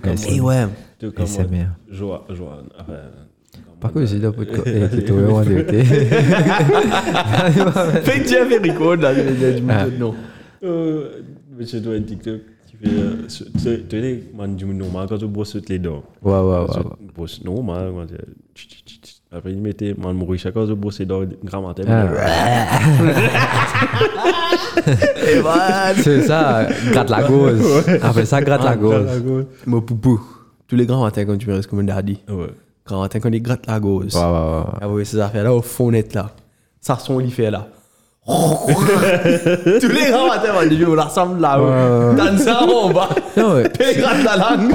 Comme Et ouais. comme c'est bien. Joa, Joa, Pas que j'ai quoi. Et tout le monde de Fait que tu je me Ah. dis non. C'est toi un TikTok ce- ce- Tu sais, man, du normal quand tu brosses les dents. Ouais, ouais, ouais. Tu ouais. brosses normal. tu-. Après, il mettait, man, mourir chaque fois que tu brosses les dents, grand matin. Ah. C'est ça, gratte la gauze. Après ça, gratte la gauze. Mon poupou. Tous les grands matins, quand tu me restes comme un daddy. Ouais. Grand matin, quand il gratte la gauze. Ouais, ouais, ouais. Ah oui, ces affaires-là, au fond net là. Ça son, il fait là. Tous les grands matins, man, on la ressemble là. Ouais, Dans ça, on va. Non, ouais. Il gratte la langue.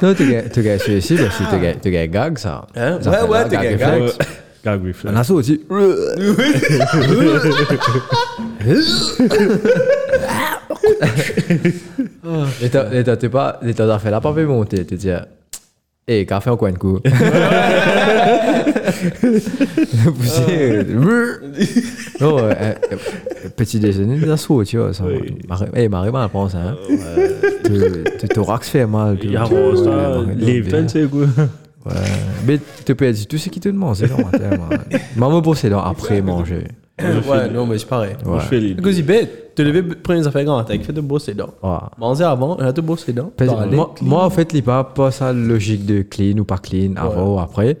Non, tu gagnes, celui-ci parce que tu gagnes, gag, ça. Hein? Ça Ouais, ouais, tu gagnes gag. Gag reflex. On a ça aussi. Et t'as, et t'as, t'es pas, et t'as fait la dis, eh, qu'a fait un coin de cou. Non, euh, euh, petit déjeuner, des assauts, tu vois, ça. Oui. Marie- Eh, Marie, mal hein. Thorax fait mal. tu- Il y a tu- un ça, Marie- les donc, veines, c'est quoi? Ouais. Mais tu peux dire tout ce qui te demande, c'est genre, Maman bosser dans après manger. Ouais, non, mais c'est pareil. Moi, je fais les c'est bête. Tu lever, prendre les affaires grands matins, fait de brosser les dents. Ouais. Manger avant, on a te brosser les dents. T'as moi, en fait, il n'y a pas ça logique de clean ou pas clean, avant ou après.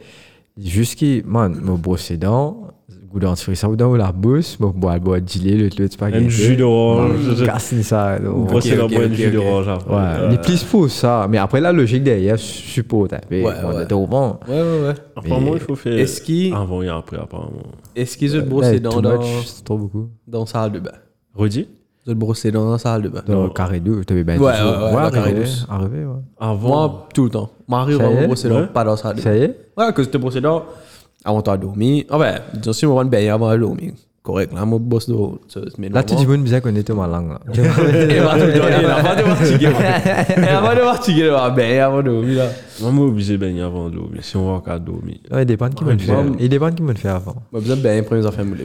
Juste qui, man, me brosser les dents, goût dentifrice, ça dans la bouche, me boire, boire, gilet, le le spaghetti. Un jus d'orange. Casse ça. Brosser ok, boîte ok, de jus d'orange. Ouais, Euh, les plus pour ça. Mais après, la logique derrière, je suppose. Ouais, Ouais, on était au vent. Ouais, ouais, ouais. Apparemment, il faut faire Est-ce qu'il avant et après, apparemment. est-ce qu'ils ont brossé dans, much, c'est trop beaucoup. dans la salle de bain Redis? Ils ont brossé les dents dans la salle de bain. Dans le carré 2, tu avais bien Ouais, dit. ouais, ouais, dans le carré arrivé, douce. arrivé, ouais. Avant. Moi, tout le temps. Marie Ça va me brosser Ouais. pas dans la salle de bain. Ça y est? Ouais, que c'était brossé les dents avant de dormir. Ah ouais, disons si on va baigner avant de dormir. Correct, là, moi, bosse d'eau. Là, tu dis bonne bizarre qu'on était ma langue. là. Et va te donner, là, avant de fatiguer. Et avant de fatiguer, va baigner avant de dormir, là. Moi, moi, obligé de baigner avant de dormir. Si on va encore dormir. Ouais, il dépend qui me le fait. Il dépend qui me le fait avant. Moi, besoin de baigner, premières affaires moulées.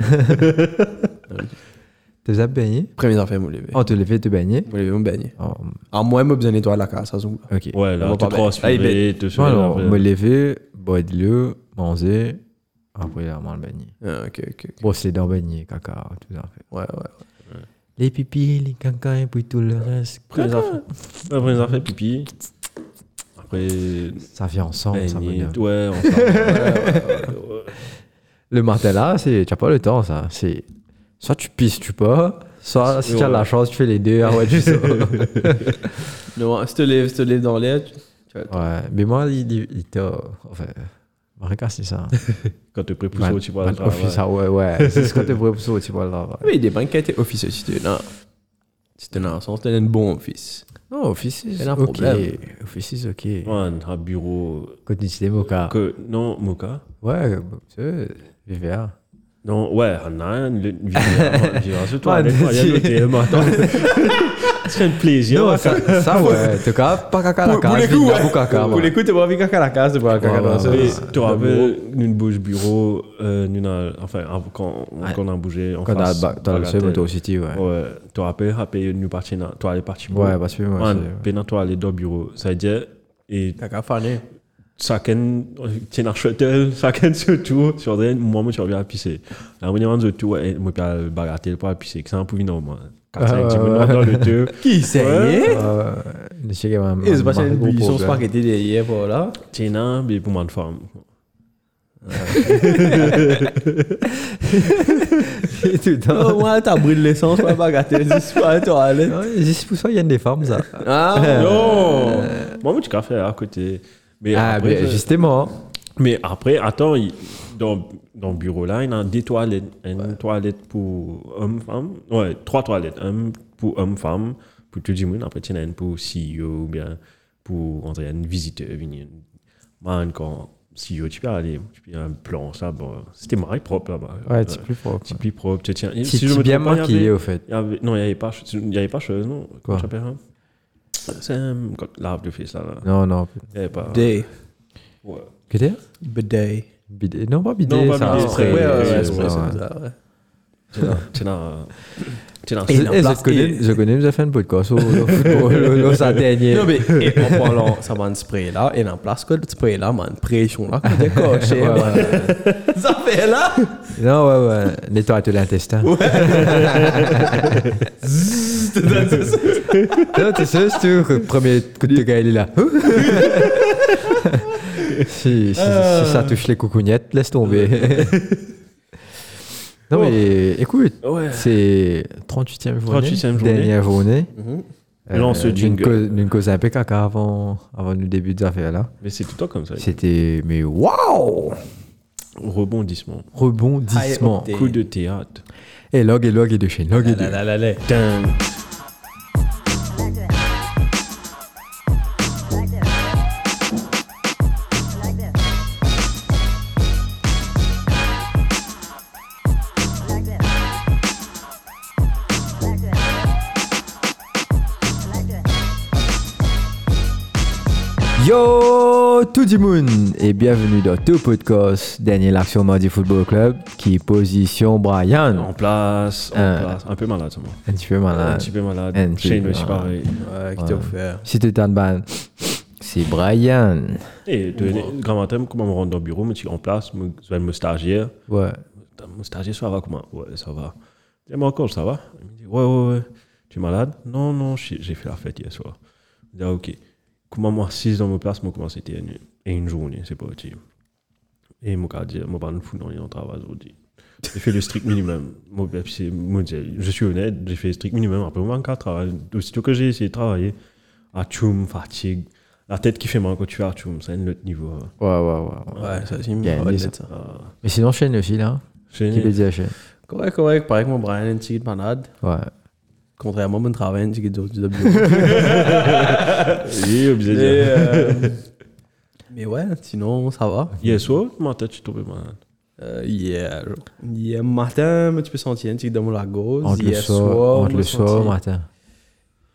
Tu as baigné Premières affaires moulées. Oh, tu l'as fait te baigner? Moulées, on baigner. Oh, Ah, moi, moi, besoin de nettoyer la case, ça, Ok. Ouais, On là, va te pas baigner. Là, il transpirer, te soulever. me lever, boire de l'eau, manger, après, là, mal baigner. Ah, ok, ok. ok. Brosser les dents, baigner, caca, tout ça. Ouais, ouais. Les pipis, les caca, et puis tout le reste. Premières affaires. Après, affaires pipi. Après, Ça vient ensemble, ça me Ouais, s'en Le matin là, c'est, tu n'as pas le temps, ça. C'est soit tu pisses, tu peux, soit si tu as la chance, tu fais les deux. Ah ouais, tu sais. Non, si tu te lèves, te lèves dans l'air, tu- ouais, mais moi, il, il, il t'a. Enfin, Regarde, c'est ça. Quand tu es prêt pour ça, tu vois. Man, office, ah ouais, ouais. C'est ce que tu ça, tu vois là. ouais. Oui, des banques qui étaient office si tu là. Si tu le sens, un bon office. Non, office, C'est un ok. problème. Office, is ok. Un bureau. Quand tu dis moka. Que, non, Moka. Ouais, VVA. Non, ouais, on a un le- vidéo. J'ai toi, il y a mais attends. C'est un plaisir. Non, ça, ça ouais. En tout cas, pas caca la Pour- pour case, les coups, mais ouais. pour caca. Pour man. les coups, tu vas caca à la case, tu tu te rappelles, une bouge bureau, a- enfin, quand, quand on a bougé, en Quand face, t'as dans le Bagatelle. seul Moto City, ouais. Ouais, tu te rappelles, après, nous partions, dans- toi, aller partir. Ouais, parce que moi, pendant toi, aller dans le bureau, ça veut dire, et Caca fané. chacun, tiens, un shuttle, chacun sur des, moi, tu reviens à pisser. La première de tout, ouais, moi, bagatelle pour pisser, que c'est un peu non, moi. 4 5 10 minutes ouais. dans le deux. Qui c'est? Euh, je sais qu'il y a un- Et c'est un- pas un une buisson spaghetti derrière, voilà. Tiens, un, mais pour moi, femme. Tout le temps. Oh, t'as brûlé l'essence, pas bagatelle, c'est pas toi, allez. Ouais, Juste pour ça, il y a des femmes, ça. Ah, Non! Moi, moi, tu café à côté. Mais Ah, après, mais justement. Mais après, attends, il- dans, le bureau là, il y a des toilettes. Une toilette pour homme-femme. Ouais, trois toilettes. Un pour homme-femme, pour tout le monde. Après, il y en a une pour CEO ou bien pour on dirait, un visiteur. venir. Man, quand CEO, tu peux aller, tu peux un plan, ça, bon, c'était marré propre là-bas. Ouais, c'est plus fort. C'est plus propre. Tu tiens, Si je tu me bien maquillé, au fait. il y avait- non, il n'y avait pas, il y avait pas chose, non? Quoi? C'est un l'arbre de fils là. là. Non, non. Il n'y avait pas. Day. Ouais. Qu'est-ce Bidet. Bidet. Non, pas bidet, Non, pas ça. bidet, spray. Ouais, ouais, ouais, c'est- c'est ouais, ça, ouais. c'est ça, ouais. Tu n'as- tu n'as- tu n'as- Et Et la je connais, et- je connais, nous avons fait un podcast football, le- le- sa dernière. Non, mais et en parlant, ça va un spray là, et en place que le spray là, man, pression là, quand t'es coché, Ouais. Ça fait là? Non, ouais, ouais. Nettoie l'intestin. Non, tu sais, c'est sûr premier coup de gars, il est là. si, si, si ça touche les coucougnettes, laisse tomber. non, mais écoute, Ouais. c'est 38e journée. 38e journée. Dernière journée. Lance ce d'une jingle. cause- D'une cause un peu caca avant, avant le début des affaires là. Mais c'est tout le temps comme ça. C'était, mais waouh! Rebondissement. Rebondissement. Coup de théâtre. Et log et log et de chaîne. Log et de. Tout le monde et bienvenue dans tout podcast dernier l'action mardi football club qui position Brian? En place, en Euh. place. Un peu malade, moi. un petit peu Un malade petit peu malade. Un petit Shane peu aussi, malade. pareil. Ouais, qui t'a offert? si tu es en ban c'est Brian Et de grand matin, comment on rentre dans le bureau, je suis en place, je vais me stagiaire. ouais Mon stagiaire, ça va comment? Ouais, ça va. Et moi encore, ça va? Il me dit, ouais, ouais, ouais. Tu es malade? Non, non, j'ai j'ai fait la fête hier soir. Je dis, ah, ok. Comment moi, 6 dans ma place, moi, comment c'était une, et une journée, c'est pas utile. Et moi, je dis, moi, pas de fou dans travail aujourd'hui. J'ai fait le strict minimum. Moi, je je suis honnête, j'ai fait le strict minimum. Après, moi, encore travail. Aussitôt que j'ai essayé de travailler, à tchoum, fatigue. La tête qui fait mal quand tu fais à tchoum, c'est un autre niveau. ouais ouais ouais, ouais. Ouais, ça, c'est une Bien, bonne ça. ça. Mais sinon chaîne aussi là j'ai- qui le dit à chaîne Correct, correct. Pareil que mon Brian, un petit malade. ouais Contrairement à mon travail, un petit de de bureau. Oui, obligé de Mais, dire. euh, Mais ouais, sinon, ça va. Hier soir, ma tête, je suis tombé malade. Euh, hier, hier matin, tu peux sentir un petit dans mon lagos. entre Hier soir soir, entre le soir matin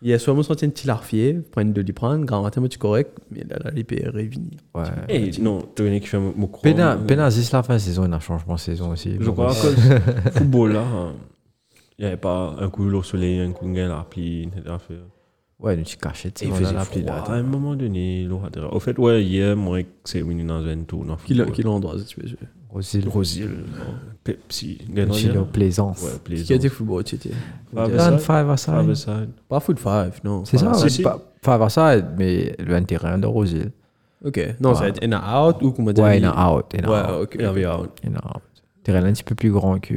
Hier soir, je me sentais un petit larfier, prendre de l'hyprane. Grand matin, moi, tu correct, mais là, là, l'IP est révenu. ouais Eh, non, tu connais qui fait mon croix. Pena Penazis la fin de saison il y a un changement de saison aussi Je crois que le football là, hein, il n'y avait pas un coup au soleil, un coup de la pluie, etc. ouais une petite cachette Et il on a faisait la pluie, à un moment donné. l'eau a Au fait, ouais, hier, moi, c'est venu dans un tour. Quel, endroit, tu peux Rosil Rosil, Pepsi, chilo Ouais, plaisance Qui a été football, tu étais? Five aside, five aside. five aside. Pas foot five, non. C'est ça, si. pas, pas aside, mais le terrain de Rosil. Ok. Non, ça va être in and out ou comment dire Ouais, il y en a out. Il y en a Ouais, out. ok. Il y avait out. Il y en a out. Terrain un petit peu plus grand que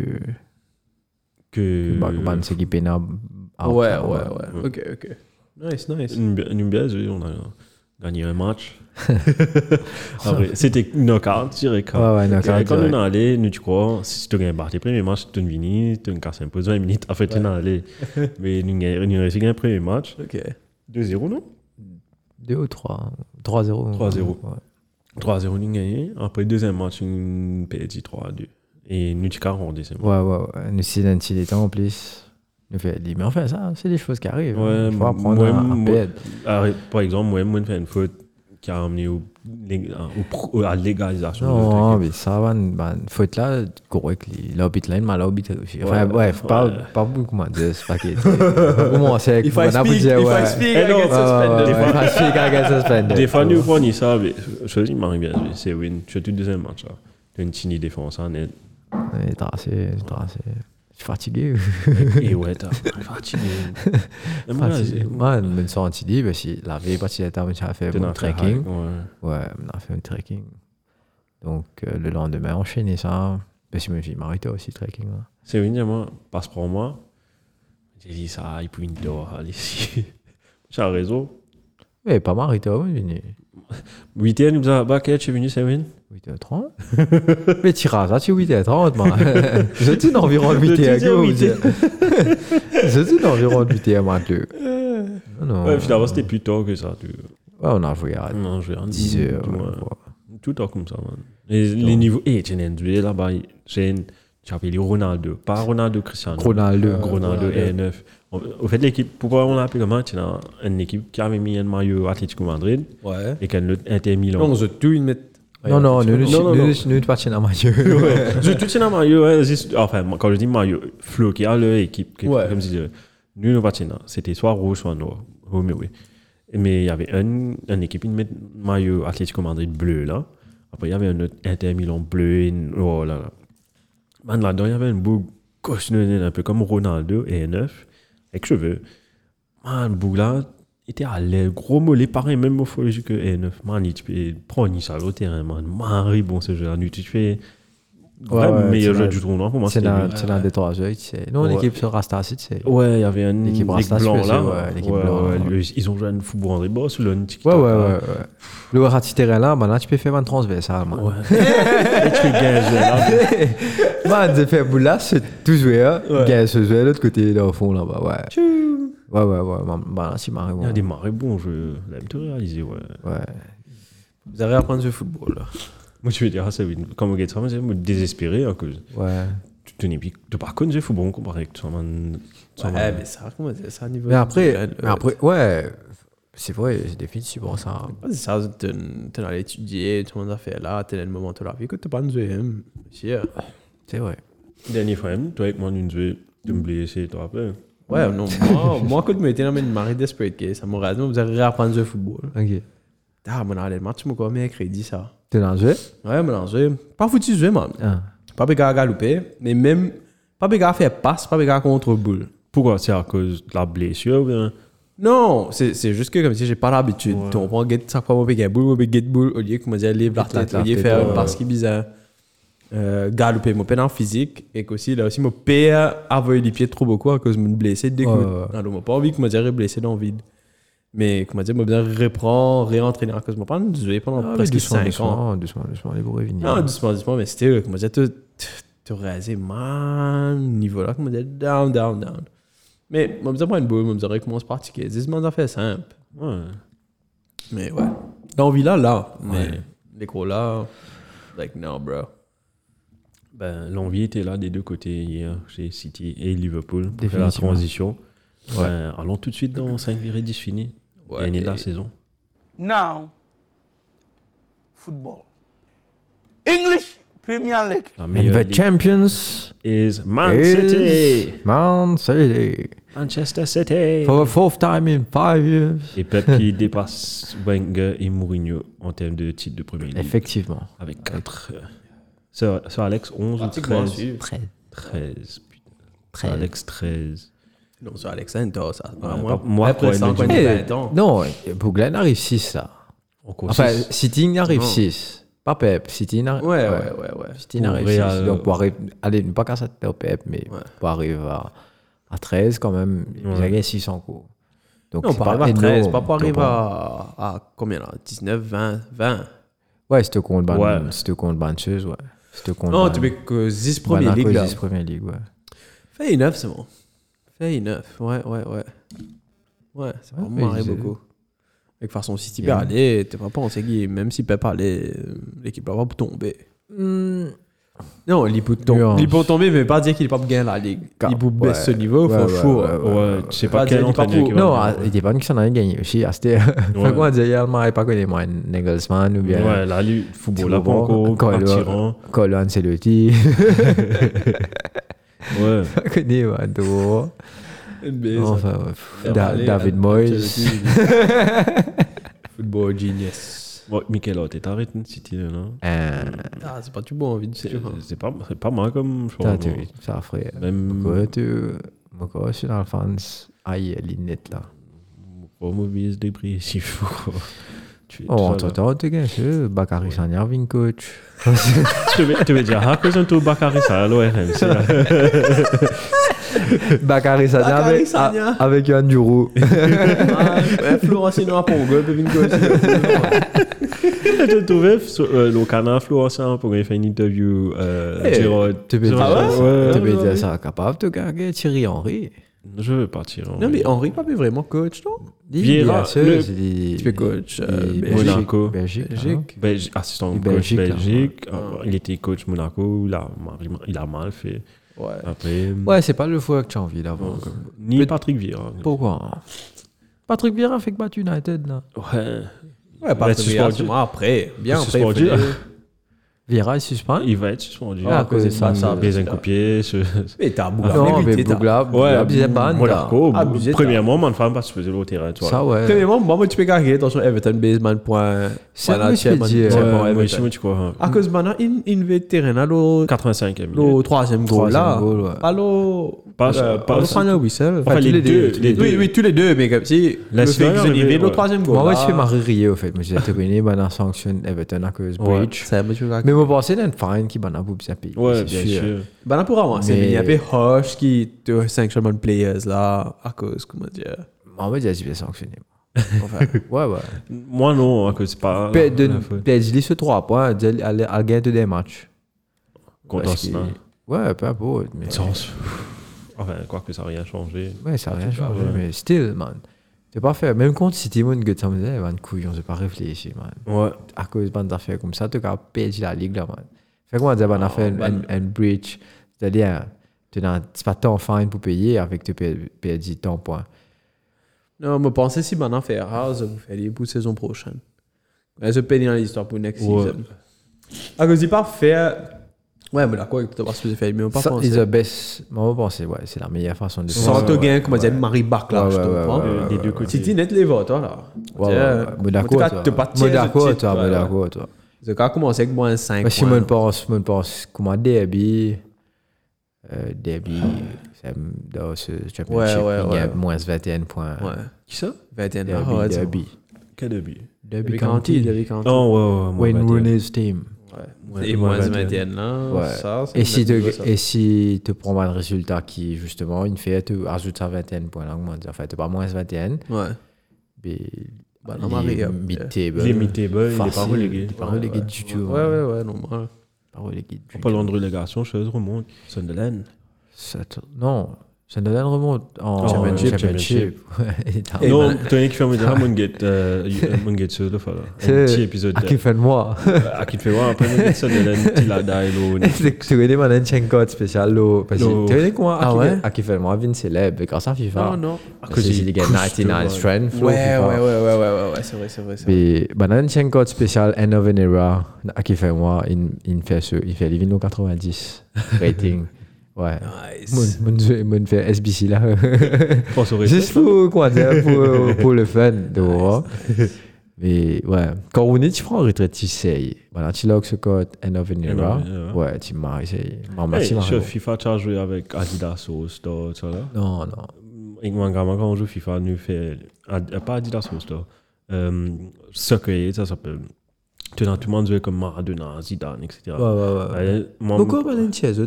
Que. Ban c'est qui peine à out, Ouais, ouais, ouais. Ok, ok. Nice, nice. Une, bi- une biaise, oui, on a gagné un match. C'était knockout, direct. Ouais, ouais, knockout, Et Quand on est allé, nous, tu crois, si tu gagnes tes premiers matchs, tu venu, tu as cassé un peu 20 minutes, après tu es allé. Mais nous avons nous avons réussi à gagner un premier match. Ok. 2-0, non? 2 ou 3 3-0. 3-0. Ouais. 3-0, nous avons gagné. Après, deuxième match, nous avons perdu 3-2. Et nous, tu as en deuxième. Ouais, ouais, ouais. Nous, c'est un petit temps en plus. Nous fait dit, mais enfin, ça, c'est des choses qui arrivent. Ouais, Il faut apprendre moi, à, à moi- perdre. Arrête, Par exemple, moi, moi, j'ai fait une faute qui a amené au, à la légalisation. Non, mais ça va, ben, faute là, correct, l'arbitre là, il m'a l'arbitre aussi. Enfin, Ouais, bref, pas, ouais. pas beaucoup, moi, de ce paquet. Comment c'est If I on speak, if ouais. I speak, I non, get ouais, suspended. Ouais, ouais, ouais, I speak, I get suspended. Des fois, nous prenons ça, mais je dis, bien, c'est win. Tu as tout deuxième match là. Tu as une tiny défense en net. Ouais, tracé, tracé. Je suis fatigué. Et ouais, t'as fatigué. Fatigué. c'est- Moi, je me sens fatigué, parce que la veille, parce que j'ai fait t'es mon trekking. Ouais. On a fait un trekking. Donc, euh, le lendemain, enchaîné ça. Parce que je me suis m'arrêter aussi, trekking. Là. C'est win, moi, passe pour moi. J'ai dit ça, il peut une dehors, allez, si. Tu as raison. Mais pas m'arrêter, je venu. 8 nous a baquet, tu es venu, c'est win. 8h30. Mais tirage, ça, tu 8h30, moi. Je dis environ 8h, Je dis environ 8h, moi, deux. Non, non. Ouais, finalement, c'était plus tard que ça. Tu... Ouais, on a joué à Non, je vais 10h. Ouais. ouais. Tout le temps comme ça, man. Les, les niveaux. Et tu as un duel là-bas. J'ai une. Tu appelles Ronaldo. Pas Ronaldo Cristiano. Ronaldo. Ronaldo Ronaldo. R9. En- Au fait, l'équipe, pourquoi on l'a appelé comment? Tu as une équipe qui avait mis un maillot Atlético Madrid Ouais. et qu'un autre Inter Milan. Non, je tout une mettre Non, non, nous, chez Maillot. Ouais. Je tout dans Mario, ouais, c'est- enfin, quand je dis Mario, Flo qui a l'équipe, qui- comme je disais, nous, nous partions, c'était soit rouge, soit noir. Mais il y avait un, une équipe, ils mettent maillot Atlético Madrid bleu, là. Après, il y avait un autre Inter Milan bleu, et, oh là là. Man, là-dedans, il y avait un beau coche un peu comme Ronaldo et un neuf, avec cheveux. Man, le bout là, il à l'aile, gros mollet, pareil, même morphologie que E9. Man, il tu peux prendre ça au terrain, man. Marie, bon, ce jeu-là. Tu fais. Ouais, meilleur c'est jeu du tournoi pour moi. C'est c'est dans des trois jeux, tu sais. Non, l'équipe sur Rasta, tu sais. Ouais, il y avait un L'équipe l'équipe Rasta, blanc là. l'équipe le- Ils ont joué un football André Boss, le. Ouais, ouais, ouais. Le rat terrain là, maintenant tu peux faire un transversal, man. Ouais. Et tu fais gagner là. Man, j'ai fait boule là, c'est tout joué, hein. Gagne ce jouet, l'autre côté, là, au fond, là-bas, ouais. Ouais, ouais, ouais, bah, là, c'est marrant, Il y a des marées bons jeux. Là, te réaliser, ouais. Ouais. Vous avez à apprendre ce football, là. Moi, tu veux dire, ah, c'est oui. Comme au Gates, c'est désespéré à cause. Ouais. Tu te n'es plus. Tu pas connu le football comparé avec toi, man. Toi, Ouais, man. mais ça, comment dire ça, niveau. Mais après, individuel, mais après, ouais, c'est vrai, c'est définitivement ça. Ouais, C'est ça, t'es allé étudier, tout le monde a fait là, t'es dans le moment de la vie que t'es pas deuxième. Sûr. C'est vrai. Dernier fois, toi avec moi, nous te me blesser, tu te rappelles? Ouais, non, moi, moi quand je m'étais dans une marée desperate case, ça m'aurait dit, vous allez réapprendre le football. Ok. Ah, mon allé le match, moi, quoi, mercredi, ça. T'es dans le jeu? Ouais, mon jeu. Pas foutu jouer, man. Ah. Pas béga à galoper, mais même, pas béga à faire passe, pas béga à contre boule. Pourquoi C'est à cause de la blessure ou bien? Non, c'est juste que comme si j'ai pas l'habitude. Ouais. Tu comprends, get chaque fois, moi, béga boule, moi, béga boule, au lieu que moi, livre la Tête, au lieu faire une passe qui bizarre. Euh, galoper, moi, pédant physique, et qu'aussi, là aussi, moi, père avoir les pieds trop beaucoup à cause de me blesser dès que. Alors, moi, pas envie que moi, dire, blessé dans le vide. Mais, comment dire, moi, bien reprendre, réentraîner à cause de moi, pas jouer pendant Ah, presque doucement, 5 ans. doucement, doucement, les bourrées venir. Non, doucement, doucement, mais c'était, comment dire, te, te, raser, man, niveau là, comment dire, down, down, down. Mais, moi, je pas une boule, moi, je recommence à pratiquer. 10 semaines, ça fait simple. Mais ouais. L'envie là, là. Mais les gros là, like, no, bro. Ben, l'envie était là des deux côtés hier chez City et Liverpool pour faire la transition. Ben, allons tout de suite dans 5 virées 10 fini. Ouais, Gagner de la et- saison. Now, football. English Premier League. La And the champions is Man is City. Man City. Manchester City. For the fourth time in five years. Et Pep qui dépasse Wenger et Mourinho en termes de titre de Premier League. Effectivement. Avec 4. Sir, Sir Alex 11 ou Pratiquement 13 suivre. 13. 13. Putain. Treize. Sir Alex 13. Non, c'est Alexander, ça. Ouais, moi, moi, après ça, mais encore du- une 20 ans. non, Bouglen arrive 6 là. Encore Enfin, six? City arrive Non. 6. Pas Pep, City n'arrive Ouais, ouais, ouais, ouais. City Real, 6. Donc pour arriver, allez, pas qu'à ça au Pep, mais Ouais. pour arriver à, à 13 quand même, il Ouais. a gagné 6 en cours. Donc Non, pas arriver à énorme, 13, pas pour arriver à, à combien là? 19, 20, 20. Ouais, c'était contre Bancheuse, ouais. Non, tu veux que 10 première Monaco, ligue là. 10 Premier League, ouais. Fais 9, c'est bon. Fais 9, ouais, ouais, ouais. Ouais, c'est Ouais, pas mais marré beaucoup. Toute façon, si tu aller, t'es pas pensé que même si Pep allait, euh, l'équipe là va pour tomber. Non, il peut tomber. Il peut tomber, mais pas dire qu'il est pas gagner la ligue. Il peut baisser ce niveau, Ouais, faut ouais, tu sais Pas dire, quel entraîneur qui va Non, ah, il était pas qui s'en avait gagné aussi. ah, C'était. Enfin, quoi, dire, il pas connu, moi, Nagelsmann ou bien. Ouais, là, lui, football, là, pas encore. Colo- Attirant. Colo Ancelotti. Ouais. Pas connu. NBA, ça. Enfin, David hein, Moyes. Football genius. Bon, Michael de City, là, non Euh, Ah, c'est pas tout bon envie de C'est dire. c'est pas, c'est pas mal comme Ça, choix. Même Pourquoi tu. Pourquoi je suis dans le fans Aïe, l'inette là? pour mobiliser des prix, s'il faut. quoi? Tu, Oh, tu entre vas- temps, tu gagnes ce Bakary Sagna, vin coach. Tu veux tu veux dire, à cause de Bakary, ça, à l'ORM, c'est là. Bakary Sagna Bakary avec, Sagna. a- avec Yann Duro. Ouais, Florent Sino pour Bevin Go. Je trouvais euh, le canal Florent pour faire une interview euh, Eh, Gérard. Tu peux dire Ah ça. Ouais. Tu peux dire ça capable de gagner Thierry Henry. Je vais partir. en Non, mais. Henri, pas vraiment coach, non? Vieira, Tu fais coach, euh. Monaco. Belgique. Belgique. hein. Assistant coach Belgique, Belgique. là. Euh, Il était coach Monaco. Il a, il a mal fait. Ouais. Après, Ouais, c'est pas le fois que tu as envie d'avoir. ni Patrick Vieira. Pourquoi? Patrick Vieira fait que battu United là. Ouais. Ouais, suspendu. bien, après. Bien, après. Suspendu. Vieira est suspendu? Il va être suspendu. Ah, à cause de ça, ça, ça. incopiés. ce- Mais t'as Bougla. Non, mais Bougla, Ouais, Bougla, bizarre, ban, Monaco. Premièrement, mon femme pas supposé au terrain. Ça, ouais. Premièrement, moi, tu peux gagner. Attention, Everton, Baseman, point. Point moi, je je me dis quoi. À cause maintenant, il va terrain là, le 85 minutes. le troisième goal là. Pas le. Pas- euh, le Final whistle. Enfin, les deux, Oui, deux. oui, tous les deux, mais comme si. Le fait mais- arrivé le troisième goal. Moi, je fais marrer rire, au fait. Moi, j'ai été connu, ben, sanction Everton à cause tu veux Mais moi, pensais d'un fine qui ban à bout bien payé. Ouais, bien sûr. Ben pour c'est Mais- il y avait Hosh qui te sanction de players là, à cause, comment dire. Moi, j'ai bien sanctionné. Enfin, ouais, ouais. Moi, non, à cause c'est pas. Pe- de-. Perdre ce 3 points, elle tous les matchs. Contre que-. Ouais, peu importe. Mais... Sens. Enfin, quoi que ça n'a rien changé. Ouais, ça n'a rien changé. ouais. Mais still, man. C'est pas fait. Même contre City, mon gars, ça me disait, man, couille, on s'est pas réfléchi, man. Ouais. À cause d'une affaire comme ça, tu as perdu la ligue, là, man. Fait qu'on dit, on a fait un, breach. C'est-à-dire, tu n'as pas tant fine pour payer avec tu perds perdu ton point. Non, je pensais si maintenant faire House, vous feriez pour saison prochaine. Mais je paye dans l'histoire pour next Ouais. season. À cause du pas faire. Ouais, mais d'accord, tu pas supposé faire, mais on pas Ça, pensé. is the best. Moi, je pense, ouais, c'est la meilleure façon de Sans Ouais, te gagner, comment dire, Marie Bac là, Ouais, je te comprends. Des deux côtés. Net les votes, là. Ouais. Moi, d'accord, de d'accord, toi. Moi, ouais. d'accord, toi. The cas commencé avec moins 5 Mais si je pense, je pense, comment Derby, euh, Derby, c'est dans ce championship, Ouais, ouais, il y a ouais. moins 21 points. Ouais. Qui ça? 21 Derby, ah, ouais, Derby. Quel début Derby Derby County, County. Derby County. Oh, ouais, ouais. Wayne 21. Rooney's team. Ouais. Et moins 21 là. Ouais. Ça, ça Et si, ça. et si tu prends un résultat qui, justement, une fait, tu ajoutes à 21 points, là, comment dire, en fait, tu pas moins 21, Ouais. mais Bah, non, Marie, il est euh, mid-table. Il n'est pas relégué. Il n'est pas relégué du tout. Ouais, ouais, ouais, non, moi. Pas relégué de relégation, chose remonte. Sunderland. Non, Sunderland remonte en Championship, championship. Est non, ben- Tony qui fait me dire, mon get, euh, mon get sur le fa, là. Un C'est- petit épisode. À qui fait de moi À qui te fait voir, après, mon get Sunderland, il a d'ailleurs. Tu connais mon ancien code spécial là Parce No. que tu connais comment Ah ouais? À qui fait de moi Vin célèbre grâce à FIFA Non, non. Parce qu'il a 99 strength Ouais, ouais, ouais, ouais, ouais, ouais, ouais, c'est vrai, c'est vrai. c'est vrai. Mais mon ancien code spécial End of an Era À qui fait moi Il il fait ce Il fait les 90 rating Ouais mon- mon fait SBC là Juste pour, quoi dire, pour, pour le fun, de voir. Mais ouais, quand on est, tu prends en retraite, tu sais. Voilà, tu logs ce code End of an Era. of an Era. Ouais, tu m'as essayé. Hey, merci, Mario. sur FIFA, tu as joué avec Adidas Sauce, là, ça, là? Non, non. Et moi, quand on joue FIFA, nous fait. Pas Adidas Sauce, là. Euh, Soccer, ça s'appelle. Tout le monde joué comme Maradona, Zidane, etc. Ouais, ouais, ouais. Moi,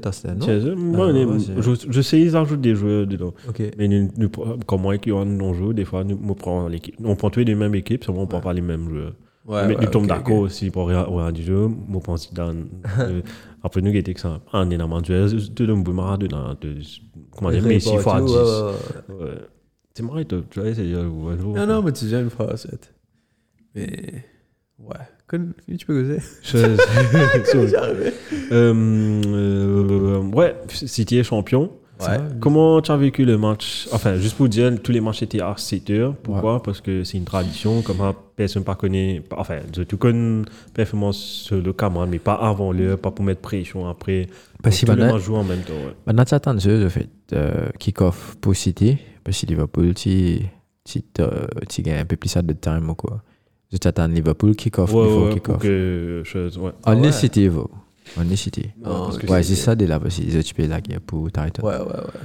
t'as ça, non? Chez eux, moi, Ah, on je, sais, ils ajoutent des joueurs dedans. Mais nous, nous, comme moi qui on joue, des fois, nous, nous prenons l'équipe. On prend tous les mêmes équipes, seulement on ne prend pas les mêmes joueurs. Ouais, mais nous tombons d'accord aussi pour rien du jeu. Moi, je pense Zidane. euh, après, nous, qui était que ça. Un énorme joueur, de l'homme Maradona, de. Comment dire, Messi fois 10. Ouais, ouais, ouais. Ouais. C'est marrant, tu vois, c'est. euh, ouais, ouais. Non, non, mais tu viens une fois, c'est. Mais. Ouais. Tu peux causer. Je- Euh, euh, ouais, City est champion. Ouais. Comment tu as vécu le match? Enfin, juste pour dire, tous les matchs étaient à 7 heures. Pourquoi Parce que c'est une tradition. Comment personne ne connaît. Enfin, tu connais performance sur le camarade, mais pas avant l'heure, pas pour mettre pression après. Parce que maintenant, jouent en même temps. Ouais. maintenant, tu attends de fait euh, kick-off pour City. Parce que Liverpool, tu gagnes un peu plus de ou quoi. Je t'attends Liverpool kick-off Ouais, before ouais, pour kick-off. que. chose- ouais. On ouais. est City, vous. On est City. Non, Ouais, c'est- ça, dès là, parce qu'ils ont tué la guerre pour Titan. Ouais, ouais, ouais.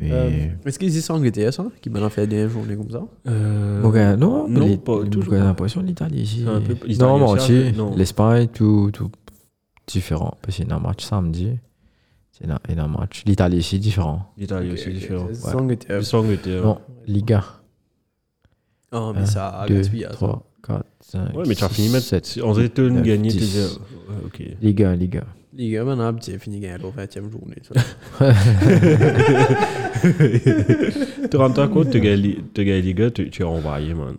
Mais. Euh, Est-ce qu'ils y sont ça Qui maintenant fait des journées comme ça? Euh, gars, non, non, les- pas j'ai toujours. l'impression l'Italie ici. Non, aussi, avec- non. L'Espagne, tout, tout différent. Parce qu'il y a un match samedi. C'est un, il y a un match. L'Italie ici, différent. L'Italie aussi, différent. Ils sont Angleterre. Non, Liga. Oh, mais Un, ça a 2, gaspillé. ça. 3, 4, 5. Ouais, mais tu as fini mettre. 7. On que tu as neuf, gagné. tu Ok. Liga 1, Liga. Les gars, maintenant, j'ai fini gagner la 20e journée. Tu rends compte, tu gagnes tu gagnes Liga, tu tu es envoyé, man.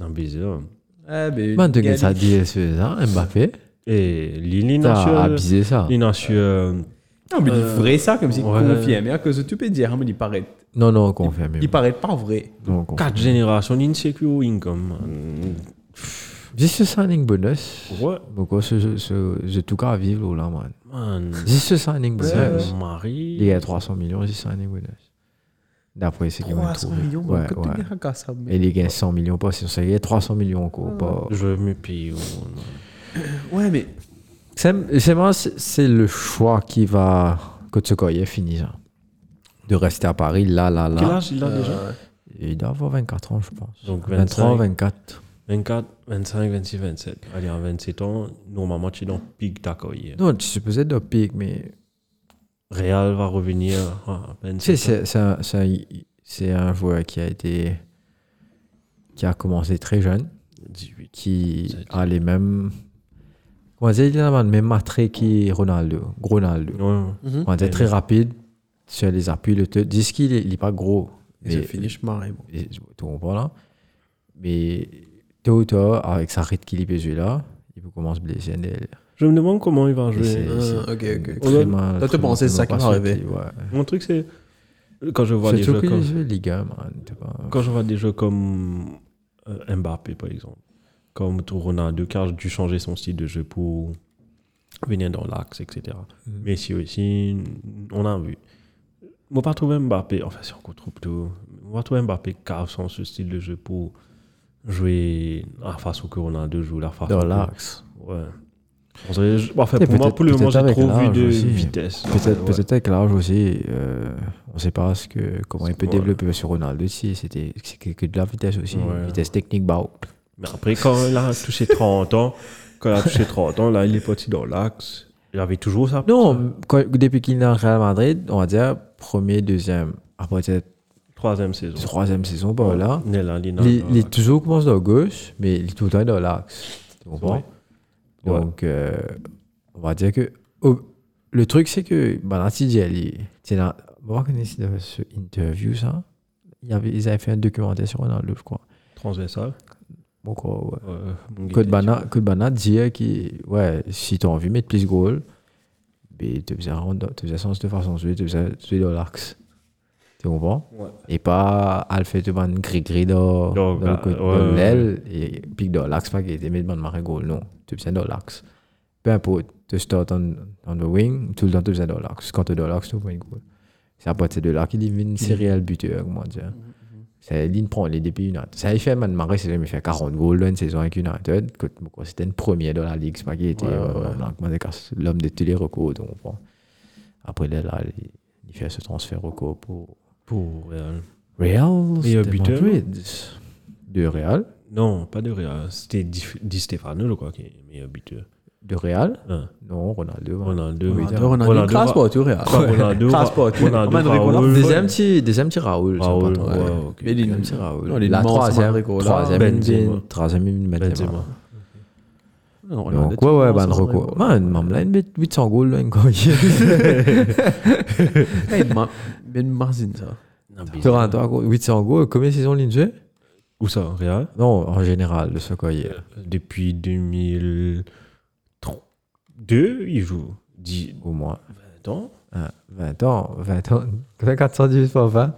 Non, bizarre. Ah. Man, tu gagnes ça 10 ça, Mbappé. Et Lille, T'as il abusé ça. a su. euh, Non, mais il Euh, vrai ça, comme si. Mais de tout peut dire, hein, mais il paraît. Non, non, confirme. Il paraît pas vrai. Quatre générations. Man. Juste signing bonus. Ouais, Donc, ce, ce, j'ai tout cas à vivre là, man. man. Juste signing bonus. C'est mari. Il y a 300 millions, juste signing bonus. D'après ce qu'ils m'ont 300 trouvé. millions, Ouais, que tu ouais. gagnes à ça, mais- Et les gains 100 millions, pas si on sait, il y a 300 millions encore. Pas... Je veux me payer. Ouais, mais C'est c'est moi, c'est c'est le choix qui va. Que tu connais, fini ça. De rester à Paris, là, là, Quel là. âge il a déjà? Euh, Il doit avoir 24 ans, je pense. Donc 23, 25. 24. 24, 25, 26, 27. Allez, à 27 ans, normalement, tu es dans le pic ta carrière. Non, tu supposais de pic, mais. Real va revenir à sais, 27 ans. c'est- c'est un, c'est un- c'est un joueur qui a été. qui a commencé très jeune, 18. qui a les mêmes. Comment dire, il a le même attrait que Ronaldo. Gros Ronaldo. Ouais. mhm. On est très mais- rapide sur les appuis. Le te- disent qu'il est, il est pas gros. Et mais- je finis, je marre, bon. et- tu comprends là? Mais tôt ou tard, avec sa rythme qu'il est là, il peut commencer à se blesser. Je me demande comment il va c'est- jouer. Ah, c'est ok, ok. très Ouais. mal- Toi, tu très pensais mal ça qui va pas arriver. Mon truc, c'est. Quand je vois des jeux comme. joue Ligue 1, man. tu vois. Quand je vois des jeux comme euh, Mbappé, par exemple, comme Ronaldo, qui a dû changer son style de jeu pour venir dans l'axe, etc. Mhm. Messi aussi, on a vu. On va pas trouver Mbappé, enfin c'est encore trop tôt, on va trouver Mbappé a son ce style de jeu pour jouer la façon que Ronaldo joue, la façon que- l'axe. Ouais. On dirait- enfin, pour moi, pour le moment, j'ai trop vu de aussi. vitesse. Peut-être Ouais. peut-être avec l'âge aussi, euh, on ne sait pas ce que, comment il peut Ouais. développer sur Ronaldo aussi. C'était c'est que, que de la vitesse aussi. Ouais. Vitesse technique, bah. Mais après, quand il a touché 30 ans, quand il a touché 30 ans, là, il est parti dans l'axe. Il avait toujours ça. Non, quand- depuis qu'il est en Real Madrid, on va dire premier, deuxième, après peut-être Troisième saison. troisième saison, par là. Il est est dans- dans est toujours commence dans gauche, mais il est tout le temps dans l'axe. Tu comprends? Donc, euh, on va dire que. oh, le truc, c'est que c'est là. On va connaître ce ce interview, ça? Il avait, ils avaient fait un documentaire sur Ronaldo, je crois. Transversal. Bon, quoi, ouais. Euh, Code Bana, Bana disait que, ouais, si tu as envie de mettre plus de goals, ben, tu faisais tu sens de façon tu faisais dans l'axe. Tu comprends? Ouais. Et pas le fait de ban gris-gris dans, Dans- dans le dans l'aile et puis dans l'axe, pas qu'il était mis de marrer goal. Non, tu faisais dans l'axe. Peu importe, tu start on, on the wing, tout le temps tu faisais dans l'axe. Quand tu es dans l'axe, tu fais un goal. C'est à partir de là qu'il devient une serial buteur, comment dire. C'est ligne prend les débuts United. Ça a fait man Marais, c'est jamais fait 40 goals dans une saison avec United. C'était une première dans la ligue, c'est pas qu'il était euh, l'homme de tous les records. donc, bon. Après là, là, il, fait ce transfert record pour Pour Real. Real. Meilleur c'était buteur, Madrid. De Real. Non, pas de Real. C'était Di, Di Stefano, je crois, qui est meilleur buteur. De Real? Hein. Non, Ronaldo. ouais. Ronaldo. Ronaldo, Ronaldo, crasse va- pas, tu. Pas Ronaldo. Pas, tu Ronaldo. Deuxième petit, deuxième petit Raoul. Raoul, ouais, ok. Deuxième petit Raoul. Non, La troisième, troisième, Benzema. troisième, Benzema. Benzema. Non, Ronaldo, Donc, ouais, ouais, record. Ricola. Man, là, une bête 800 goals, là, encore. Ben Marzine, ça. Non, Tu bizarre. rentres encore 800 goals, combien de saisons jeu Où ça, Real? Non, en général, le Sokoye. Depuis 2002, il joue 10, Au moins. 20 ans. Hein, 20 ans, 20 ans. 410 par 20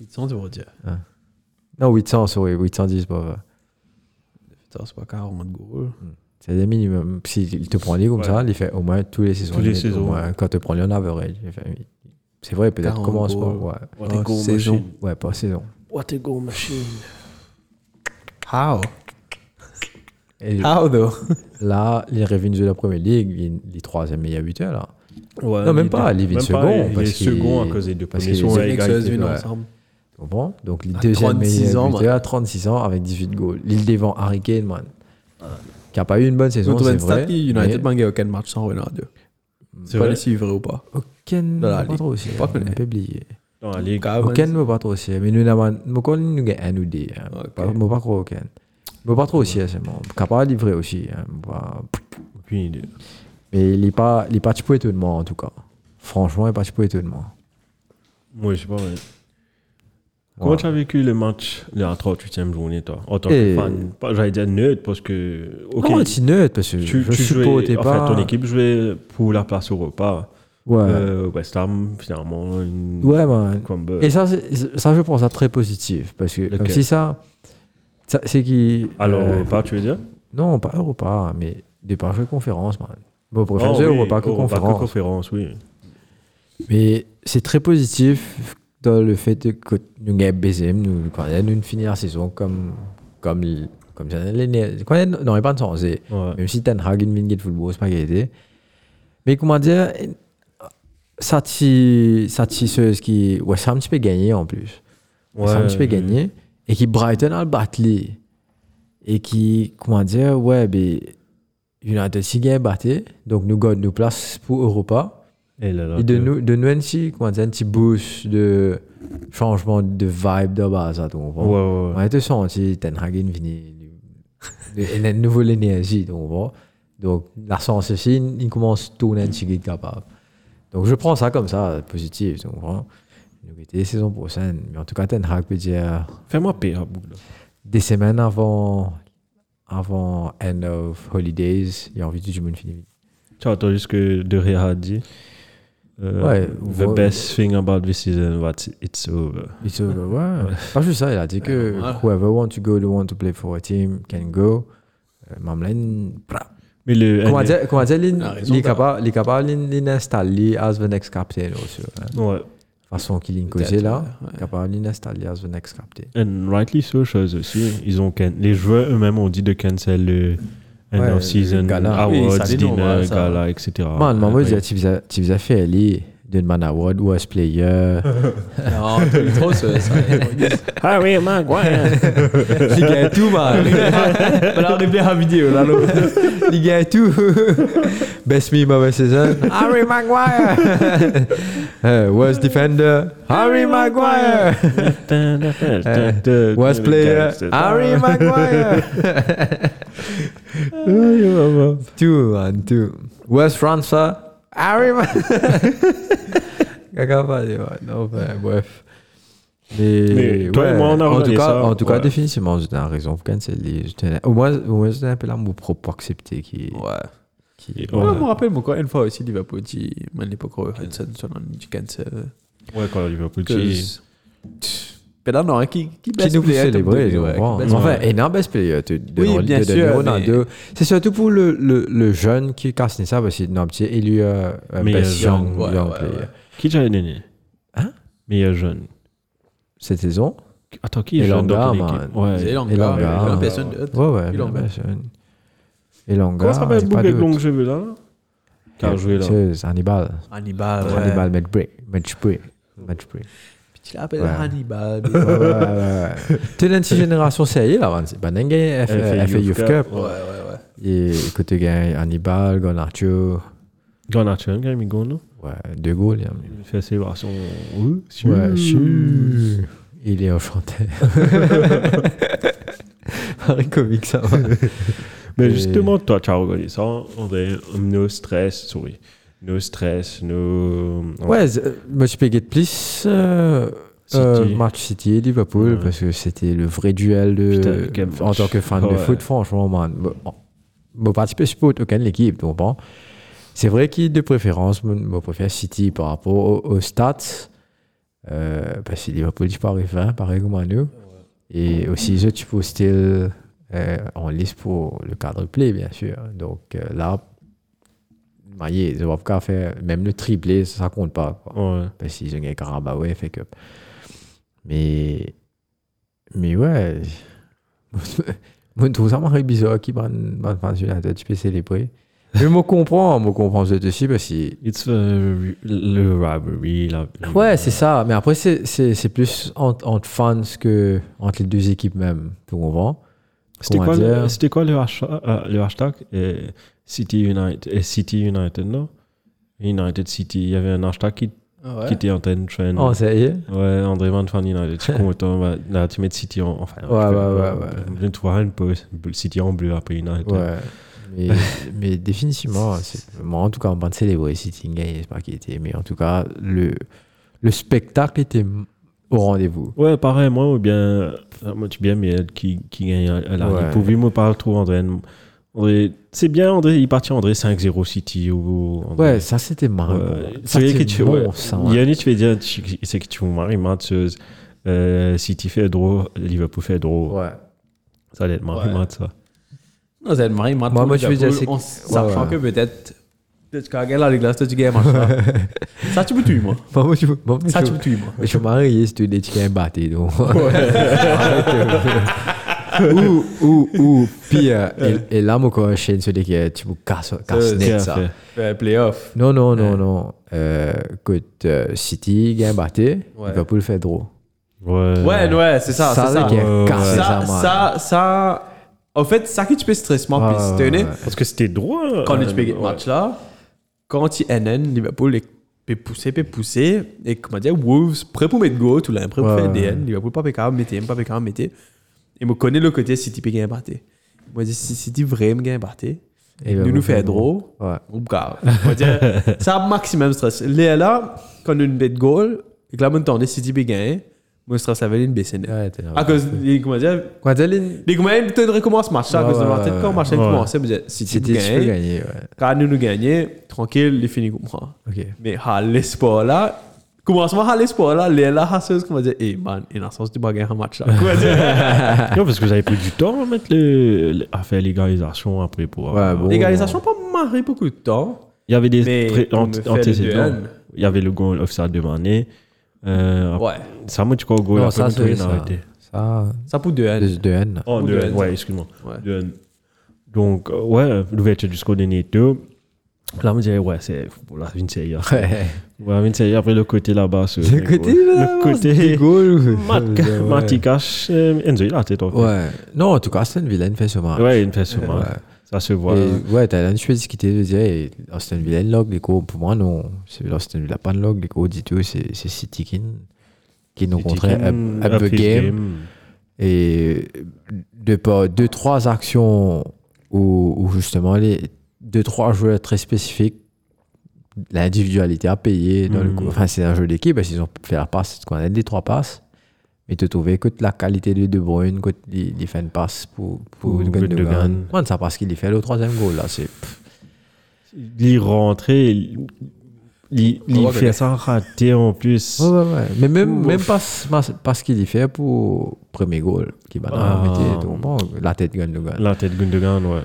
Ils sont, tu vas dire. Non, 800, sorry, 810 par 20. Putain, c'est pas 40 goals. C'est le minimum. S'il te prend les comme Ouais. ça, il fait au moins tous les saisons. Tous les saisons. Au moins, quand tu prends en average. il fait- C'est vrai, peut-être 40 commence pas. goals. Ouais. What a goal saison. machine. ouais, pas saison. What a goal machine. How? Et How, though? là, il est revenu de la première ligue, il est- troisième meilleur buteur là. Ouais, Non, même il pas, il est second, Il parce est second à cause des deux parce premiers qu'il sont ouais. ensemble. Tu comprends Donc, le deuxième 36 meilleur ans, buteur man. à 36 ans avec 18 goals. L'île devant Harry Kane, man. Qui n'a pas eu une bonne saison, c'est une vrai. United n'a gagné aucun match sans Ronaldo. C'est Pas vrai. les si vrai ou pas? Aucun, pas ligue. trop aussi. Pas connu. oublier. Dans la ligue. Aucun ne pas trop aussi. Mais nous n'avons nous gagnons un ou deux. hein. Pas- Moi pas trop aucun. Mais pas trop aussi, hein, c'est bon. Capable de livrer aussi. hein, pas- Aucune idée. Mais il n'est pas, il est pas petit pour étonnement en tout cas. Franchement, il n'est pas petit pour étonnement. Moi, je sais pas. mais- Comment Ouais. tu as vécu le match de la 38e journée, toi En tant que fan? J'allais dire neutre parce que. Ok, Non, c'est neutre parce que tu, je tu supportais jouais. pas. Enfin, ton équipe jouait pour la place au repas. Ouais. Euh, West Ham, finalement, une ouais, man. Et ça, ça, je pense ça très positif. Parce que comme si ça. ça c'est qui. Alors, euh, pas, tu veux dire? Non, pas Europa, mais des parcs de conférence, man. Bon, pour Oh, faire oui, Europa que conférence. conférence, oui. Mais c'est très positif le fait que nous avons baisé, nous, quand nous finir la saison comme, comme, comme ça. l'année- Quand on n'aurait pas de sens, Ouais. même si Ten Hag vient de football, c'est pas été. Mais comment dire, ça t'y, ça t'y, ce qui, ouais, ça un petit peu gagné en plus. Ouais, ça un petit peu gagné. Et qui Brighton a le battu. Et qui, comment dire, ouais, ben, United si gagne battu. Donc nous gagnons nos places pour Europa. Et là, là, Et de nous, de nous un petit, comment dire, un petit boost de changement de vibe de base, à tout Ouais, ouais, ouais. On a été senti Ten Hag venu une nouvelle énergie, donc la sens aussi, il commence à tourner un petit peu capable. Donc je prends ça comme ça, positif. Donc voilà. Nous était saison prochaine, mais en tout cas Ten Hag peut dire Fais-moi bout, là. des semaines avant avant end of holidays, il y a envie de du monde fini. Tu as entendu ce que De Gea a dit? Euh, Ouais, The ouais. best thing about this season, was it's over. It's over, ouais. Pas juste ça, il a dit que whoever want to go, the want to play for a team can go. Euh, Mamlen. Mais le. Comment dire, comment dire, il est capable, l'installer as the next captain aussi. hein. Ouais. Façon qu'il est causé là, ouais. capable de l'installer as the next captain. And rightly so, chose aussi. Ils ont can- les joueurs eux-mêmes ont dit de cancel le end of season gala. Awards, dinner, gala, etc. Man, fait aller d'une man award, worst player. Non, t'as trop ça. ça. Harry Maguire. Il gagne tout, man. On a arrivé à la vidéo là. Il gagne tout. Best me, mauvais saison. Harry Maguire. Euh, worst defender. Harry Maguire. Worst player. Harry Maguire. Tout, man, tout. Worst transfer. Harry Maguire. Caca pas dit, ouais. Non, ben, bref. Mais, Mais toi et moi, on a en tout cas, ça, en tout cas, ouais. définitivement, j'ai raison. Au moins, au moins, c'était un peu là mon propre accepté qui, Ouais. qui, Ouais, Ouais. je me rappelle, moi, quand une fois aussi, Liverpool, dit, à l'époque, Hudson, sur le du cancel. Ouais, quand Liverpool. Que. Qui- Mais là, non, qui, qui qui nous player, célébrer, je ouais, best Enfin, player. énorme best player de, de, Oui, de- bien de sûr, mais-. C'est surtout pour le, le, le jeune qui casse ça parce qu'il est un petit élu euh, un Meilleur best jeune, young, ouais, young ouais, player. ouais. Qui j'avais donné Hein? Meilleur jeune. Cette saison? Attends, qui est Et jeune dans Elanga, ton man. équipe? Ouais. C'est Elanga, Elanga, ouais. personne d'autre. Ouais, ouais. Elanga. best. Comment ça s'appelle il y a le bouc avec cheveux là Qui a joué là? C'est Hannibal. Hannibal, ouais. Hannibal, tu l'appelles Ouais. Hannibal. Petite génération sérieuse là, c'est pas dingue. Fait Youth Cup. Ouais, ouais, ouais. Et côté gagne Hannibal, Garnacho. Garnacho, quand même, non? Ouais, De Gaulle. il Il fait ses versions. Oui, Ouais. Il est enchanté. Pareil comique, ça va. Mais justement, toi, tu as regardé ça, on est no stress, sorry. No stress, no. Ouais, je me suis payé de plus euh, City. euh, match City et Liverpool Ouais. parce que c'était le vrai duel de, Putain, quel en match. tant que fan de Ouais. foot, franchement, man. Moi, participe support aucune l'équipe, donc bon. C'est vrai qu'il de préférence, je préfère City par rapport aux, aux stats. Euh, parce que Liverpool, il paraît fin, pareil comme à nous. Et aussi, je tu peux still euh, en liste pour le quadruplé, bien sûr. Donc euh, là, maillé, je vois pas faire, même le triplé, ça, ça compte pas. Quoi. Ouais. Parce qu'ils ont gagné Carabao, ouais, fait que. Mais. Mais ouais. Moi, je trouve ça marrant bizarre qui va fan United, tu peux célébrer. Mais je comprends, je comprends ça aussi parce que. It's le rivalry. La, Ouais, c'est ça. Mais après, c'est plus entre, entre fans que entre les deux équipes même. Tu comprends? C'était quoi, le- c'était quoi le hashtag, euh, le hashtag? Euh, City United, euh, City United, non? United City. Il y avait un hashtag qui, Ah ouais? qui était en train de trend. Oh, ça y est? Ouais, André Van Fan United. Content. bah, Là, tu mets City en. Enfin, Ouais, je peux- ouais, ouais, ouais. Je voir une pause. City en bleu après United. Ouais. Mais, mais définitivement, c'est- moi en tout cas, on va célébrer City gagne, c'est pas qui était. Mais en tout cas, le, le spectacle était au rendez-vous. Ouais, pareil, moi, ou bien. euh, Moi, tu bien, mais elle qui, qui gagne à l'arrière. Ouais. Pour lui, moi, parle trop, André. André c'est bien, André, il partit André 5-0 City. Ou, André. Ouais, ça c'était marrant. Ça, C'est vrai que tu bon, ouais. ça, ouais. a une, tu fais dire, c'est que tu maries. Euh, City fait draw, Liverpool fait draw. Ouais. Ça allait être marrant, Ouais. ça. Non, c'est Marie, Moi, moi, je veux dire, c'est- sachant ouais. que peut-être. Peut-être qu'à gagner les glaces, tu gagnes un match là. Ça, tu me tues, moi. Ça, tu me tues, moi. Je suis marié, c'est tu des chiens battés, donc. ou, ou, ou, pire, et, là, moi, quand je chaîne sur qui tu me casses, casse C'est net, ça. playoff. Non, non, non, non. Euh, écoute, euh, City gagne batté, Ouais. Liverpool fait draw. Ouais. Ouais, ouais, c'est ça, Ça, c'est ça. là, qui ouais. ça, Ça, ça, ça. En fait, ça qui tu peux stresser, moi, puis tu ouais, es ouais. Parce que c'était droit. quand tu payes ouais. ce match-là, quand il NN, Liverpool est- peut pousser, et comment dire, Wolves, prêt pour mettre go, tout là, prêt pour faire. DN, Liverpool pas capable de mettre, pas capable de mettre. Et moi, connais le côté City peut gagner batté. Moi, je dis, City vraiment gagne batté, Et nous Liverpool nous fait draw, Ouais. On va dire, ça a maximum stress. Là, là, quand nous met goal, et que là, on City peut gagner, moi, stress avait une baisse. Ouais, t'es là. À cause, les- comment dire, elle est. les ils te recommencent ce match-là, à cause de tête, quand match dites, City City, peut tu. Quand nous nous gagnons, tranquille, les finis comme ça. Ok. Mais à l'espoir là, commencement à l'espoir là, les là, hasseuse, comment dire, eh man, il a sens du bagarre un match là. Dire, Non, parce que vous avez pris du temps à mettre le, à faire l'égalisation après pour. L'égalisation pas marré beaucoup de temps, Il y avait des me antécédents. 2-1. Il y avait le goal offside de Mané. Euh, Ouais, Ça, moi, tu crois au goal Non, ça, c'est ça. arrêté. Ça, ça pour 2 de, de N. Oh, Ou de- de N, ouais, ça. excuse-moi. Ouais. De N. Donc, euh, ouais, l'ouverture du score de Neto. Là, on me disait, ouais, c'est pour la Vinceya. Ouais. Ouais, Vinceya, après le côté là-bas. Le côté, là, Le côté. goal. Mat- Matikash, euh, Enzo, il a tête. Ouais. Non, en tout cas, Aston Villa ne fait ce match. Ouais, il me fait ce match. Ça se voit. Et, ouais, t'as une chose qui dire, eh, Aston Villa, log, les gros, pour moi, non. C'est Aston Villa, pas de log, les dit tout, c'est c'est City qui, qui nous contrait un, un peu game. Et de par deux, trois actions où, où justement, les deux, trois joueurs très spécifiques, l'individualité a payé dans le Mhm. coup. Enfin, c'est un jeu d'équipe, parce qu'ils ont fait la passe, ce qu'on a dit, trois passes. Mais tu trouves que la qualité de De Bruyne, il fait une passe pour, pour Gundogan. Ça parce qu'il fait le troisième goal, là. C'est Il est rentré, il, il, il Ouais, fait ça raté en plus. Ouais, ouais, ouais. Mais même, Ouf. même pas, pas, pas ce qu'il fait pour premier goal, qui va Ah. mettre la tête Gundogan. La tête Gundogan, ouais.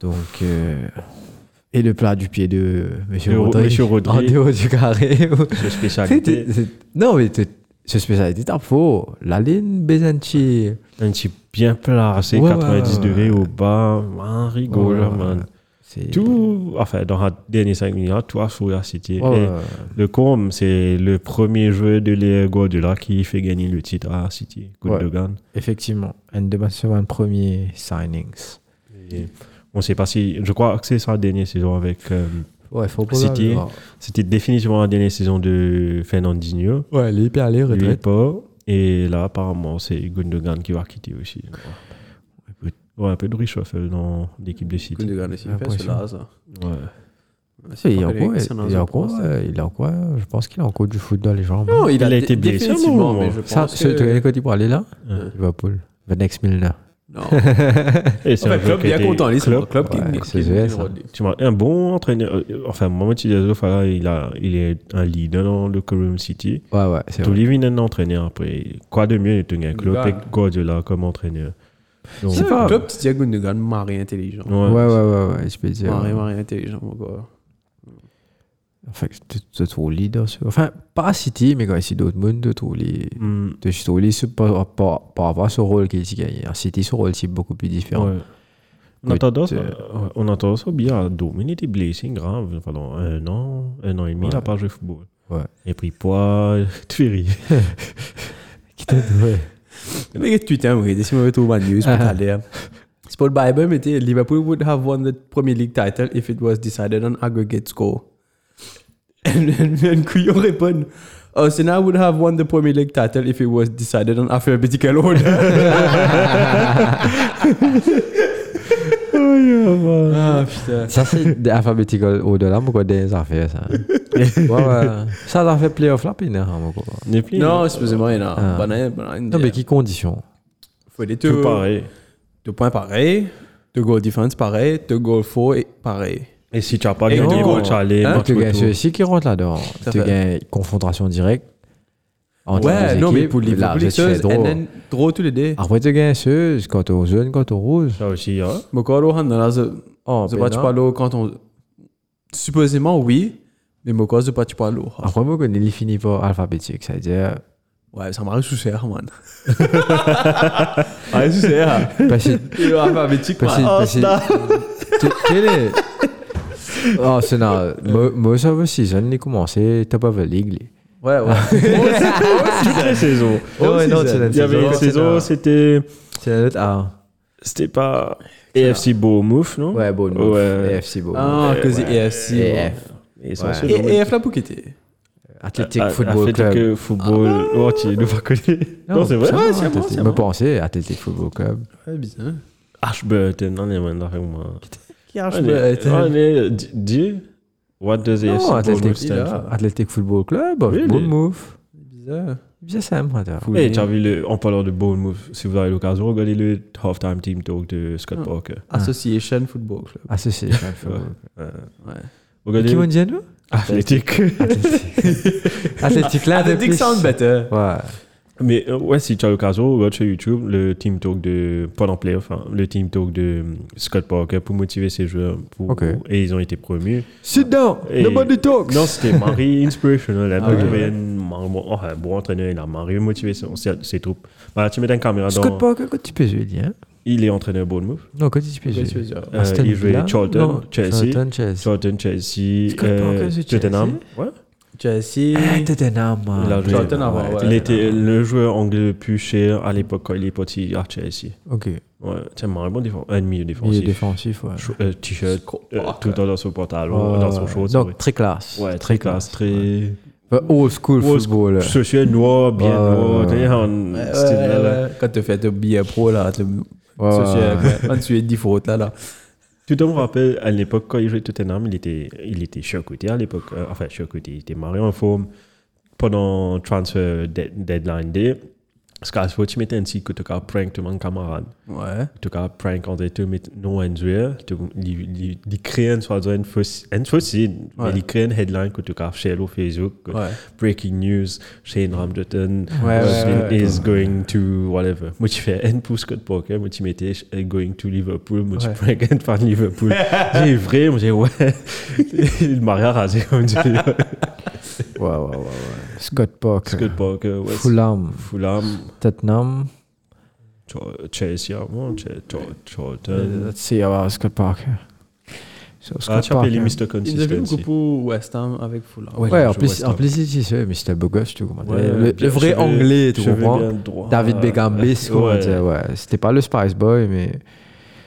Donc, euh, et le plat du pied de Monsieur De Ro- Rodri. Monsieur Rodri. En dehors du carré. Spécialité. Non, mais c'est- ce spécialité, faux. La ligne Bezanchi. Un petit bien placé, Ouais, ouais, 90 ouais, degrés au bas. Man, rigole, man. Tout, enfin, dans les dernières 5 minutes, tout a la ouais. Le com, c'est le premier joueur de l'ère Guardiola qui fait gagner le titre à City, Gundogan. Effectivement. Un de mes premiers signings. Et on sait pas si, je crois que c'est sa dernière saison avec. euh, Ouais, faut pas City. C'était définitivement la dernière saison de Fernandinho. Ouais, il est hyper allé, retraite. pas. Et là, apparemment, c'est Gundogan qui va quitter aussi. Ouais, un peu de reshuffle dans l'équipe de City. Gundogan aussi, pas cela, ça. Ouais. Il pas encore, c'est il encore, euh, il encore, je pense qu'il a encore du foot dans les jambes. Non, il, Il a été blessé, définitivement, moi. mais je Ça, ce- tu connais quand il parlait là? Ouais. Liverpool. The next Milner. Non. Et c'est En un fait, club qui bien content, c'est club, un club qui ouais, qui- qui- qui- ça. Tu m'as un bon entraîneur. euh, Enfin, Mohamed Tidiazo, voilà, il, a, il est un leader dans le Currium City. Ouais, ouais, c'est Tout vrai. un entraîneur après. Quoi de mieux, il te gagne Klopp et. Guardiola comme entraîneur. C'est pas- un club, dis à Gundogan, marré intelligent. ouais. Ouais, ouais, ouais, ouais, je peux dire. Marré, marré intelligent, mon gars. Enfin, tu tu trouves leader. sur- Enfin, pas City, mais quand ici Dortmund, tu trouves les. Hmm, Tu trouves les sur- par par- par rapport à ce rôle qu'il a gagné. À City, ce rôle, c'est beaucoup plus différent. ouais. On a tendance, euh, on a tendance à oublier dominer des blessings graves pendant un an, un an et demi, Ouais. il n'a pas joué football. Ouais. Et puis poids, tu fais rire. Qui t'a ouais. Mais Twitter, oui, si on trouve une news, pour aller. C'est pour le Bible, mais t'es- Liverpool would have won the Premier League title if it was decided on aggregate score. And then Couillon répond, Arsenal would have won the Premier League title if it was decided on alphabetical order. ah putain. Ça, c'est des alphabetical moi, quoi, des affaires, ça. ouais, ouais. Ça, ça fait playoff là, puis non, moi, Non, excusez-moi, non. Ah. Bon, hein, bon, hein, Non, mais qui conditions faut des tout deux, pareil. deux points pareils, deux goal defense pareil, deux goal for et pareil. Et si tu n'as pas gagné tu as les Hein? Tu gagnes ceux-ci qui rentrent là-dedans. Tu gagnes confrontation directe. entre Ouais, les non, mais équipes, pour les draw. and then draw tous les deux. Après, tu gagnes ceux, quand on jaune, quand on rouge. Ça aussi, hein. Mais quand on dans la Oh, Je pas tu parles quand on. Supposément, oui. Mais moi, je pas tu parles. Après, moi, quand il finit par alphabétique, ça veut dire. Ouais, ça m'arrive sous serre, man. Ouais, sous serre. Parce que. Il est alphabétique, Parce que. man. parce que- tu- Quel est. Oh, c'est non. Moi, moi, ça va si jeune, il commençait top of the league. Ouais, ouais. Toutes les saisons. Ouais, non, c'est la Il y avait une saison, c'était. C'est un autre A. C'était pas AFC Bournemouth, non? Ouais, bon, Ouais. AFC, bon. Ah, que c'est. EFC. EF. Et EF là pour quitter. Athletic Football Athletic Club. Football. Oh, tu nous pas connu. Non, c'est vrai. Ouais, c'est bon, c'est Je me pensais Athletic Football Club. Ouais, bizarre. Ashburton, non, il y a maintenant moi. Qui a Allez, allez, di- dis, what does AFC Non, Athletic, Bournemouth stand là. for? Athletic Football Club of Really? Bournemouth. Bizarre. Bien simple, attends. Hey, tu as vu le, en parlant de Bournemouth, si vous avez l'occasion, regardez le halftime team talk de Scott Ah. Parker. Association Football Club. Association Football. Euh, Ouais. regardez Qui m'ont dit nous? Athletic. Athletic là, Athletic sound better. Ouais. Mais euh, ouais, si tu as l'occasion, regarde sur YouTube le team talk de, pendant playoff, hein, le team talk de euh, Scott Parker pour motiver ses joueurs. Pour, Ok. Et ils ont été promus. Sit down, Et- nobody talks. Non, c'était Marie Inspirational. Elle Ah ouais, oh, un bon entraîneur. Il a Marie motivé ses, ses troupes. Voilà, tu mets une caméra dans. Scott Parker, quand tu peux jouer, lui, hein Il est entraîneur Bournemouth. Non, quand tu peux Qu'est-ce que tu jouer. Euh, il jouait Charlton, Chelsea. Charlton, Chelsea. Charlton, Chelsea, Scott euh, Parker, c'est Tottenham. Ouais. Chelsea. Ah, Tottenham. Il a man. joué. Charlton avant, ouais. Il était le joueur anglais le plus cher à l'époque quand il est parti à Chelsea. Ok. Ouais, c'est un bon défensif. Un milieu Il est défensif. défensif, ouais. Euh, T-shirt, euh, tout le temps dans son pantalon, dans son short. Donc, très classe. ouais, très classe, très. Ouais, Old school Old football. Social noir, bien noir. ouais, tu sais, ouais. un Ouais, style ouais, là, là. ouais. Quand tu fais ton billet pro, là, tu Ouais, social, ouais. quand tu es 10 fautes, là, là. Tout le monde rappelle, à l'époque, quand il jouait Tottenham, il était, il était surcoté à l'époque. Euh, enfin, surcoté, il était marié en forme pendant transfer de- deadline day. Moment, tu mettais un site que tu as prank tout mon camarade. Ouais. Tu as prank tu. Tu. Mais Ouais. il crée une headline que tu as share au Facebook. Breaking news, Shane ouais, ouais. is going to whatever. Moi, tu fais un pour Scott Parker, moi, tu mettais uh, going to Liverpool, tu prends un fan Liverpool. J'ai vrai, moi, j'ai ouais. Il m'a rien rasé, ouais, ouais, ouais. Scott Parker. Scott Parker, ouais. Fulham. Fulham, Tottenham. Ch- Chelsea avant, Ch- Ch- Charlton. let's see about Scott Parker. So, Ah, Scott tu appelles Parker. Mr. Il nous a vu Consistency. beaucoup pour West Ham avec Fulham. Ouais. Ouais, en plus, en plus, il c'est mais c'était beau gosse, tu comprends. Ouais, le, le vrai cheveux- anglais, tu comprends. David Beckham Bliss, Ouais. ouais. C'était pas le Spice Boy, mais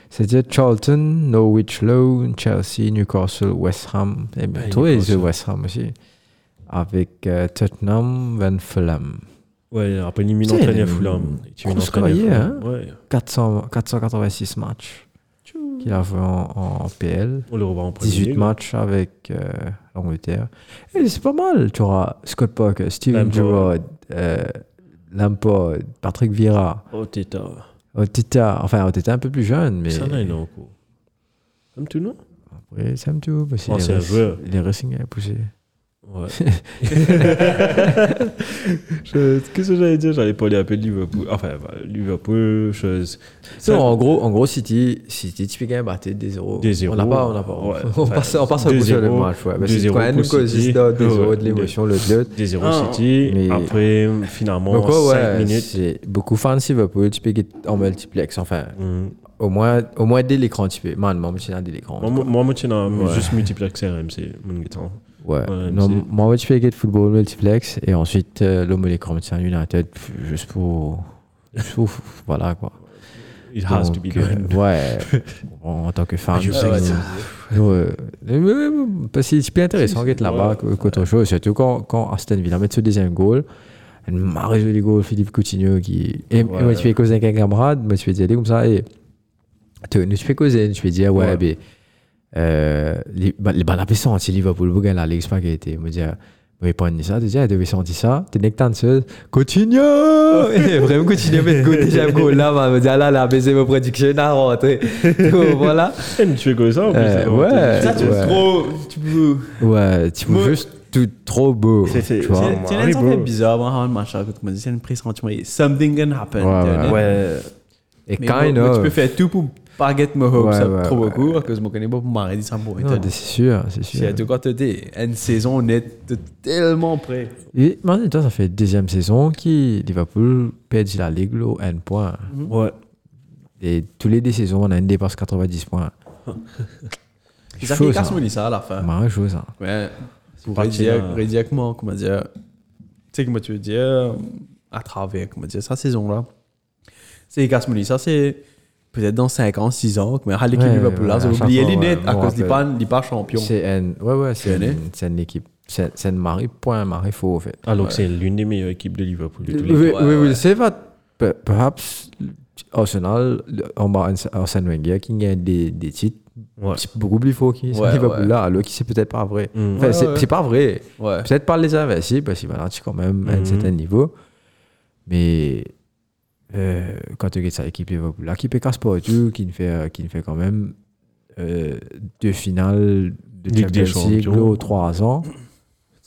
c'était Charlton, Norwich Low, Chelsea, Newcastle, West Ham. Et bien, Ouais, jouent West Ham aussi. Avec euh, Tottenham, Van Fulham. Ouais, après, il mis entraîneur une Fulham. Il mis. Ouais. 400, 486 matchs qu'il a fait en, en PL. On le revoit en premier 18 lieu. matchs avec euh, l'Angleterre. Et c'est pas mal. Tu auras Scott Parker, Steven. Gerrard, euh, Lampard, Patrick Vieira, Oh, Teta. Otita. Enfin, Otita un peu plus jeune, mais. Ça, là, il est en cours. Comme tout, non? Après, c'est un petit peu. Parce les, joueur. les Racing a poussé. Ouais. Je- Qu'est-ce que j'allais dire? J'allais parler un peu de Liverpool. Enfin, bah, Liverpool, chose. Non, en gros, en gros, City, City, tu peux gagner battre des 0 Des zéros. On n'a pas, on n'a pas. Ouais. On passe, on passe à sur le match, ouais. C'est quand même une des zéros, Ouais, de l'émotion, l'autre. Des 0 Ah, City. mais- Après, finalement, Donc, 5 ouais, minutes. c'est beaucoup fan de Liverpool, tu peux get en multiplex, enfin, Mhm. au moins, au moins dès l'écran, tu peux. Man, moi, je suis dès l'écran. Moi, moi, non, Ouais. juste multiplex RMC, mon guitar. Ouais. Ouais, non, moi, peux get football multiplex et ensuite euh, l'homme l'écran, c'est un United, juste pour. juste pour- voilà, quoi. It has to be Donc, euh, done. ouais, en tant que fan. Je ouais. Mais, mais, mais, Parce que c'est plus intéressant d'être là-bas qu'autre chose, surtout quand, quand Aston Villa met ce deuxième goal. Un marre joli goal, Philippe Coutinho qui. Et, et moi, tu fais causer avec un camarade, moi, tu fais dire comme ça, et. Tu nous fais causer, tu fais dire, ouais, Ouais. Euh, les, bah, les balles à senti Liverpool, vous gagnez la Ligue Spaghetti. Me dire, vous prendre ça, tu dis, elle devait sentir ça, t'es nec danseuse, Coutinho! Et Vraiment, met le goal, déjà, goal là, me dire, là, là, baiser vos prédictions, à rentrer. Voilà. Eh, mais Tu fais comme ça en plus. Euh, ouais. Ça, tu Ouais. trop. Tu peux. Ouais, tu peux juste tout trop beau. C'est- tu vois. c'est- un peu bizarre, moi, un match là, comme on dit, c'est une pressentiment. Something can happen. Ouais, tu ouais. Et Mais kind moi, tu peux of. faire tout pour pas get my hopes Ouais, up ouais, trop ouais. beaucoup, parce que je me connais pas pour m'arrêter ça pour Non, c'est sûr, c'est sûr. tout cas, t'es une saison nette, t'es tellement prêt. Et maintenant, ça fait deuxième saison qui Liverpool perd la Ligue au N point. Ouais. Et tous les deux saisons, on a une dépasse 90 points. C'est ça Chaud, qui ça. casse mon ça à la fin. Marrant chose, hein. Ouais. Là. redire comment, comment dire. Tu sais comment tu veux dire, à travers, comment dire, sa saison-là. C'est casse mon ça c'est peut-être dans 5 ans, 6 ans, mais à l'équipe Ouais, Liverpool là, ouais, ça à ouais, cause rappelle. pas, pas champion. C'est une, ouais, ouais, c'est une, c'est une équipe. C'est marée, point marée faux, en fait. Alors que c'est l'une des meilleures équipes de Liverpool. de tous Oui, les oui, temps. ouais, oui, ouais. c'est pe- Perhaps Arsenal, on va Arsène Wenger qui gagne des, des titres Ouais. c'est beaucoup plus faux qui Ouais, Liverpool ouais. là, alors que c'est peut-être pas vrai. Mm. Enfin, Ouais, c'est ouais. pas vrai. Ouais. Peut-être pas les investir parce qu'il va quand même à un Mhm. certain niveau. Mais euh, quand tu regardes ça, l'équipe Liverpool, là, qui peut casse pas tout, qui ne fait, euh, qui ne fait quand même euh, deux finales de Ligue des Champions trois ans,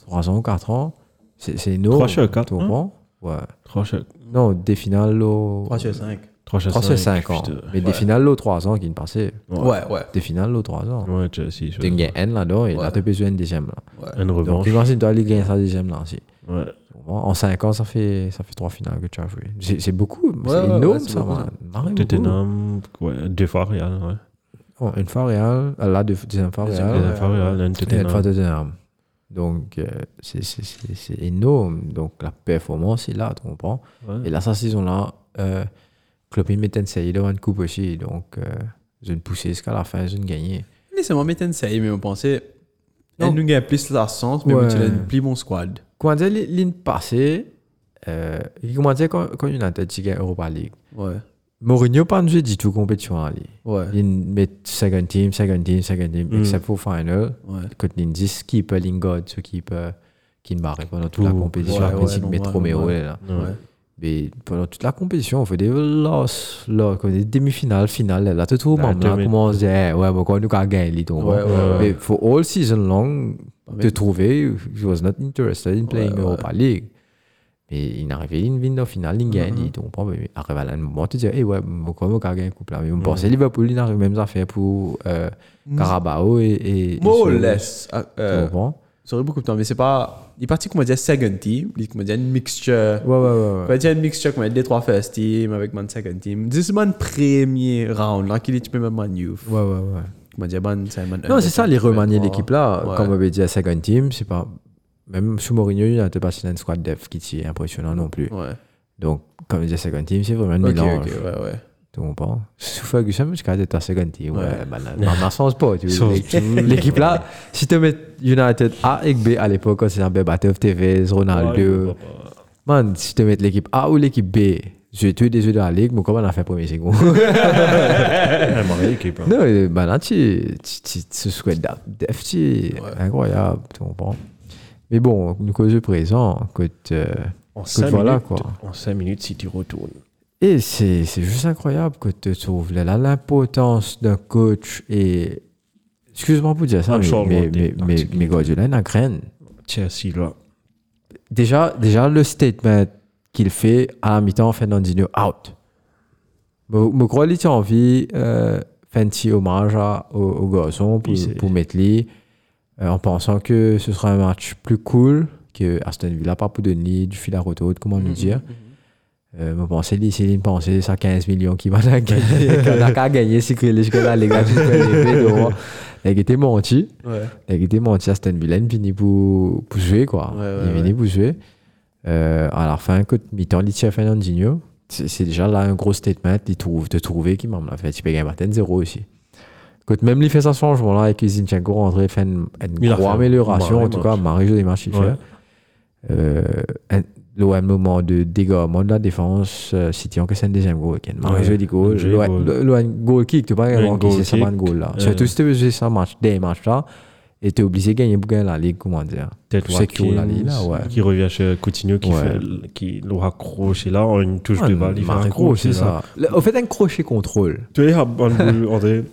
trois ans, quatre ans, c'est c'est énorme. Trois sur quatre, hein? Ouais. 3 sur Non, des finales 3 sur 5. 3 sur 3 sur 5 ans. Mais des Ouais. finales là, trois ans qui ne passaient. Ouais, ouais. Des finales là, trois ans. Ouais, tu sais, Tu gagnes un là-dedans et là, tu as besoin d'une deuxième là. ouais. Une Donc, aller gagner sa deuxième là aussi. Ouais. En 5 ans, ça fait, ça fait 3 finales que tu as joué. C'est c'est beaucoup, c'est ouais, énorme ouais, c'est ça, beaucoup. Tottenham, ouais, deux fois Real, ouais. Oh, une fois Real, euh, là, deux, deuxième fois Deuxième Real, Deux fois Real, un une fois Tottenham. Donc, euh, c'est- c'est c'est- c'est énorme. Donc, la performance est là, tu comprends? Ouais. Et là, cette saison-là, euh, Klopp, une série devant une coupe aussi. Donc, euh, j'ai une poussée jusqu'à la fin, j'ai une gagnée. Laissez-moi mettre une série, mais on pensait. Elle nous gagne plus la sens, mais Ouais. tu l'as plus bon squad. Comment dire, l'in- l'in passée, euh, comment dire, quand, quand United tu gagnes Europa League, Ouais. Mourinho pas joué du tout compétition en Ligue. Ouais. Il met second team, second team, second team, Mm. except for final. Ouais. Quand il dit keeper, Lingard, ce keeper, qui ne pendant toute la compétition. ouais, Après, ouais, il met Romero là. Ouais. Mais pendant toute la compétition, on fait des losses, des demi-finales, finales. Là, trouves, Là, même là, demi- comment on se dit, eh, ouais, bon, quand nous gagné, tu comprends? Ouais, ouais. Mais for all season long, mais- te trouver, he was not interested in playing Ouais, ouais. Europa League. Mais il n'arrivait il vient en finale, il gagne, tu comprends? Mais arrive à un moment, tu te dis, eh ouais, pourquoi on a gagné coupe là? Mais on Mhm. pensait Liverpool, il arrive même à faire pour euh, Carabao et. et et More or ce- less. Ah, Tu euh, comprends? Ça aurait beaucoup de temps, mais c'est pas. Il est parti, comment dire, second team. Il est, dire, une mixture. Ouais, ouais, ouais. Comment dire, une mixture, comment dire, des trois first team avec mon second team. C'est mon premier round, là, qu'il est, tu peux même mon youth. Ouais, ouais, ouais. Non, c'est ça, les remanier l'équipe là. Ouais. Comme on avait dit à second team, c'est pas. Même sous Mourinho, il n'était pas sur une squad def qui est impressionnant non plus. Ouais. Donc, comme je disais, second team, c'est vraiment un Ok, mélange. ok, ouais, ouais. Tu comprends? Sous Ferguson, tu as ta second team. Ouais, Ouais. bah, ça change pas. Tu Change vois. L'équipe là, si tu mets United A et B à l'époque, c'est un Berbatov, TV, Ronaldo. Man, si tu mets l'équipe A ou l'équipe B, j'ai tué des jeux de la ligue, mais comment on a fait premier second? Hein. non, bah là, tu, ce squad def, tu, incroyable, tu comprends? Mais bon, nous cause présent, écoute, euh, En écoute, 5 voilà quoi. en 5 minutes, si tu retournes. Et c'est juste incroyable que tu trouves là, l'importance d'un coach et. Excuse-moi pour dire ça, mais, mais, mais, mais, Guardiola, il a graine. Chelsea, là. Déjà, déjà, le statement qu'il fait à mi-temps, Fernandinho out. Je crois qu'il a envie euh, faire un petit hommage à- au, au garçon pour, pour mettre lui euh, en pensant que ce sera un match plus cool que Aston Villa, pas pour donner du fil à retordre, comment nous dire. Euh, je pensais, lui, c'est une pensée, ça 15 millions qui va gagner, qu'on a qu'à gagner, c'est que les gars. Il était menti. Il était menti à Aston Villa, il finit pour, pour jouer, quoi. Il finit pour jouer. Euh, à la fin, mi-temps, il Fernandinho. C'est déjà là un gros statement, il trouve, de trouver qui m'a fait. Tu peux gagner Martin zéro aussi. Quand même, il fait sa changement là avec Zinchenko rentré, fait une, grosse amélioration, en tout cas, match. Marie joli match, il Ouais. fait. Euh, un moment de dégâtement de la défense, euh, City encaisse un deuxième goal. Ouais, joli goal. Là, goal. kick, tu vois, c'est ça, un goal là. Surtout si tu veux ça match, des matchs là, et tu es obligé de gagner pour gagner la ligue, comment dire. Peut-être la ligue, là, ouais. qui revient chez Coutinho, qui, Ouais. fait, qui le raccroche. Et là, en une touche de balle, il fait un c'est ça. Le- Au fait, un crochet contrôle. Tu vois, il y a un boule, André.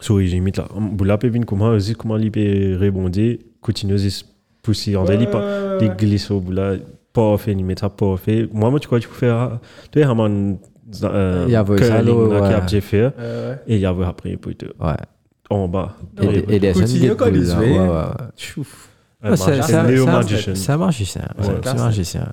Sorry, j'ai mis là. Un boule là, Pévin, comment, aussi, comment il peut rebondir. Coutinho, c'est pousser en délit, il glisse au bout là, pas fait, il met ça pas fait. Moi, moi, tu crois que tu peux faire, tu euh, Il y avait ça, là, là, qui a fait, et il y avait après, plutôt, Ouais. En bas. Et, les Continue quand il se fait. c'est- magicien, c'est un- magicien. C'est un magicien.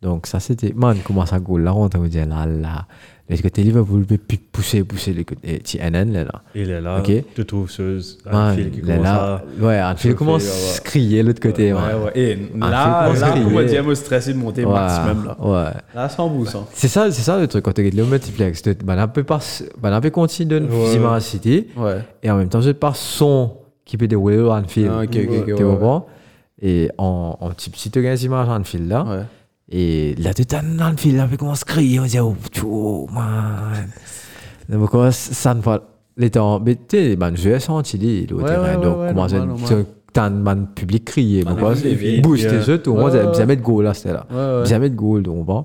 Donc, ça, c'était. Man, comment ça goal là, on te dit là, là. Le côté Liverpool plus pousser, pousser le côté. Ti NN, là. là. Il est là, Ok. tu trouves ce Anfield qui là, commence là. à... Ouais, Anfield commence à crier de l'autre côté, Ouais, ouais. Et là, là, me crier. dire, me stresser de monter Ouais, maximum, là. Ouais. Là, 100%. C'est ça, c'est ça le truc quand tu regardes le multiplex. Tu- Ben, on peut pas, ben, on peut continuer de Ouais. physiquement à City Ouais. et en même temps, je pas son qui peut dérouler Anfield. Ah, ok, ok, ok, Tu comprends? Et en, en petit, petit, tu gagnes image Anfield là. Et là, tout dans le film, là, on commence à crier, on dit, oh, oh man. Donc, comment ça ne va. Les temps, mais tu sais, ben, je vais sentir le Ouais, terrain. ouais, donc, comment ça, tant man public crier, Man, pourquoi les filles, booster bien. eux, tout le monde, Ouais, ouais. jamais de goal là, c'était là. Jamais de goal, donc, bon.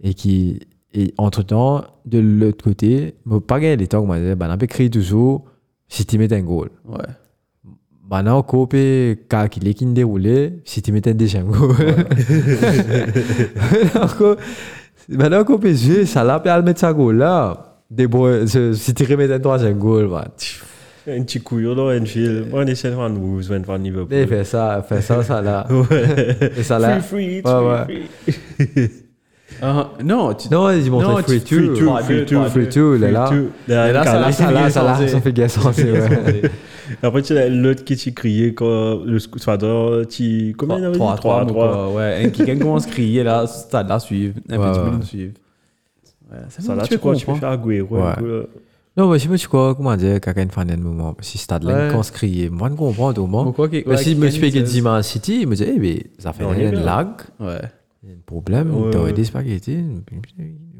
Et qui, et entre temps, de l'autre côté, moi, pas gagner les temps, moi, ben, on peut crier toujours si tu mets un goal. Ouais. Maintenant, on peut calculer qui déroulé si tu mets un deuxième goal. Encore, Maintenant, qu'on peut jouer, ça là, peut mettre sa goal là. Des boys, si si tu remets un troisième goal, man. Un petit couillon dans Anfield. On essaie de faire Wolves, on va Mais Liverpool. fais ça, fais ça, ça là. Ouais. Et ça là. Free, free, Ouais, ouais. free, free. Ah, non, tu... Non, ils montrent free free free Free là, là. Free two. là, Là, ça ça là, là, ça là, ça là, ça fait ouais. Après, tu as l'autre qui t'y criait quand le squadron, tu. Combien il avait dit? 3 3 3 3. Ouais, un qui quelqu'un commence à crier là, ça là suivre, un petit peu nous suivre. Ça là, tu tu crois, tu peux faire Agüero. Ouais. un. Non, mais je sais pas, tu crois, comment dire, quelqu'un de fan d'un moment. Si stade là, il commence à crier. Moi, je comprends, moins. Pourquoi qu'il- Mais si je me suis des images City, il me dit, eh, mais ça fait il un lag. Ouais. Il y a un problème, t'aurais ouais. des spaghettis.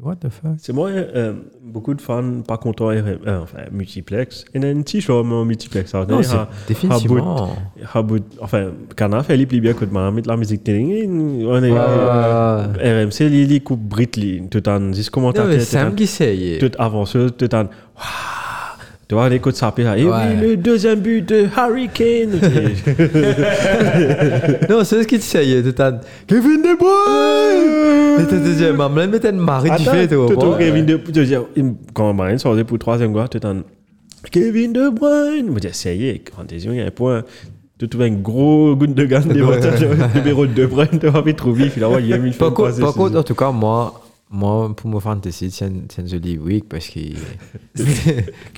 What the fuck? C'est moi, euh, beaucoup de fans pas contents, RM, euh, enfin, multiplex. Il y a un petit show en multiplex. ça. Non, Il y c'est a- définitivement. Habut, enfin, quand on a fait les plus bien que de mettre la musique télé, on est, Euh, RMC, les, coupes Britly, tout en, dis Non, commentateur, mais tout c'est un qui sait. tout avanceuse, tout en, Waouh tu vois, les de sapé là. Et Ouais. oui, le deuxième but de Harry Kane. Non, c'est ce qui te sait. Tout un Kevin De Bruyne! Et t'as dit, maman, mais du fait, tu vois. Kevin De Bruyne, tu dis, quand Brian sortait pour troisième tout en, Kevin De Bruyne. Je dis, ça y est, fantasy, il y a un point. Tu trouves un gros devant toi, le numéro de De Bruyne, tu vas vite trop par contre, en tout cas, moi, moi pour mon fantasy, c'est une, c'est une jolie week parce que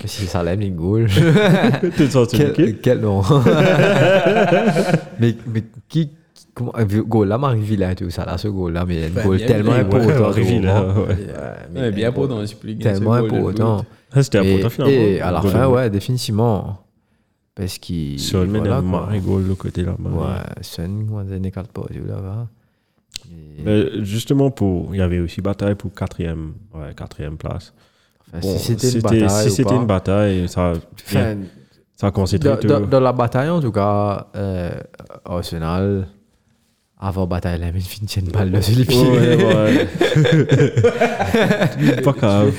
parce que ça l'aime les goals. Tout sorti de quel, quel nom. mais, mais qui. Comment, euh, goal là, Marie Villa et tout ça, là, ce goal là, mais il y a Ben, un goal tellement important. ouais, ce Marie Villa, moment. ouais. Ouais, mais Ouais, bien je plus Tellement important. Ah, C'était Et, important finalement. et à la fin, ouais, définitivement. Parce qu'il. Mais un quoi. marre goal le côté là. Ouais, Sun, comment ça n'écarte pas, tu vois, là-bas. Et- Mais justement, pour, il y avait aussi bataille pour quatrième, ouais, quatrième place. enfin, Bon, si c'était une bataille. si c'était pas. une bataille, ça, Enfin, ça a commencé dans, dans- dans la bataille, en tout cas, euh, Arsenal, avant bataille, la mine finit une balle sur les pieds. Ouais, ouais. Pas grave.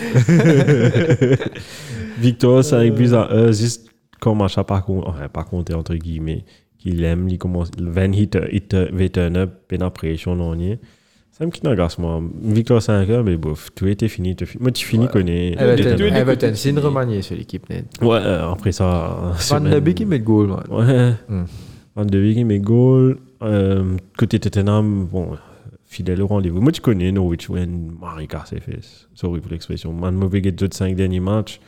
Victor, 5 buts à 1, juste comme achat par contre, enfin, pas compter entre guillemets, qu'il aime, il commence, 20 hit, hit, veteran up, peine après, son dernier. Ça me quitte grâce, moi. Victor 5 heures, mais bof, tout était fini. tout fi- Moi, tu finis, connais. Everton, c'est une c'est- remaniée sur l'équipe. Ouais, euh, après ça. Van semaine- de Beek, il met goal, man. Ouais. Hmm. Van de Beek, il met goal. Côté Tottenham, bon, fidèle au rendez-vous. Moi, tu connais Norwich, fesses. Sorry pour l'expression. Man, mauvais get de 5 derniers matchs.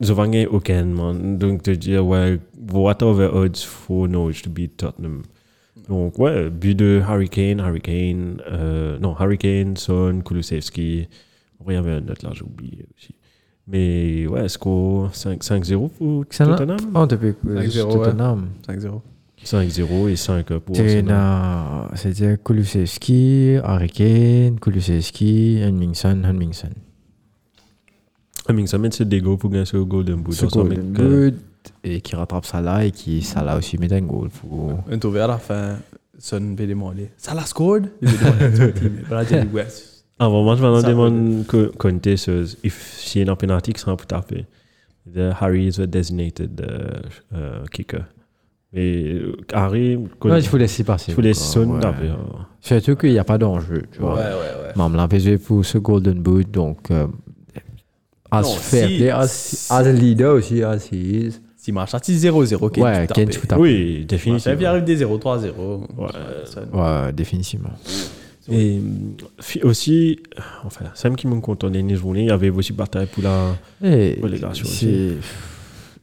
Ont gagné aucun, man. Donc, te dire, ouais, whatever odds for Norwich to beat Tottenham? Donc, ouais, but de Harry Kane, Harry Kane, euh, non, Harry Kane, Son, Kulusevski. Il y avait un autre là, j'ai oublié aussi. Mais, ouais, score 5 5-0 pour Tottenham. Oh, depuis 5-0, Tottenham. 5-0. 5-0 et 5 pour Arsenal. C'était Kulusevski, Harry Kane, Kulusevski, Henningsen, Henningsen. Hemming, ça met ce dégo pour gagner ce Golden Boot. Ce golden boot, et qui rattrape Salah et qui Salah aussi met un goal. Un trouvé à la fin, Son veut demander. Ça l'a scored Il veut demander à son team. Voilà, j'ai dit, ouais. Avant match, maintenant, demande que Conte, if s'il y a un penalty, qui sera pour taper. The Harry is a designated uh, uh, kicker. Mais euh, Harry, Ouais, il faut laisser passer. il faut ouais. d'avait, euh, Surtout qu'il n'y a pas d'enjeu, tu Ouais, vois. ouais, ouais. Mam l'a pesé pour ce Golden Boot, donc. Euh, as Non, fair si- play, as, si- as a leader aussi, as he is. Si marche à 0-0, Kane, Ouais, tu Kane. Oui, définitivement. puis arrive des 0-3-0. Ouais. ça- Ouais, définitivement. Et euh, aussi, euh, enfin, Sam qui me compte en dernière journée, il y avait aussi bataille pour la. Et Relégation c'est.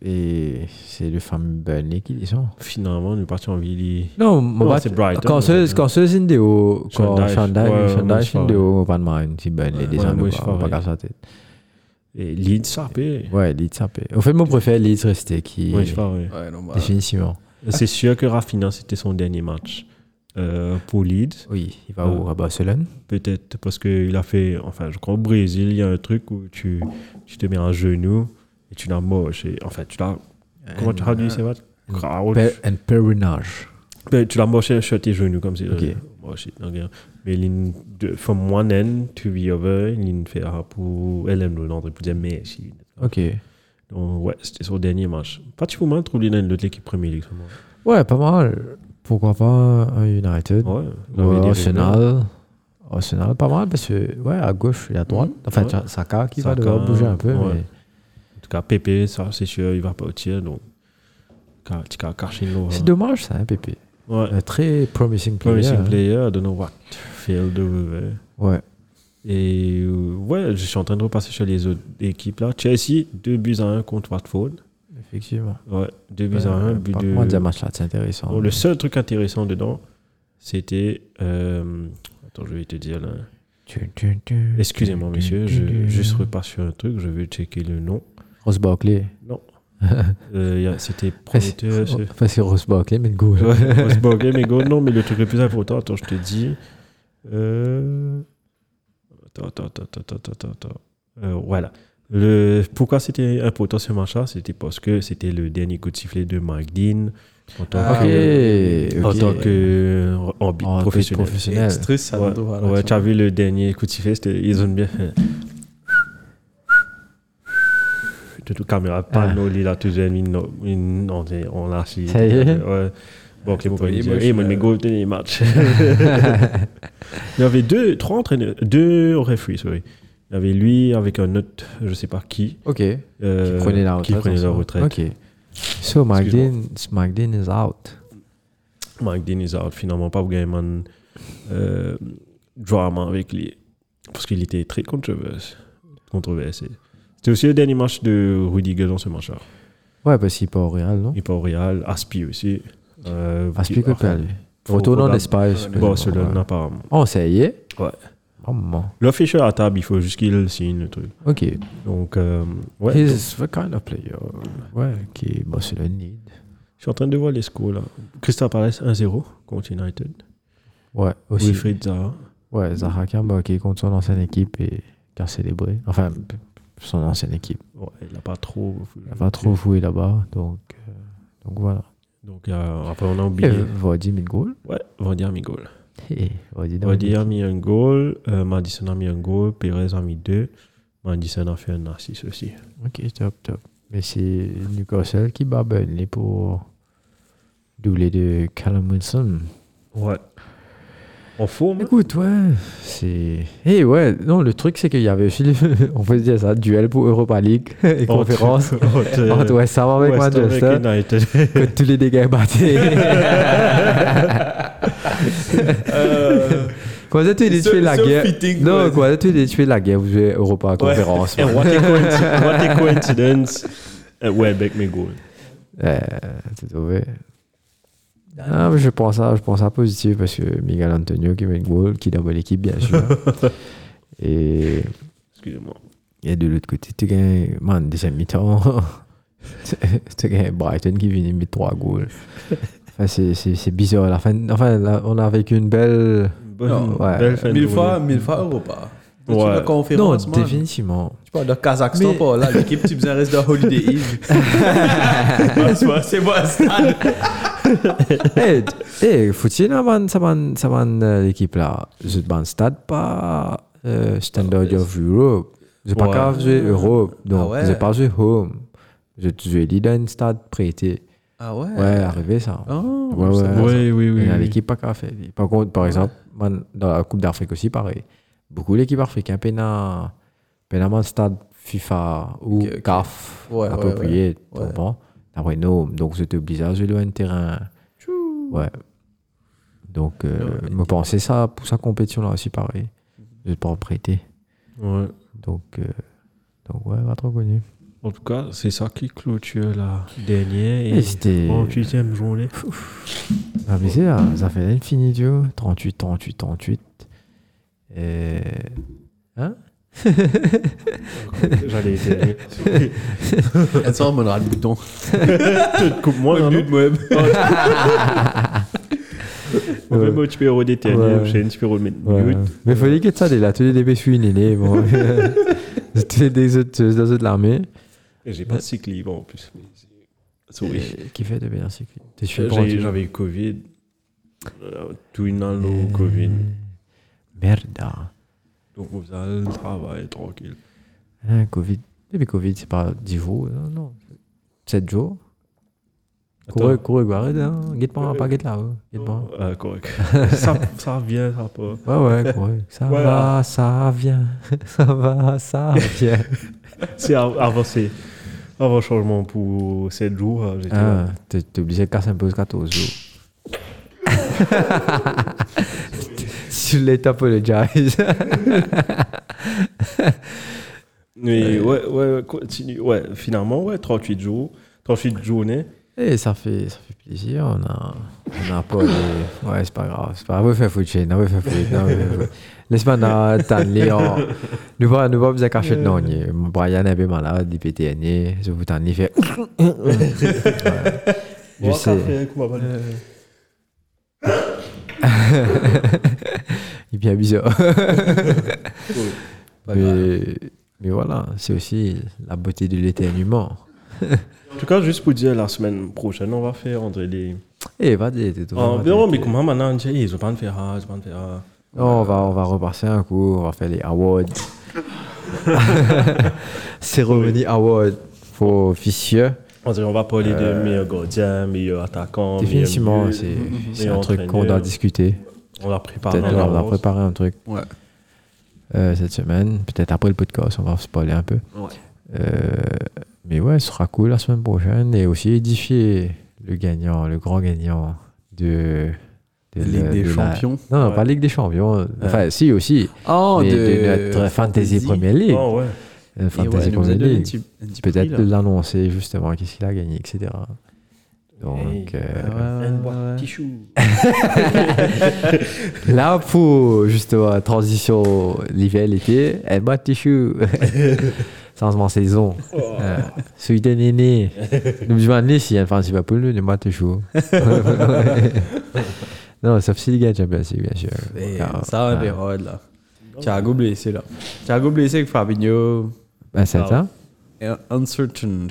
Et c'est le fameux Burnley qui dit ça. Finalement, on est parti en ville. Non, mon Non, c'est Brighton, Quand ce fait. quand ce c'est une déo, quand Shandai, Shandai, ouais, Shandai, moi, c'est je une ferais. déo, pas de mind, si Burnley, des Ouais, années, moi, je pas casser la tête. Et Leeds, paie. Ouais, Leeds, paie. Au fait, mon préféré, Leeds restait qui. Ouais, je ferais, ouais. Ouais, non, bah, Définitivement. C'est sûr que Rafinha, c'était son dernier match euh, pour Leeds. Oui, il va Ouais. où À Barcelone? Peut-être parce qu'il a fait. Enfin, je crois au Brésil, il y a un truc où tu, tu te mets à genoux et tu l'as moche. Et, enfin, tu l'as. Comment tu traduis ces matchs? Un pèlerinage. Tu l'as moché sur tes genoux comme ça. Ok. Euh, moche, Mais de, from one end to the other, il fait ah, pour elle aime l'autre pour dire mais si. Ok. Donc, ouais, c'était son dernier match. Pratiquement, trouvé dans l'autre équipe Premier League. sûrement. Ouais, pas mal. Pourquoi pas un United Ouais. Ou j'avais dit Arsenal. Arsenal, pas mal parce que, ouais, à gauche et à droite. Mhm. Enfin, Ouais. Saka qui va Saka, devoir bouger un peu. ouais. Mais... En tout cas, Pépé, ça, c'est sûr, il va partir. Donc. C'est dommage, ça, hein, Pépé. Ouais. Un très promising player. Promising hein. player, I don't know what failed over. Ouais. Et euh, ouais, je suis en train de repasser sur les autres équipes là. Chelsea, 2 buts à 1 contre Watford. Effectivement. Ouais, 2 buts à 1. Euh, But de... contre, ce match-là, c'est intéressant. Bon, le seul truc intéressant dedans, c'était. euh, Attends, je vais te dire là. Excusez-moi, monsieur, je juste repasse sur un truc, je vais checker le nom. Ross Barkley. Euh, c'était prometteur. ce- Enfin, c'est Barkley, mais goal. Ouais, Osborne, mais go, non, mais le truc le plus important, attends, je te dis. Euh... Attends, attends, attends, attends, attends, attends. Euh, voilà. Le... Pourquoi c'était important ce match-là C'était parce que c'était le dernier coup de sifflet de Mike Dean en tant Ah, que, ok. en tant que en En professionnel. professionnel. Ouais, ouais, tu as vu le dernier coup de sifflet, ils ont bien fait. Toute caméra, pas Ah. nous, il a toujours une- on est- on l'a assis. Ça y est. Bon, Clément est dire, moche, hey, moi, là. mes goals, dernier match. il y avait deux, trois entraîneurs, deux referees, sorry. Il y avait lui avec un autre, je sais pas qui. Ok. euh, qui prenait la retraite. Qui prenait la retraite. Ok. So, Mike Excuse-moi. Dean, Mike Dean is out. Mike Dean is out, finalement, pas vraiment euh, drama avec lui. Parce qu'il était très controversé. controversé. C'était aussi le dernier match de Rudiger dans ce match-là. Ouais, parce qu'il est pas au Real, non? Il part au Real, Aspi aussi. Euh, Aspi que pas en pas- Espagne. Barcelone, apparemment. Oh, ça y est? Ouais. Oh, maman. L'officiel à table, il faut juste qu'il signe le truc. Ok. Donc, euh, ouais. donc, He's the kind of player. Ouais, qui est Barcelone need. je suis en train de voir les scores là. Crystal Palace 1-0 contre United. Ouais, aussi. Wilfried Zaha. Ouais, Zaha qui a marqué contre son ancienne équipe et qui a célébré. Enfin, son ancienne équipe. Ouais, il n'a pas trop. Il n'a pas trop fouillé là-bas. Donc, euh, donc voilà. Donc, euh, après, on a oublié. Mis le goal. Ouais, Vardy a mis goal. Vardy le- a mis un goal. euh, Madison a mis un goal. Perez a mis deux. Madison a fait un assist aussi. Ok, top, top. Mais c'est Newcastle qui bat Burnley pour doubler de Callum Wilson. Ouais. En forme. Écoute, ouais, c'est. Eh ouais, non, le truc c'est qu'il y avait aussi, on peut dire ça, duel pour Europa League et conférence Entre, entre West Ham avec West Manchester, que tous les dégâts battés. Quoi, ça, tu tué la guerre. fitting, Non, ouais. quoi, tu es tué la guerre, vous jouez Europa conférence. And what a coincidence. what a coincidence. Uh, Welbeck met goal. Euh, c'est trouvé. Ah, mais je pense à, je pense à positif parce que Miguel Antonio qui met le goal, qui double l'équipe, bien sûr. et, Excusez-moi. et de l'autre côté, tu gagnes, man, deuxième mi-temps, tu gagnes Brighton qui vient mettre trois goals. Enfin, c'est, bizarre. La fin, enfin, là, on a vécu une belle. Bonne, Non, ouais. belle fin de Mille journée. fois, mille fois Europa. Tu Ouais. la Non, man. définitivement. Tu parles de Kazakhstan, Mais- pas là. L'équipe, tu besoin reste dans Holiday Inn. C'est pas- c'est pas stade. Eh, eh, faut-il ça man, ça man, ça man, euh, l'équipe là. Je ban stade pas euh, Standard of Europe. Je pas Ouais. qu'à jouer Europe. Donc, Ah ouais. je pas joué home. Je joué dans un stade prêté. Ah ouais Ouais, arrivé ça. Oh, Ouais, je ouais. savais pas. Oui, oui, oui. L'équipe pas qu'à faire. Par contre, par exemple, man, dans la Coupe d'Afrique aussi, pareil. Beaucoup d'équipes africaines, pena, pena man stade FIFA ou Ok, ok. CAF Ouais, ouais, approprié, tu ouais. comprends? Après, non, donc j'étais obligé à jouer loin de terrain. Ouais. Donc, euh, Ouais. me ça pour sa compétition là aussi, pareil. Je vais pas en prêter. Ouais. Donc, euh, donc ouais, pas trop connu. En tout cas, c'est ça qui clôture la dernière Et et c'était. 38e journée. Ah, mais c'est là, ça fait l'infini, vois. 38, 38, 38. Et. Hein? J'allais dire. Elle sort, on aura le bouton. Coupe-moi, non, non? On Ouais. fait moi, tu peux redéterminer, Ouais. j'ai un petit peu remettre Ouais. mute. Mais il fallait que ça, là. Tous les débats suis né. Bon. Tous les autres, les autres de l'armée. Et J'ai pas de cycle libre en plus. Sorry. Et Qui fait de bien cycle T'es J'ai- J'avais eu Covid. Euh, Tout une an, le Covid. Merde. Donc, vous allez le travail tranquille. Hein, Covid. Mais Covid, c'est pas 10 jours. Non, non. 7 jours. Courez, courez, arrête. Hein. Guette pas, pas guette là. hein. Guette pas. Ah, correct. ça, ça vient, ça pas. Ouais, ouais, courez. Ça Voilà. va, ça vient. Ça va, ça vient. C'est av- avancé. Avant le changement pour 7 jours, euh, j'étais Ah, t'es obligé de casser un peu 14 jours. Sur les apologize. Mais ouais, ouais, continue. Ouais, finalement, ouais, 38 jours. 38 journées. Et ça fait, ça fait plaisir. On a, on a pas les... Ouais, c'est pas grave. C'est pas grave. On va faire foutre. On va faire foutre. dans t'en lire. Nous pas, nous pas besoin cacher non. ni. Brian est un peu malade, il pète un nez. Je vous t'en lis fait. Je sais. Il est bien bizarre. Mais, mais voilà, c'est aussi la beauté de l'éternuement. En tout cas, juste pour dire, la semaine prochaine, on va faire André les. Eh, vas-y, t'es tout. Non, mais comment maintenant, on dit, ils ont pas de faire, ils pas de faire. Non, on va, on va repasser un coup, on va faire les awards. Cérémonie award pour officieux. On va parler de meilleur gardien, meilleur attaquant. Définitivement, c'est un truc qu'on doit discuter. On va préparer un truc Ouais. euh, cette semaine. Peut-être après le podcast, on va se parler un peu. Ouais. Euh, mais ouais, ce sera cool la semaine prochaine. Et aussi édifier le gagnant, le grand gagnant de. de Ligue la- des de la- Champions. Non, non, Ouais. pas Ligue des Champions. Enfin, si aussi. Oh, mais de, notre Fantasy Premier League. Oh, ouais. Euh, Fantasy Premier League. Peut-être de l'annoncer justement, qu'est-ce qu'il a gagné, etc. Donc, Hey. euh, Un boîte tissu. là, pour justement, transition l'hiver-l'été, elle boîte tissu. Changement saison. Euh, celui de néné. Nous demandons si elle fait pas pour nous, ne boîte tissu. non, sauf si les gars, Champions League, bien sûr. Car- Ça va ah, des rods là. Thiago blessé là. Thiago blessé avec Fabinho. Ben, c'est ça. et Uncertain.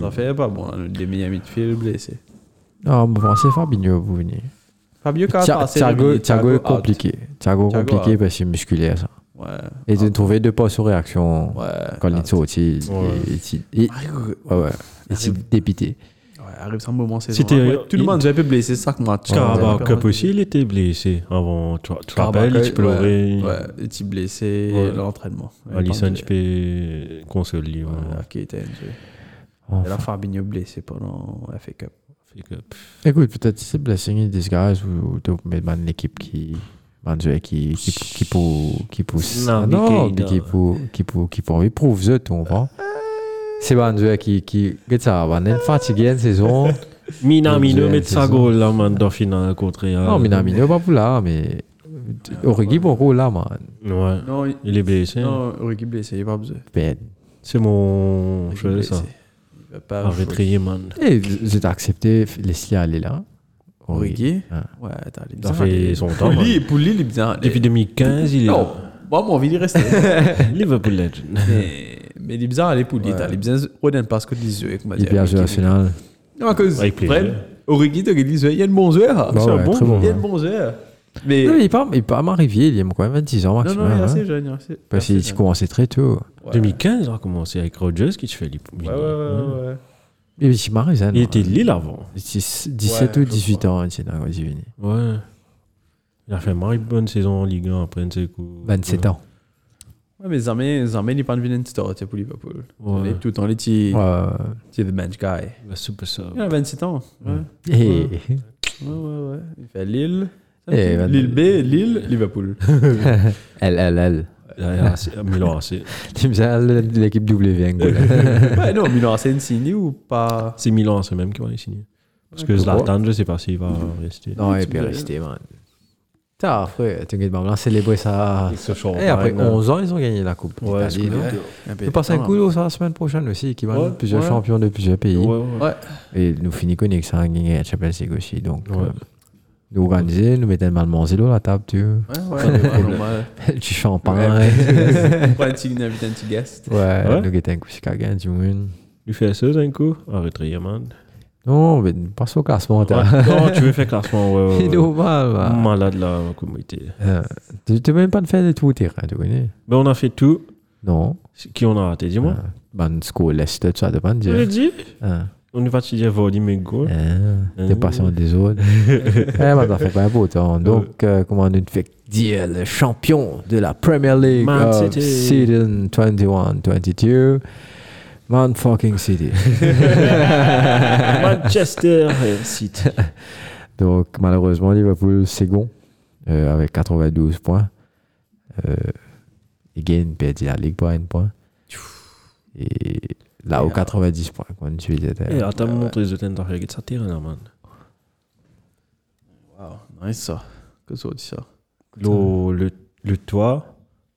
Ça fait pas bon, hein, des meilleurs midfield blessés. Non, bon, c'est Fabinho, vous venez. Fabio quand Thiago, Thiago est compliqué. Thiago Thiago compliqué out. parce que c'est musculaire, ça. Ouais. Et de trouver deux postes aux réactions Ouais. quand il est sorti. Ouais. Il s'est dépité. Ouais, arrive ça un moment c'est Tout le monde peu blessé chaque match. Carabao. Cup aussi, il était blessé avant. Tu tu te rappelles, il Cup, pleurait. Ouais, il était blessé l'entraînement. Alisson, tu peux consoler. Ouais, ok, t'es un jeu. Enfin. Et là, Fabinho blessé pendant FA Cup. Fait que, Écoute, peut-être c'est blessing in disguise ou tu mets une équipe qui. Qui, qui, qui, pou- qui pousse. Non, Ah non, qui- mais qui, pou- qui, pou- qui, pour prouve, je tu comprends? C'est pas un qui. qui Regarde ça, on est fatigué une saison. Minamino Deuxième met sa goal là, man, dans finale contre Real. Non, Minamino, pas pour là, mais. Origi, beaucoup là, man. Ouais. Non, il- est blessé. non, Origi blessé, il pas besoin. Ben, C'est mon. Je sais blessé. Il pas man. Et j'ai accepté Leslie aller là. Origi Ah. Ouais, attends, il est Ça bizarre. fait son Pour temps. lui, man. pour lui, il est bien. Depuis 2015, il est Non, là. moi, mon envie d'y rester. Liverpool Legend. mais, mais il est bizarre aller pour lui. Ouais. t'as, Il est bien redonne parce que les yeux, Il bien joué national. Non, à cause. Avec plaisir. Vrai, Origi, t'as dit, il y a un bon joueur. C'est un bon très bon. Il y a un bon joueur. Mais. Non, mais il pas, il pas m'arriver, il a quand même 26 ans Non, maximum. non, il est hein. assez jeune. il est assez- Parce qu'il jeune. commençait très tôt. Ouais. 2015, on a commencé avec Rogers qui te fait les Ouais, ouais, ouais, ouais. Et puis, Marie, ça, Il était Lille avant. 17 Ouais, ou je 18 ans, c'est dans les États-Unis. Ouais. Il a fait une bonne saison en Ligue 1 après, c'est cool. 27 ans. Ouais, mais Zamé, Zamé n'est pas devenu une star tu sais, pour Liverpool. Ouais. Il est Tout le temps, il est Ouais. c'est the bench guy. Le super sub. Il a 27 ans. Ouais. Et Ouais, ouais, ouais. Il fait Lille. Lille B, Lille, Liverpool. elle, elle, elle. Il a assez- Milan AC. Tu me dis l'équipe W Angola. ouais, non, Milan, c'est une signe ou pas? C'est Milan AC même qui va les signer. Parce que Zlatan, je sais pas s'il va rester. Non, il peut rester, man. T'as après, t'inquiète pas, on a célébré ça. Et après là. 11 ans, ils ont gagné la Coupe Ouais. Nous passons un coup ça la semaine prochaine aussi, qui va plusieurs champions de plusieurs pays. Ouais, ouais. Ouais. Et nous finissons avec ça, gagner la Champions League aussi. Donc, Euh, nous organiser, nous mettons mal manger dans la table, tu vois. Ouais, ouais, normal. du champagne. Prend un petit invité, un petit guest. Ouais, nous mettons un coup sur Kagan, tu vois. Lui fait ça d'un coup Arrêtez, man. Non, mais passe au classement. Non, tu veux faire classement, ouais, ouais. C'est normal. Malade là, comme il était. Euh, Tu tu même pas de faire de tout tu connais Ben, on a fait tout. Non. Qui on a raté, dis-moi. Euh, Ben, score l'Est, ça dépend de Je l'ai dit. On dire Vardy, mais goal. Ah, T'es patient des autres. eh, ben, ça fait pas un beau temps. Donc, euh, comment nous fait dire le champion de la Premier League Man of City. season 21-22, Man fucking City. Manchester City. Donc, malheureusement, Liverpool second euh, avec 92 points. Euh, il gagne, perdu la Ligue par un point. Et là, au 90 points, quand tu étais. Eh, attends, mon montrer les autres regarde ça terrain là, man. Wow, nice ça. Que ça dit ça Le, le, le toit,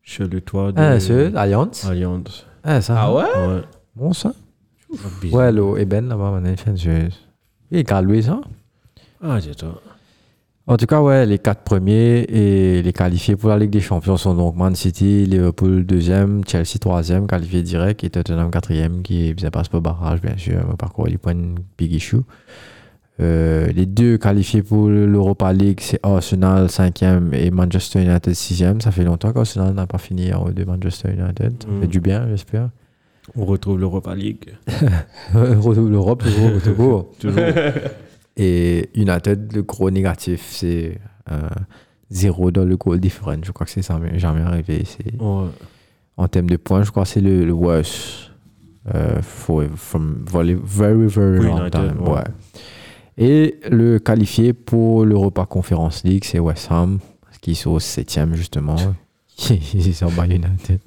sur le toit de Ah, c'est Alliance Allianz. Ah, ça. Ah ouais? Ouais. Bon, ça. Ouais, le Eben là-bas, on a fait une chose. Il est calé, ça. Ah, c'est toi. En tout cas, ouais, les quatre premiers et les qualifiés pour la Ligue des Champions sont donc Man City, Liverpool deuxième, Chelsea troisième, qualifié direct, et Tottenham quatrième, qui ne passe pas barrage, bien sûr, mais par contre, il prend une big issue. Euh, les deux qualifiés pour l'Europa League, c'est Arsenal cinquième et Manchester United sixième. Ça fait longtemps qu'Arsenal n'a pas fini en haut de Manchester United. Ça Mm. fait du bien, j'espère. On retrouve l'Europa League. Retrouve l'Europe, toujours, toujours. Toujours. Et United, le gros négatif, c'est euh, zéro dans le goal different. Je crois que c'est ça, mais jamais arrivé. Ouais. en termes de points, je crois que c'est le, le worst. Euh, for, from very, very, long United, time. ouais. Ouais. Et le qualifié pour l'Europa Conference League, c'est West Ham, qui sont au septième justement. Ils sont bas United.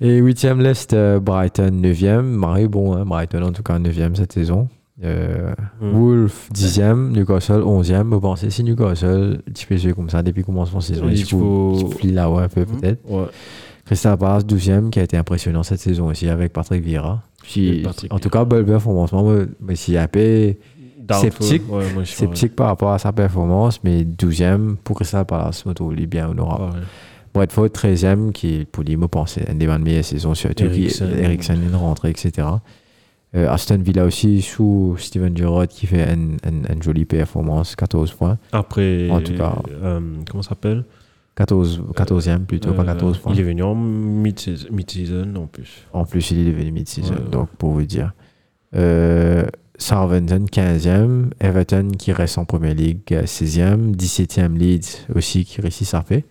Et huitième l'Est, Brighton neuvième. Marie, bon, hein, Brighton en tout cas neuvième cette saison. Euh, Mm. Wolf 10e, Newcastle 11e. Vous pensez si Newcastle, petit joué comme ça depuis le commencement de saison, Il faut- là ouais, un peu Mhm. peut-être? Ouais. Crystal Palace 12e qui a été impressionnant cette saison aussi avec Patrick Vieira. Puis, Patrick en tout cas, belle performance. Moi, mais si un peu Doubtful. Sceptique. Ouais, moi, sceptique par rapport à sa performance, mais 12e pour Crystal Palace, je trouve lui bien honorable. pareil. Bradford 13e qui, pour lui, me pensait une des meilleures saisons, surtout Eriksen. Eriksen est rentré, etc. Euh, Aston Villa aussi sous Steven Gerrard qui fait une, une jolie performance, 14 points. Après, En tout cas. euh, comment ça s'appelle? 14, 14e plutôt, pas Euh, 14 points. Il est venu en mid-season en plus. En plus, il est devenu mid-season, Ouais, ouais. donc pour vous dire. Euh, Southampton 15e, Everton qui reste en Première Ligue euh, 16e, 17e Leeds aussi qui réussit à faire.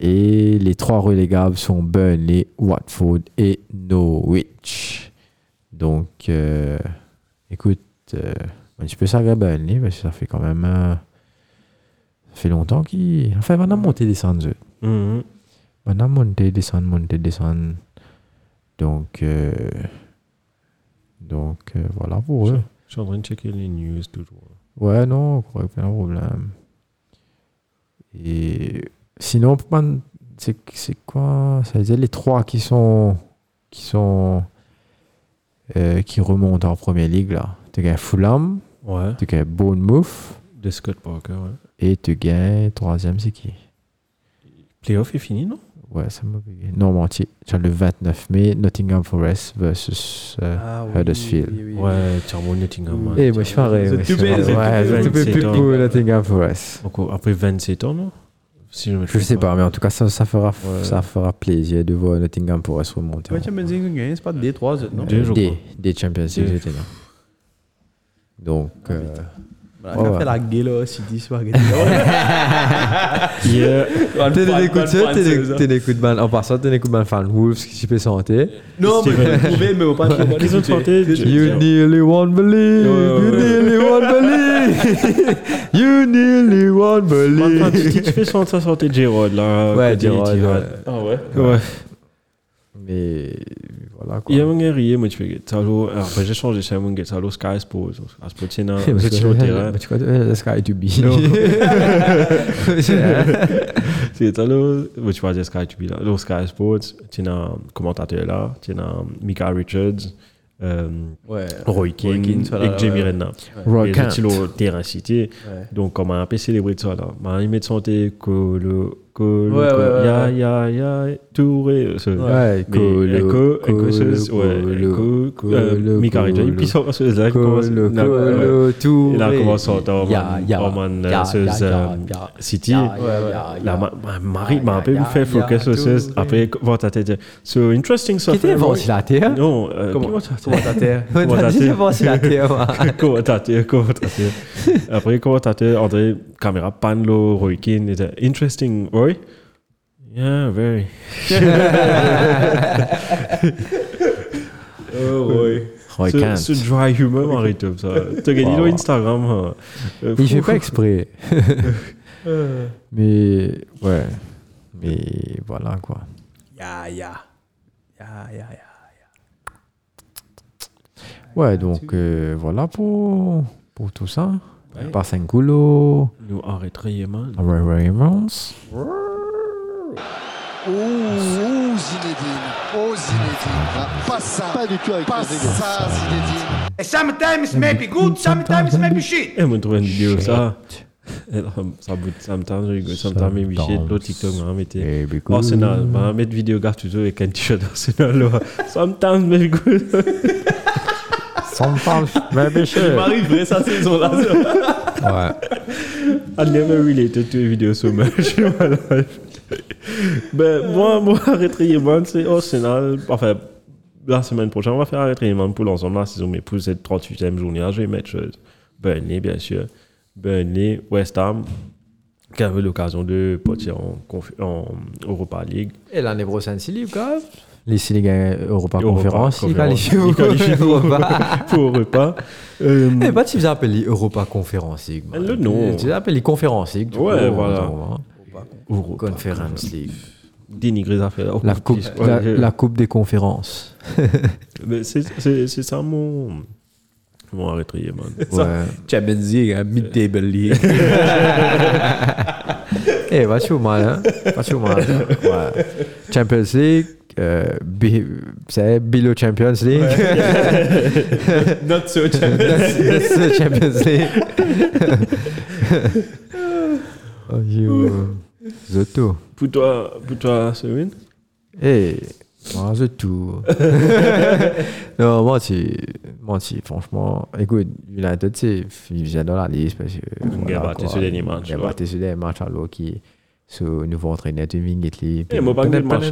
Et les trois relégables sont Burnley, Watford et Norwich. Donc, euh, écoute, euh, un petit peu ça parce que ça fait quand même. euh, ça fait longtemps qu'il. Enfin, on a monté descendre. eux. Mhm. On a monté, descendre, monté, descendre. Donc, euh, donc voilà pour eux. Je suis en train de checker les news toujours. Ouais, non, pas de problème. Et sinon, c'est c'est quoi? Ça veut dire les trois qui sont qui sont euh, qui remontent en première ligue là. Tu gagnes Fulham, Ouais. tu gagnes Bournemouth De Scott Parker, ouais. et tu gagnes troisième c'est qui? Playoff est fini, non? Ouais, ça m'a bugué. Non, menti. Tu as le 29 mai, Nottingham Forest versus euh, Ah Huddersfield. Ouais, Nottingham. man. Et moi je ferais. The moi, je two ferais. bits, the Ouais, two the two bits. bits pour Nottingham Forest. Après 27 ans, non? Si je sais pas, mais en tout cas, ça, ça, fera, ça fera plaisir de voir Nottingham pour se remonter. Ouais, Champions League, c'est pas D3, non? Crois. des Champions League, j'étais là. Donc, euh, Voilà, Ouais, on a ouais. fait la gueule, pas gagné. Yeah. T'es des coups de ça, t'es des- coups de balle. En passant, t'es des coups de balle fan Wolves qui s'y peut santé. Non, mais vous pouvez, mais au pas Ils ont chanté. You nearly won't believe, you nearly won't believe, you nearly won't Maintenant, tu, believe. tu fais sortir Gerard là. Ouais, ouais. Ah ouais? Ouais. Mais voilà quoi. Il y a un tu fais. ça, alors, Après, j'ai changé chez ça, alors, Sky Sports. À ce point, Mais vous êtes sur le terrain. Tu connais le Sky to be. C'est ça, là. moi, Tu vas dire Sky, tu vis là. Le Sky Sports, tu as un commentateur là. Tu as Mika Richards. euh, Ouais. Roy là, et Jamie. Redknapp. Roy Et Kent. c'est le terrain cité. Donc, comment on peut célébrer ça là Mais il met de santé que le. Ouais, ouais, Ya, ya, ya, Touré. ce- Ouais, Colo, ouais, Colo, euh. Colo. Là commence. Touré. Il a commencé à entendre Ya, ya, Roman ya, sur ya, euh, ya, ya. City. La ma- Marie m'a un peu fait focus sur. Après, voir ta tête. So, interesting Qui stuff. était ventilateur Non, euh, Comment comment ça Commentateur. On a dit Ventilateur. ventilateur, moi. commentateur, commentateur. Après, commentateur, André, caméra, Panlo, Roy Keane, était interesting, Roy? Yeah, very. Oh, ouais. Roy Ce, ce dry humor m'arrête ça. T'as gagné Wow. Instagram. hein. Euh, Il fait pas exprès. Mais, ouais. Mais voilà, quoi. Ya, ya. Ya, ya, ya. Ouais, donc euh, voilà pour, pour tout ça. Par Saint-Coulo, Nous. Ray Raymond. Oh, oh, Zinedine. Oh, Zinedine. Ah, Pas ça. Pas du tout avec Pas ça, Zinedine. Sometimes maybe good, sometimes maybe shit. Eh, on trouve une vidéo, ça. Et là, Ça bout, sometimes sometimes maybe shit. L'autre TikTok m'a. Baby cool. Arsenal, m'a mis vidéo gars toujours avec un t-shirt Arsenal. Sometimes maybe good. Sometimes, maybe Il sure. m'arrive vrai sa saison là. Ouais. I never related to a video so much in my life. ben, moi, moi, rétréiement, c'est Arsenal. Enfin, la semaine prochaine, on va faire un rétréiement pour l'ensemble de la saison, mais pour cette 38e journée, je vais mettre chose. Burnley, bien sûr. Burnley, West Ham, qui avait l'occasion de partir en, en Europa League. Et l'année prochaine, c'est libre, quand même. Les gagnent Europa Europa Conférence, ils Conférence. Ils qualifient pour Europa. pour Europa. Euh, Eh, pas tu les appelles Europa Conférence League. man. Le nom. Tu les appelles les Conférence League. Ouais, coup, voilà. Europa. Conference League. Dénigrer les affaires. La coupe, Ouais, la, je- la coupe des conférences. Mais c'est c'est- c'est ça mon. Mon rétréiement. Ouais. Champions League, hein, Mid-Table League. Eh, pas chaud mal, hein. Pas chaud mal. Ouais. Champions League, euh, c'est below Champions League. Not so Champions that's the Champions League. oh, you. Zoto. Pour toi, pour toi, Sewin? Eh, moi, non, moi, c'est. Moi, c'est franchement. Écoute, United, c'est. Dans la liste parce que. Il a battu sur derniers matchs, Il a battu sur les matchs alors qui. Ce nouveau entraîneur de Vingetli. Eh, moi, pas de match.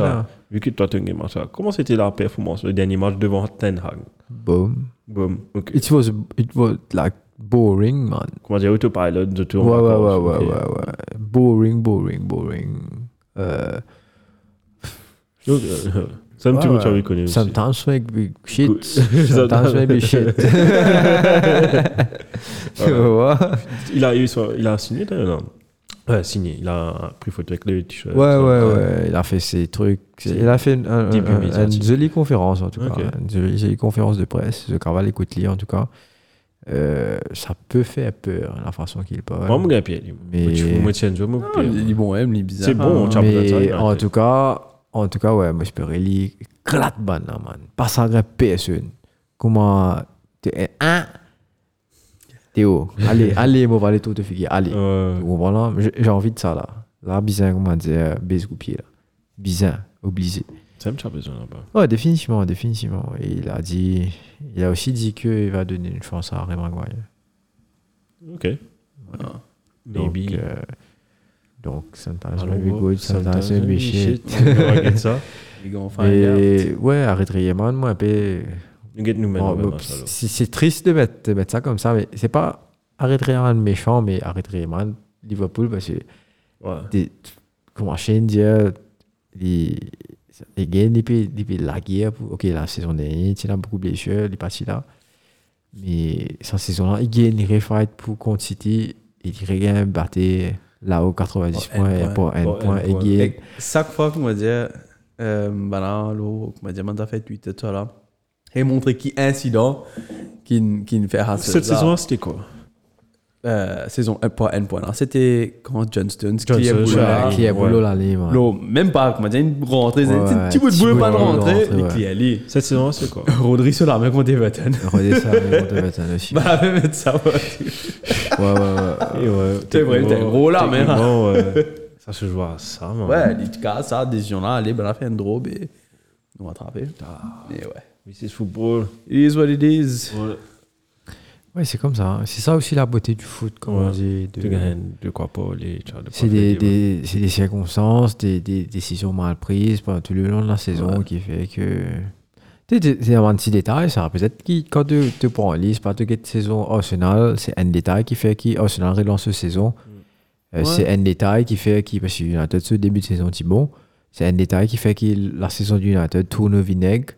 Vu que toi, tu as un match. Comment c'était la performance, le dernier match devant Ten Hag? Boom. Boom. Ok. It was, it was like boring, man. Comment dire, autopilot de tour. Ouais, ouais, ouais, ouais, ouais, ouais. Boring, boring, boring. Euh, Me Ouais, tu ouais. as reconnu aussi. sometimes maybe shit. Sometimes maybe shit. Tu vois? Il a, eu son- il a signé d'ailleurs, non? Ouais, signé. Il a pris photo avec le t-shirt. Ouais, ouais, ouais. Il a fait ses trucs. Il a fait une, un- un- un- jolie conférence, en tout cas. Une jolie, jolie conférence de presse. Je Carval écoute en tout cas. Euh, ça peut faire peur, la façon qu'il parle. Moi, mon gars, Pierre. Mais- Moi, tu moi, tiens, je Ah, hein, il est bizarre. C'est bon, United. en tout cas, en tout cas, ouais, moi, je peux ban là, man. Pas ça grave personne. Comment t'es un Théo, allez, allez, moi, va aller tout te figuer, allez. Ouais. Tu comprends là J'ai envie de ça là. Là, bizarre, comment dire, baisse pied là. Bizarre, obligé. Ça me tu as besoin là-bas. Ouais, définitivement, définitivement. Et il a dit, il a aussi dit qu'il va donner une chance à Ray Maguire. Ok. Donc, Maybe. euh, Donc, sometimes Alors, maybe good, sometimes sometimes maybe shit. ça. Les. Et ouais, arrêtez moi, vraiment, ça, là. c'est triste de mettre, de mettre ça comme ça, mais c'est pas arrêter méchant, mais arrêter Liverpool parce que Ouais. des, comment dit, euh, il il gagne, il peut, il peut laguer. pour- Ok, la saison dernière, il a beaucoup de blessures, il est parti là. Mais cette saison-là, il gagne, il refight pour contre City, il regagne, battre là-haut 90 Pour un points et point. chaque fois qu'on va dire, euh, ben là, l'eau, qu'on va dire, man, fait 8 et tout là, et montrer qui incident qui qui ne fait à Cette saison, c'était quoi? Euh, saison 1 pas N point c'était quand qui est boulot ouais, là. Qui est boulot même pas, comment dire, une rentrée, c'est un petit bout de boulot, pas de rentrée. Cette saison, c'est quoi? Rodri sur la contre Everton. Mais contre Everton aussi. Bah, même mettre ça, ouais. Ouais, ouais, ouais. Et ouais, C'est vrai, t'es gros là, mais- ouais, Ça se joue à ça, man. Ouais, les cas, ça, décision là, allez, ben là, fait un drôle, et on va attraper. Mais ouais. Mais c'est football. It is what it is. Ouais. Ouais, c'est comme ça. hein. C'est ça aussi la beauté du foot, comme on dit. de- de quoi pas les C'est des, des, c'est des circonstances, des, des décisions mal prises pendant tout le long de la saison qui fait que. C'est- un petit détail, ça. Peut-être que quand tu te prends en liste, pas de cette saison Arsenal, c'est un détail qui fait que Arsenal relance la saison. Euh, C'est un détail qui fait que, parce que United, ce début de saison, c'est bon. C'est un détail qui fait que la saison du United tourne au vinaigre,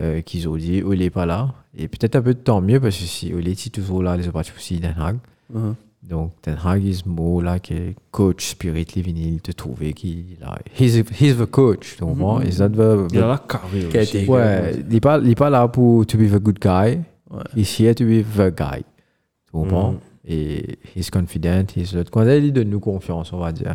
euh, qu'ils ont dit, il n'est pas là. Et peut-être un peu de temps mieux, parce que si il est toujours là, les autres aussi, Den Haag. Uh-huh. Donc, Ten Hag is more like a coach spirit, il vient te trouver qu'il a. He's, he's the coach, tu comprends? He's not the. Il a la carré Qui aussi. Ouais, il n'est pas, il est pas là pour to be the good guy. Ouais. He's here to be the guy. Tu comprends? Mhm. Et he's confident, he's le. Quand il donne-nous confiance, on va dire.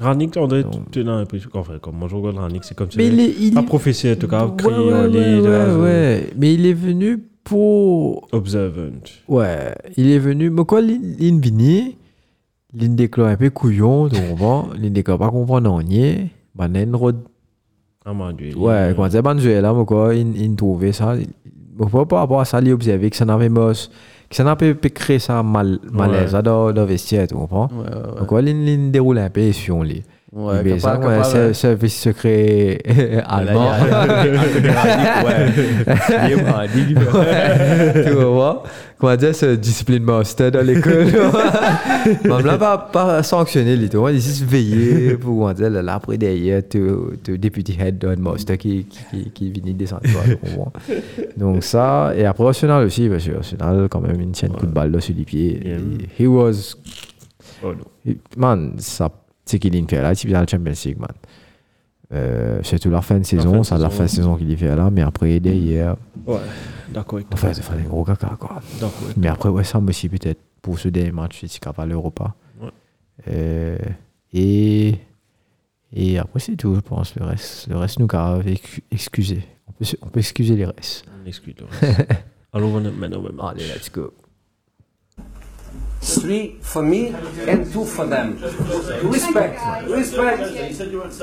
Ranick, on dirait tu as l'impression enfin, comme moi je regarde Ranick, c'est comme ça. Mais il est. Il Pas est- professeur, en tout cas, Ouais, ouais. Mais il est venu pour. Observant. Ouais, il est venu. Mais quoi, il venu, il déclare un peu couillon, tu comprends? Il déclare pas comprendre en nier. Il y a une road Ah mon. Ouais, quand c'est Banzuela, là, moi, quoi, il, il trouvait ça. par rapport à ça, il observait que ça n'avait que ça n'avait pas créé ça mal, malaise dans, le vestiaire, tu comprends? Donc, il déroule un peu sur lui. Ouais, Mais ça, ouais, c'est ouais. service secret allemand. M'a dit, tu vois Comment dire, ce discipline master dans l'école. Même là, pas, pas tu vois, il juste veiller pour, comment dire, là, après derrière, tu, tu deputy head d'un master qui, qui, qui, vient descendre, Donc ça, et après Arsenal aussi, parce que Arsenal, quand même, une tienne coup de balle là sur les pieds. He was, Oh non. man, ça, c'est qu'il vient faire là, il vient dans la Champions League, man. Euh, surtout la fin de saison, la saison. fin de saison qu'il y fait là, mais après derrière, Ouais, d'accord. avec toi. enfin, c'est un gros caca quoi. D'accord. Mais après, ouais, ça aussi peut-être pour ce dernier match, c'est capable l'Europa. Ouais. Euh, et, et après, c'est tout, je pense. Le reste, le reste nous a excusé. On peut, on peut excuser les restes. On excuse le reste. Alors, on a maintenant, ouais. Allez, let's go. Three for me and two for them. Respect, respect,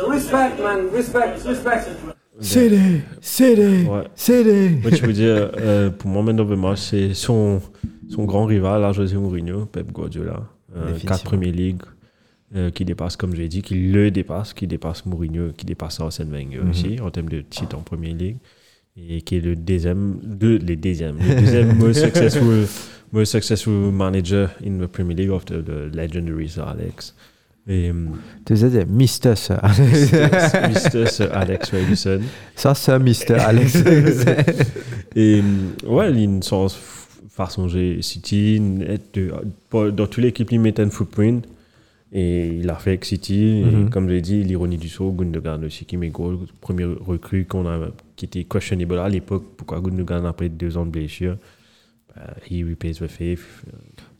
respect, man, respect, respect. CD, CD, Ouais. CD. Moi, tu peux dire, euh, pour moi, Match, c'est son, son grand rival, là, José Mourinho, Pep Guardiola. Euh, quatre premières ligues euh, qui dépasse, comme j'ai dit, qui le dépasse, qui dépasse Mourinho, qui dépasse Arsène Wenger Mhm. aussi, en termes de titres en première ligue. Et qui est le deuxième, deux, les deuxièmes, le deuxième most successful, most successful manager in the Premier League after the legendary Sir Alex. Et euh, Tu sais, Mister Sir. Mr. Sir Alex Ferguson. Ça, c'est Mister Alex. Et ouais, il façon de jouer City, dans toute l'équipe, il mettait un footprint. Et il a fait avec City. Et comme je l'ai dit, l'ironie du saut, Gundogan aussi qui met goal. Premier recrue qu'on a, qui était questionable à l'époque. Pourquoi Gundogan, après deux ans de blessure, he repays the faith.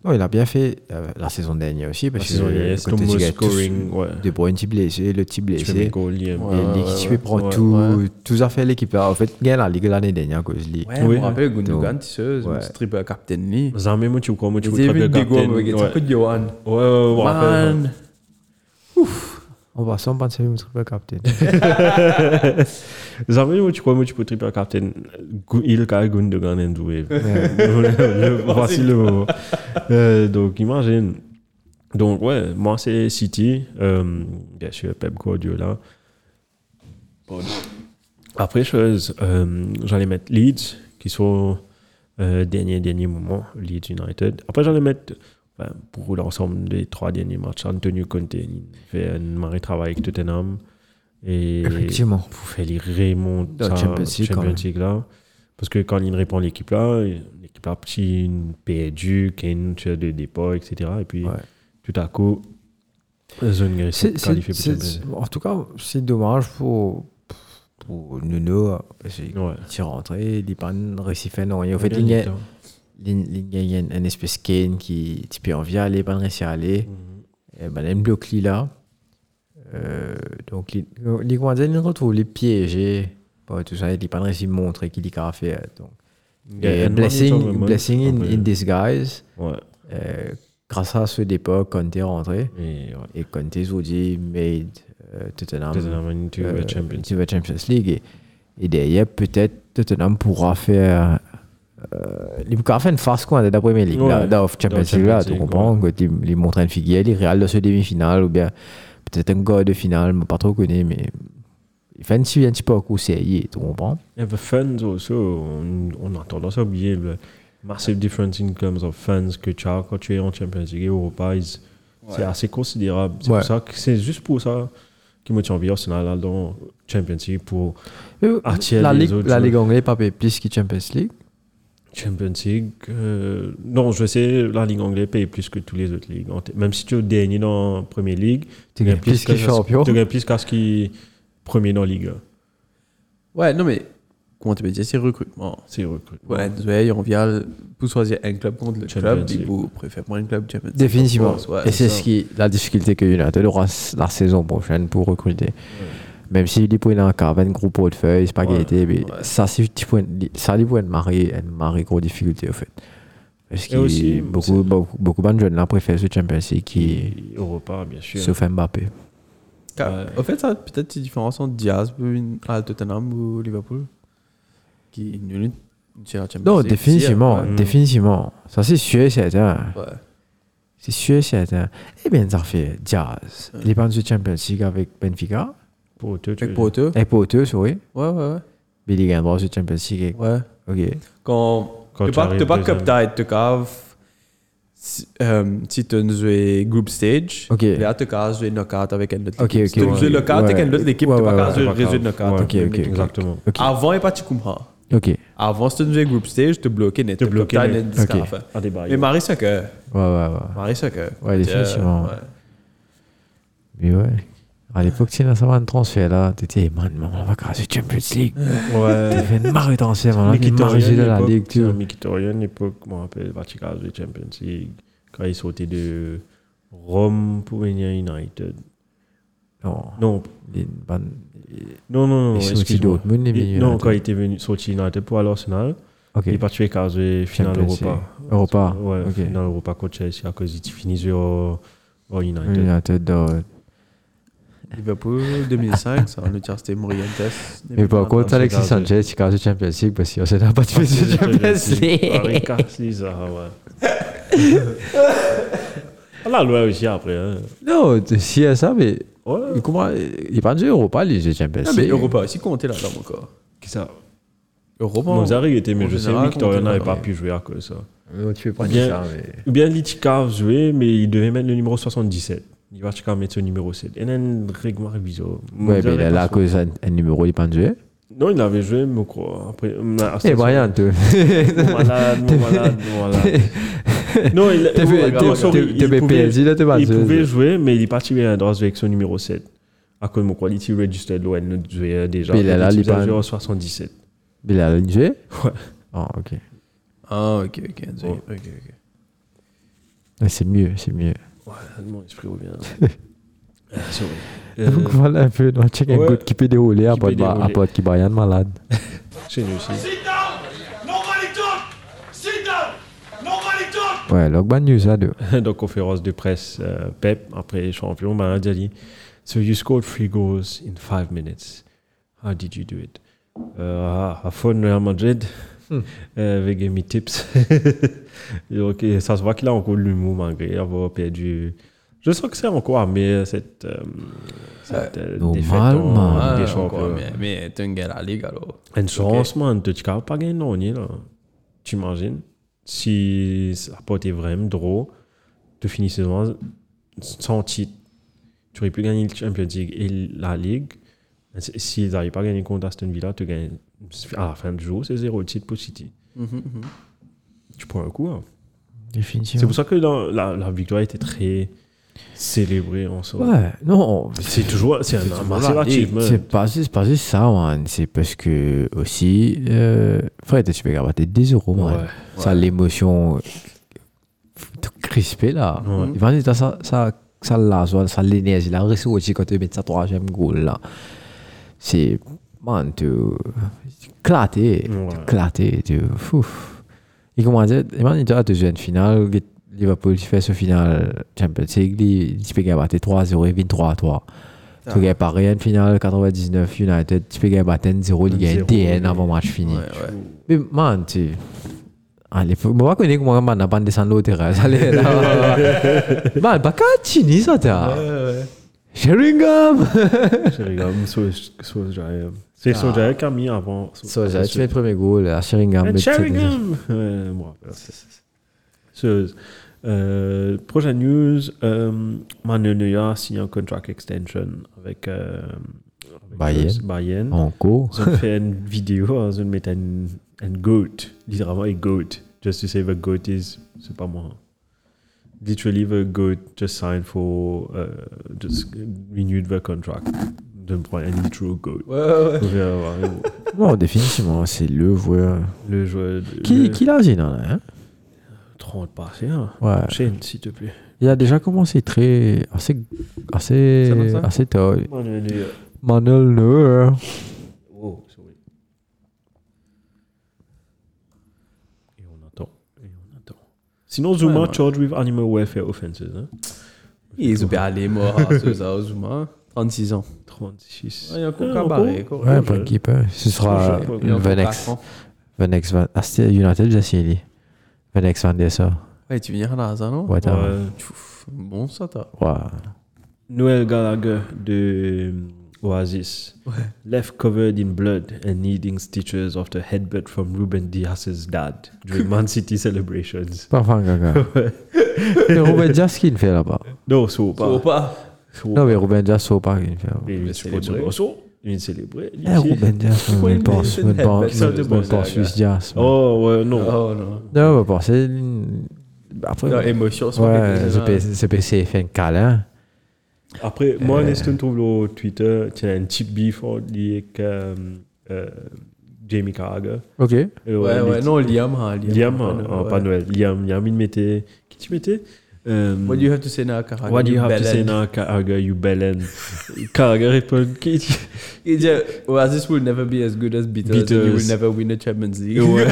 non, il a bien fait euh, la saison dernière aussi. Parce La saison que le scoring, ouais. De Bruyne, blessé, le petit blessé. il Et l'équipe ouais, prend tout, tout a fait l'équipe. En fait, gagne la Ligue l'année dernière à cause de lui. Ouais, je Oui. me rappelle Gundogan, tu sais, ouais. captain. Jamais, moi, tu vois, moi, tu vois, il tu tu peux triple captain? Gu- Il a Gundogan and Doué. Le- Voici le moment. Euh, donc, imagine. Donc, ouais, moi, c'est City. Euh, bien sûr, Pep Guardiola. Après, chose, euh, j'allais mettre Leeds, qui sont euh, dernier, dernier moment, Leeds United. Après, j'allais mettre, pour l'ensemble des trois derniers matchs, Antonio Conte. Il fait un mauvais travail avec Tottenham. Et Effectivement. pour faire les remontes Dans Champions League, là. Parce que quand il répond l'équipe là, l'équipe là, petit, une perdu, qui a une tireur de départ, etc. Et puis, Ouais. tout à coup, zone qualifiée pour Champions En tout cas, c'est dommage pour, pour Nuno. League. Ouais. est rentré, il n'a pas réussi à faire non. Et en fait, il y a- longtemps. il y a une, une espèce de Kane qui tu peux envie aller, pas réussir à aller. Et ben, bloque lui là. Donc, les Guardians, ils retrouvent les piégés. Tout ça, il pas réussi à montrer qu'il a fait. Donc, Il y a et un blessing, blessing in, disguise. Ouais. Euh, grâce à ce départ, Conte est rentré. Et. Et Conte aujourd'hui made euh, Tottenham, Tottenham into euh, the Champions. League. Et, et derrière, peut-être Tottenham pourra faire. Euh, il pourra faire une phase quoi de la Premier League, Ouais, là, dans la Champions dans la League, là, Champions tu League, comprends? Quand il, il montre une figure, il Real dans ce demi-finale, ou bien peut-être un gars de finale, mais pas trop connu, mais il fait un petit, un petit peu au sérieux, tu comprends? Il y avait fans aussi. On, a tendance à oublier le massive difference in terms of fans que tu as quand tu es en Champions League et Europa. is- C'est assez considérable. C'est Ouais. pour ça que c'est juste pour ça qui me tient envie Arsenal dans Champions League pour Euh, Attirer la, les Ligue, autres la. Ligue anglaise, pas plus que Champions League. Champions League. euh, non, je sais, la Ligue anglaise paye plus que tous les autres ligues. Même si tu es dernier dans la Première Ligue, Tu gagnes plus qu'à- champion. Tu gagnes plus qu'à ce qui est premier dans la Ligue. Ouais, non, mais comment tu peux dire, c'est recrutement. C'est recrutement. Ouais, ouais, on vient pour choisir un club contre le Champions club, League. et vous préférez un club Champions League. Définitivement. ouais, et c'est ce qui, la difficulté que United aura la saison prochaine pour recruter. Même s'il est pour un cas, un gros portefeuille, c'est pas Ouais, qualité, mais ouais. ça, c'est ça, lui, pour une marée, une marée grosse difficulté, au fait. Parce que beaucoup, beaucoup, beaucoup de jeunes là préfèrent ce Champions League qui, Europa, bien sûr. sauf Mbappé. Ouais. En fait, ça a peut-être une différence entre Diaz une- à Tottenham ou Liverpool. Qui est Champions Non, League définitivement, définitivement. Ça, c'est sûr et certain. ouais. Ouais. C'est sûr et certain. Eh bien, ça fait Diaz. Il est pas du Champions League avec Benfica. Tu Avec Porto. Et Porto, oui. Ouais, ouais, ouais. Mais il gagne droit sur Champions League. Ouais. Ok. Quand, Quand tu pas, pas cup tide, tu cave. Si, euh, si tu joues group stage, Ok. là tu as joué knockout avec un autre équipe. ok, Si tu joues knockout avec Ouais. un autre équipe, tu pas grave. résultat knockout. Ok, ok, ok. Exactement. Avant, il n'y a pas de comprends. Ok. Avant, si tu joues group stage, tu bloqué net. Tu bloqué net. Ok. Mais Marie, c'est que. Ouais, ouais, ouais. Marie, c'est que. Ouais, définitivement. Ouais. Mais ouais. À l'époque, tu as un transfert là. Tu étais, man, man, on va casser Champions League. Tu Ouais. fait une marée de transfert, man. Marée de la Ligue, tu vois. un Mkhitaryan, l'époque, je me rappelle, Vatican de Champions League, quand il sautait de Rome pour venir à United. Non. Non, Les ban- non, non, non, sorties excuse-moi. Dortmund, les Il- milieux, Non, quand il était venu sorti United pour aller à Arsenal, Ok. il est parti avec Arsenal finale Europa. Europa. Ouais, Ok. finale Europa contre Chelsea à cause il finit sur au United. United, euh, Liverpool 2005, ça, on a c'était Morientes. Mais par contre, Alexis Chicago. Sanchez, il casse Champions League parce qu'il n'a pas de fait de Champions Paris League. Cassis, ça, ouais. On a loué aussi après. Hein. Non, si c'est ça, mais Ouais. il comprend- il n'est pas du Europa, les jeux Champions Ah, mais League. Europa aussi compté là-dedans encore. Qui ça? Europa. Mozart il était, mais je sais Victoria compté n'avait là, pas pu jouer à cause de ça. Non, tu fais pas dire ça, mais. Ou bien Litika jouait, mais il devait mettre le numéro 77. Il va checker mettre son numéro 7. Et là, une règle bizarre. Ouais, mais il est là à cause d'un un numéro, il n'est pas de jouer. Non, il avait joué, mais quoi. Après, ah, Eh, Brian, tu. Mon malade, mon malade, mon malade. Non, il, il pouvait- PSG, là, t'es pas Il joué. pouvait jouer, mais il est parti bien à droite avec son numéro 7. À cause de mon quality registered, l'ON ne jouait déjà. Mais il est là, il est pas- joué 77. Il a jouer Ouais. Ah, ok. Ah, ok, ok. ok, C'est mieux, c'est mieux. Ouais, mon esprit revient. Ah, sorry. Euh, Donc voilà un peu, on check un ouais. coup qui peut dérouler à part qui Brian malade. Chez nous aussi. Sit down! Nobody talk! Sit down! Nobody talk! Ouais, log bad news là, deux. Donc, conférence de presse, euh, Pep, après champion, ben, il a dit So you scored three goals in five minutes. How did you do it? Euh, à fond Real Madrid, euh, avec mes tips. Donc, ça se voit qu'il a encore l'humour malgré avoir perdu Je sens que c'est encore, mais cette, euh, cette euh, Normal, man. Ligue des Champions. encore, mais, mais t'es un gars la ligue alors. Une chance, man, de tu capable pas gagner non, ni, là? Tu imagines? Si ça n'a pas été vraiment drôle, de finir saison sans titre, tu aurais pu gagner le Champions League et la Ligue. Si- S'ils n'arrivent pas à gagner contre Aston Villa, tu gagnes. À la fin du jour, c'est zéro titre pour City. Tu prends un coup. hein. C'est pour ça que dans- la, la victoire était très célébrée en soi. Ouais, non, C'est toujours c'est un massive achievement. C'est pas, pas juste ça, man. C'est parce que aussi, euh, frère, tu peux gagner 10 euros, man. Ouais. Ça, l'émotion crispée, là. Ouais. Ça, ça, ça, là, ça, l'énergie, là, ressorti quand tu mets sa troisième goal, là. C'est, man, tu, éclaté, Ouais. éclaté, tu, fouf. Et comment dire, imagine, tu as deuxième finale, Liverpool fait ce final Champions League, tu peux gagner 3-0 et 23-3. Tu peux gagner par rien finale 99 United, tu peux gagner 0 il gagne 1-0, DN avant match fini. Mais man, tu. Allez, faut, moi, connais comment man n'a pas descendu au terrain. Allez, là. Man, pas qu'à chini, ça, t'as. Sheringham! Je regarde Sojae. C'est Sojae qui a mis avant. J'ai tu fais le premier goal à Sheringham. Sheringham euh, prochaine news, euh, Manu Neuer a signé un contract extension avec, euh, avec Bayern. Bayern. Encore. Ils ont fait une vidéo, ils ont mis un, un goat, littéralement un goat, just to say the goat is, c'est pas moi. Literally the goat just signed for, uh, just renewed the contract. De prendre un true goat. Ouais, ouais. Vous verrez, ouais. Non, définitivement, c'est le joueur. Le joueur. de- Qui, le- qui l'a gêné, là, hein? 30 passés, hein. Ouais. Chaîne, s'il te plaît. Il a déjà commencé très. assez. assez. Ça va, ça assez tôt. Manuel Neuer. Oh, sorry. Et on attend. Et on attend. Sinon, Zuma Ouais, ouais. charged with animal welfare offenses. Hein? Il est super allé mort, c'est ça, Zuma. 36 ans. 36. Ouais, il y a encore barrer, quoi. Ouais, pour l'équipe. hein. Ce sera Venex. Venex. Van- Ah, c'était United, déjà signé. Venex Van der Sar. Ouais, tu viens là, ça, non? Ouais. Ouais. Bon, ça, t'as. Ouais. Noel Gallagher de Oasis. Left covered in blood and needing stitches after headbutt from Ruben Diaz's dad during Man City celebrations. Parfait, gaga. Mais Ruben Dias, qui le fait là-bas Non, so pas. Faut pas. Non, mais Ruben Dias, c'est fait. Mais Il célébrer. il célébrer. Eh, Ruben Dias, on ne pense c'est on ne pense- on pense Dias. Oh, ouais, non. Oh, non. Non, on va penser. Après, Non, émotion, c'est ouais, peux essayer de faire un câlin. Après, moi, Euh. Neston trouve le Twitter, tu as un petit beef lié avec euh, euh, Jamie Carragher. Ok. Et Ouais, ouais, non, Liam, hein, Liam. Hein, hein, ah, pas Noël. Liam, Liam, il mettait. Qui tu mettais? Euh, What do you have to say now, Carragher? What do you have to bellend? say now, Carragher, you bellend Carragher répond Il dit, Oasis will never be as good as Beatles, and you Beatles. will never win the Champions League. Ouais.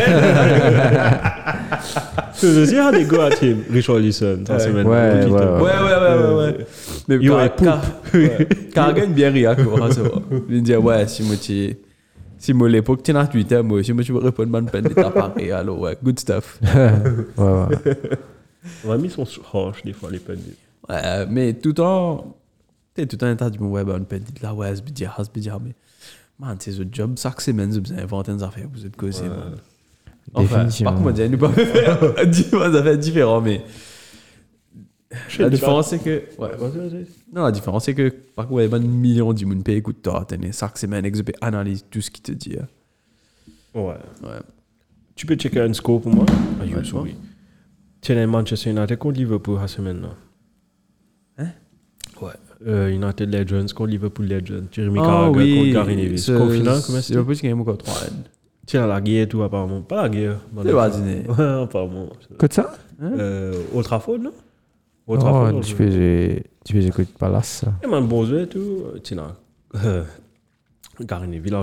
So, dis, how they go at him, Richarlison, cette Ouais. semaine. Ouais, ouais, Ouais, ouais, ouais, ouais, ouais. Mais You poop. Car- ouais. Carragher aime bien rire, quoi. Il dit, ouais, si moi, tu... Si moi, l'époque, tu dans Twitter, moi, si moi, tu me réponds, man, peine de t'apparer, alors, ouais, good stuff. Ouais, ouais. On a mis son harsh des fois, les peines. Ouais, mais tout en... Tu sais, tout en état du ouais, ben, de la ouais, c'est bien, c'est bien, mais... Man, c'est ce job, chaque semaine, vous avez inventé des affaires, vous êtes causé, man. Enfin, Définitivement. par contre, moi, nous pas faire différentes, mais... La différence, c'est que... Ouais, Non, la différence, c'est que, par contre, il y a un million de monde qui écoute toi, tenez, chaque semaine, je peux analyser tout ce qu'il te dit. hein. Ouais. Ouais. Tu peux checker un score pour moi Ah, Ouais, as Manchester United contre Liverpool la semaine là. Hein? Ouais. Euh, United Legends contre Liverpool Legends. Jeremy Ah Carragher contre Gary ce- Score final, comment C'est qu'il y a encore 3 N. Tu as la guerre et tout apparemment. Pas la guerre. C'est pas dîner. Ouais, apparemment. Que ça? Euh, Old Trafford, non? Oh, Old Trafford, non, tu peux jouer- tu peux écouter Palace. Et man, bon jeu et tout. Tu Euh,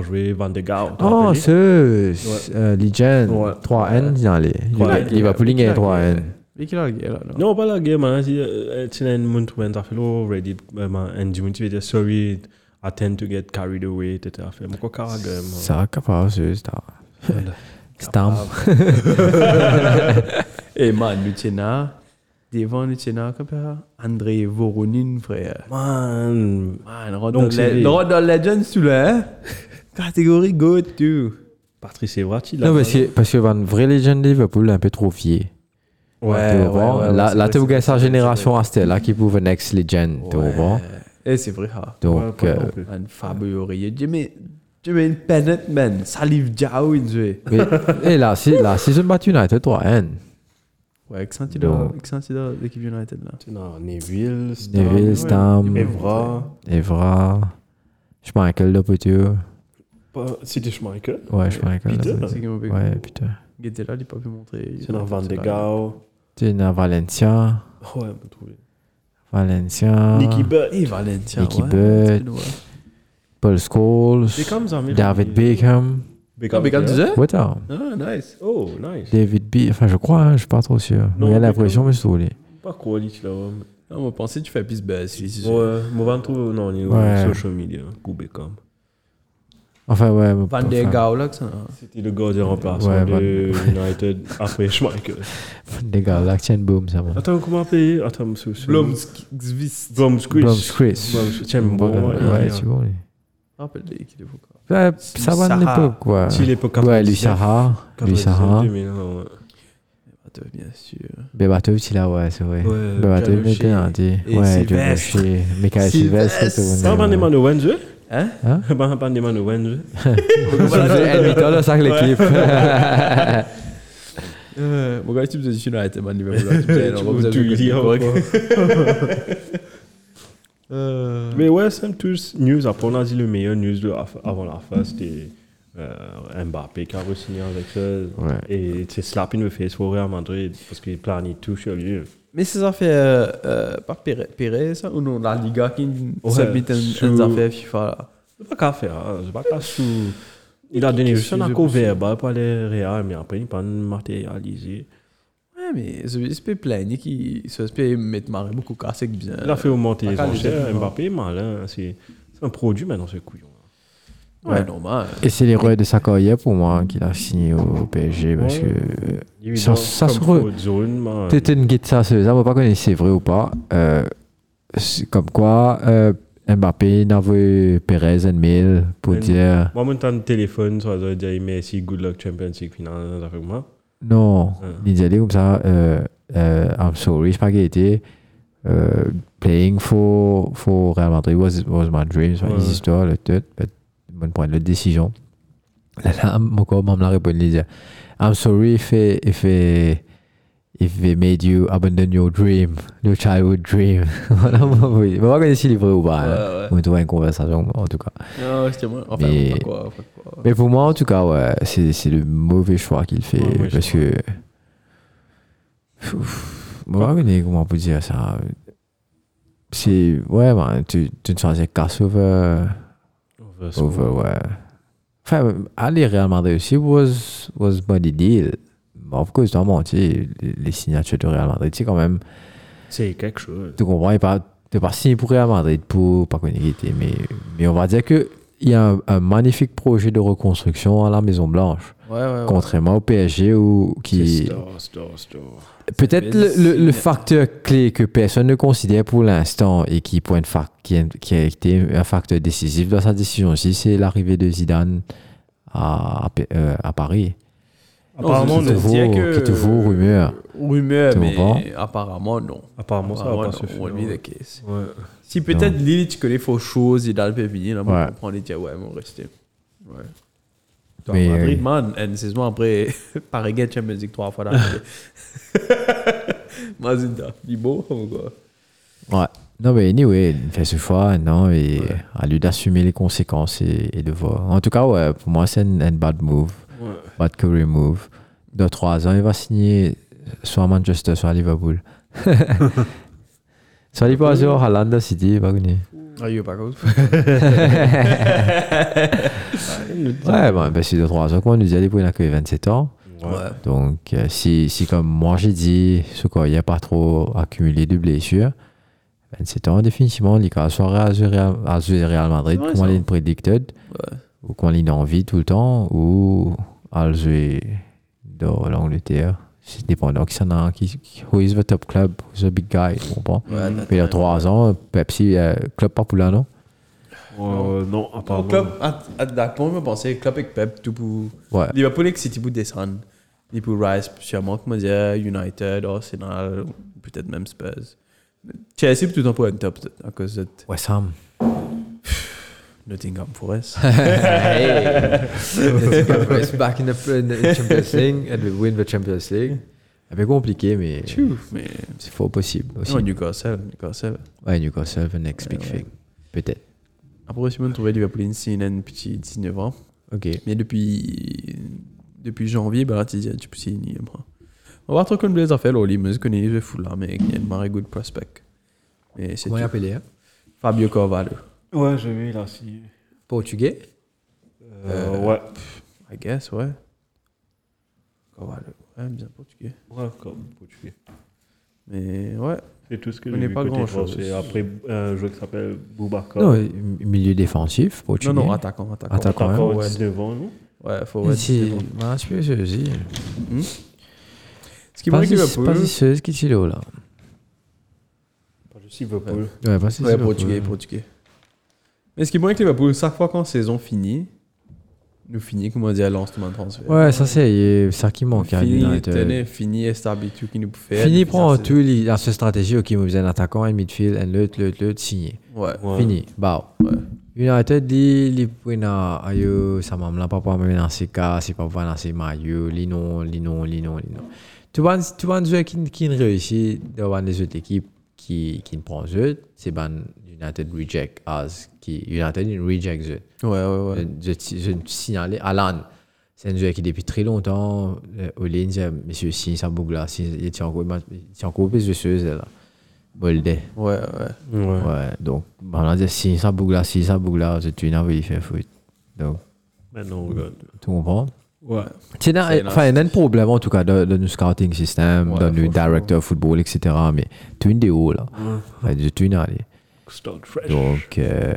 joué Van de Gaal. Oh, ce. euh, Legend. Ouais. 3N dans les. Ouais. Liverpool, il y a 3N. Mais qu'il a la guerre, là, non? Non, pas la guerre, man. Si, euh, Tu as un monde qui a fait le Reddit. euh, man, monde qui dit sorry, I tend to get carried away, mon quoi, Carragher, man. Devant, comme ça. André Voronin, frère. Man, Man, rentre Donc, le- tu l'as, hein? Catégorie go to. Patrice Evrati, là. Non, parce que, parce que une vraie légende de Liverpool est un peu trop fier. Ouais, ouais, ouais, ouais, là, là tu c'est sa génération à là qui pouvait next legend, tu vois. Eh, c'est vrai, ha. Donc, Ouais, euh, Fabio Aurier. Tu mets, tu mets une pennette, man. Salive Diao, il et là, si, là, si je bats United 3N, Ouais, dans Xanti dans l'équipe United, là. Tu as Neville, Stam, Neville, Stam, Evra. Evra, Schmeichel, là, pas- C'était Schmeichel. Ouais, Schmeichel. Peter. C'est Ouais, était là, il n'a pas pu montrer. C'est dans Van de Gaal. Tu es Valencia, Ouais, on peut trouver. Valencia, Nicky Butt. Et Valencia, Nicky ouais. Butt. Paul Scholes, C'est David Beckham. Mais tu disais? Ouais, t'as. Ah, nice. Oh, nice. David B. Enfin, je crois, hein, je suis pas trop sûr. Non, Il y a Beckham. l'impression, mais je suis saoulé. Pas quality là. ouais. Ah, on va penser que tu fais plus c'est sûr. Ouais, moi, je trouve, non, il y a Ouais. social media, Koubé comme. Enfin, ouais. mais Van enfin, der Gaal, là, ça. C'était le gardien remplaçant Ouais, de United après Schmeichel. Des gars, là, tiens, boom, ça va. Attends, comment appeler Attends, monsieur. Blomqvist. Blomqvist. Blomqvist. Tiens, bon, ouais. c'est bon. lui. Rappelle-les qu'il est fou, quoi. Ouais, ça va de l'époque, quoi. Si l'époque Ouais, lui, 99, Sarah. Lui, 99, Sarah. 2000, ouais. Attends, bien sûr. Bebatov, il a, ouais, c'est vrai. Ouais, Bebatov, il était un dit. Ouais, Sylvestre. Jaloché. Michael Sylvestre. Sylvestre. c'était Ça bon, va ouais. des manos Wenze Hein? Bah, pas des manos Wenze. Elle met dans ça, l'équipe. Euh, Mon gars, tu me dis United, man. Liverpool, là, tu me dis, Tu le dis, correct. ouais. Euh, Mais ouais, c'est tous news. Après, on a dit le meilleur news de, avant la fin, c'était euh, Mbappé qui a re-signé avec ça. Ouais. Et c'est slap in the face pour Real Madrid parce qu'il planifie tout sur lui. Mais ces affaires, euh, euh, pas Pérez, ça, ou non, la Liga qui Ouais, sous- un affaires FIFA, là. C'est pas qu'à faire. hein. C'est pas qu'à sous. Il a donné juste un accord verbal pour les Real, mais après, il n'a pas matérialisé. Ouais, mais ce se peut plaindre qui se peut mettre marrer beaucoup cassé que bien. Il a fait augmenter les enchères. Mbappé est malin. C'est c'est un produit maintenant, ce couillon. Ouais, normal. Et c'est l'erreur de sa carrière pour moi qu'il a signé au PSG parce Ouais. que est Ça- ça se re- faute zone, man. T'étais une guide ça, ça, on va pas connaître si c'est vrai ou pas. Euh, comme quoi, euh, Mbappé n'avait Perez un mail pour Mais- dire Moi, mon temps de téléphone, ça veut dire merci, good luck, Champions League finale, ça fait moi. Non, il disait comme ça, euh, euh, I'm sorry, je pas été. Euh, playing for, for Real Madrid was, was my dream, so Ouais. his histoire, le tout, but bonne point de décision. Là, là, mon corps m'a la répondu, il disait, I'm sorry if, if they made you abandon your dream, your childhood dream. voilà, moi, oui. On va connaître si c'est vrai ou pas. Ouais, ouais. On va trouver une conversation, en tout cas. Non, c'était moi. Enfin, Mais- pas quoi, pas quoi. Mais pour moi, en tout cas, ouais, c'est, le mauvais choix qu'il fait. Ouais, parce je que. Ouf, Moi, je comment on peut dire ça? C'est. Ouais, man, tu, tu ne choisis casse over. over, ouais. Enfin, aller Real Madrid aussi was, was body deal. But Of course, normalement, tu sais, les, les signatures de Real Madrid, c'est quand même. C'est quelque chose. Tu comprends, il pas, t'es pas signé pour Real Madrid pour pas connaître, mais, mais on va dire que il y a un, un magnifique projet de reconstruction à la Maison Blanche, Ouais, ouais, ouais. contrairement au PSG C'est qui peut-être le, le- le facteur clé que personne ne considère pour l'instant et qui, pour une fac- qui, a, qui a été un facteur décisif dans sa décision aussi, c'est l'arrivée de Zidane à, euh, à Paris. Apparemment, c'est non. qui est toujours rumeur. Rumeur, mais apparemment, non. Apparemment, ça va pas faire. On. Si peut-être Lille, tu connais faux choses, il a le venir, là, on comprend les dire, ouais, on rester. Ouais. Mais, Madrid, euh, man, une saison après, Paris gagne Champions League trois fois là. Mazinda, il est beau, ou quoi? Ouais. Non, mais anyway, il fait ce choix, non, et à lui d'assumer les conséquences et, et de voir. En tout cas, ouais, pour moi, c'est un, un bad move, Ouais. bad career move. Dans trois ans, il va signer soit à Manchester, soit à Liverpool. soit il passe au Haaland City, il va gagner. Ah, il est pas. Ouais, bon, ben, c'est de trois ans qu'on nous dit, il n'a que 27 ans. Ouais. Donc, euh, si, si comme moi j'ai dit, ce qu'il n'y a pas trop accumulé de blessures, 27 ans, définitivement, il a soit à Real- à Real Madrid, Ouais, comme ça. il est predicted, Ouais. ou comme il a envie tout le temps, ou jouer dans l'Angleterre, c'est dépendant qui s'en a, qui, qui- who is the top club, who's the big guy, tu comprends? Ouais, Mais il y a trois ans, Pepsi, euh, club populaire, non? Euh, non, Au apparemment. club, à, à d'accord, je pensais club avec Pep, tout pour. Ouais. Liverpool avec City pour descendre. Il pour rise, sûrement, comment dire, United, Arsenal, peut-être même Spurs. Chelsea, tout le temps pour un top, à cause de West Ham. Nottingham Forest. It's back in the, in the Champions League and we win the Champions League. Un peu compliqué, mais mais. c'est fort possible aussi. Non, Newcastle, Newcastle. Ouais, Newcastle, the next big thing. Peut-être. Après, si on trouvait Liverpool une scène un petit 19 ans. Ok. Mais depuis, depuis janvier, bah là, tu dis, tu peux signer. On va voir trop comme les affaires, les est les fous là, mais il y a une very good prospect. Mais c'est Comment il appelé hein? Fabio Carvalho, Ouais, j'ai vu là, si. Portugais? Euh, ouais. I guess, ouais. Carvalho, ouais, bien portugais. Ouais, comme portugais. Mais ouais, C'est tout ce que Je j'ai connais vu pas grand-chose. français. Après, un jeu qui s'appelle Boubacar. Non, euh, milieu défensif, portugais. non, non, attaquant, attaquant. Attaquant, hein. ouais. 19 ans, non Ouais, faut ouais, Si, 19 ans. bah, je aussi. Ce qui manque Pas Liverpool, si ce qui est là. Pas juste Liverpool. Ouais, pas si ouais, portugais, portugais. Mais ce qui manque Liverpool, chaque fois quand la saison finit, nous finit, comment dire, lancement de transfert. Ouais, ça c'est ça qui manque à Fini, United. tenez, fini, établi tout qui nous fait. Fini, prend la tout dans cette stratégie, ok, vous faisait un attaquant, un midfield, un l'autre, l'autre, l'autre, signé. Ouais. Fini, bah. Ouais. United dit, les points ayo, ça m'a m'l'a pas pour me dans ces cas, c'est pas pour dans ces maillots, li non, li non, li non, li non. Tu vois, tu vois, un joueur qui, qui réussit devant les autres équipes qui, qui ne prend eux, c'est ben United reject as, qui, United il reject eux. Ouais, ouais, ouais. Je, je, je signalais Alan. C'est un joueur qui depuis très longtemps, au ligne, dit, monsieur, si ça bouge là, si, il tient encore, il plus de choses là. Bolde. Ouais, ouais. Ouais. Ouais, donc, bah, on a dit, si ça bouge là, si ça bouge là, c'est une envie de faire foot. Donc, Maintenant, regarde. tu comprends? Ouais. C'est dans- C'est enfin, il y a un problème en tout cas dans, le scouting system, Ouais, dans le directeur football, etc. Mais tu as une déo là. Enfin, tu as une allée. Start fresh. Donc, euh,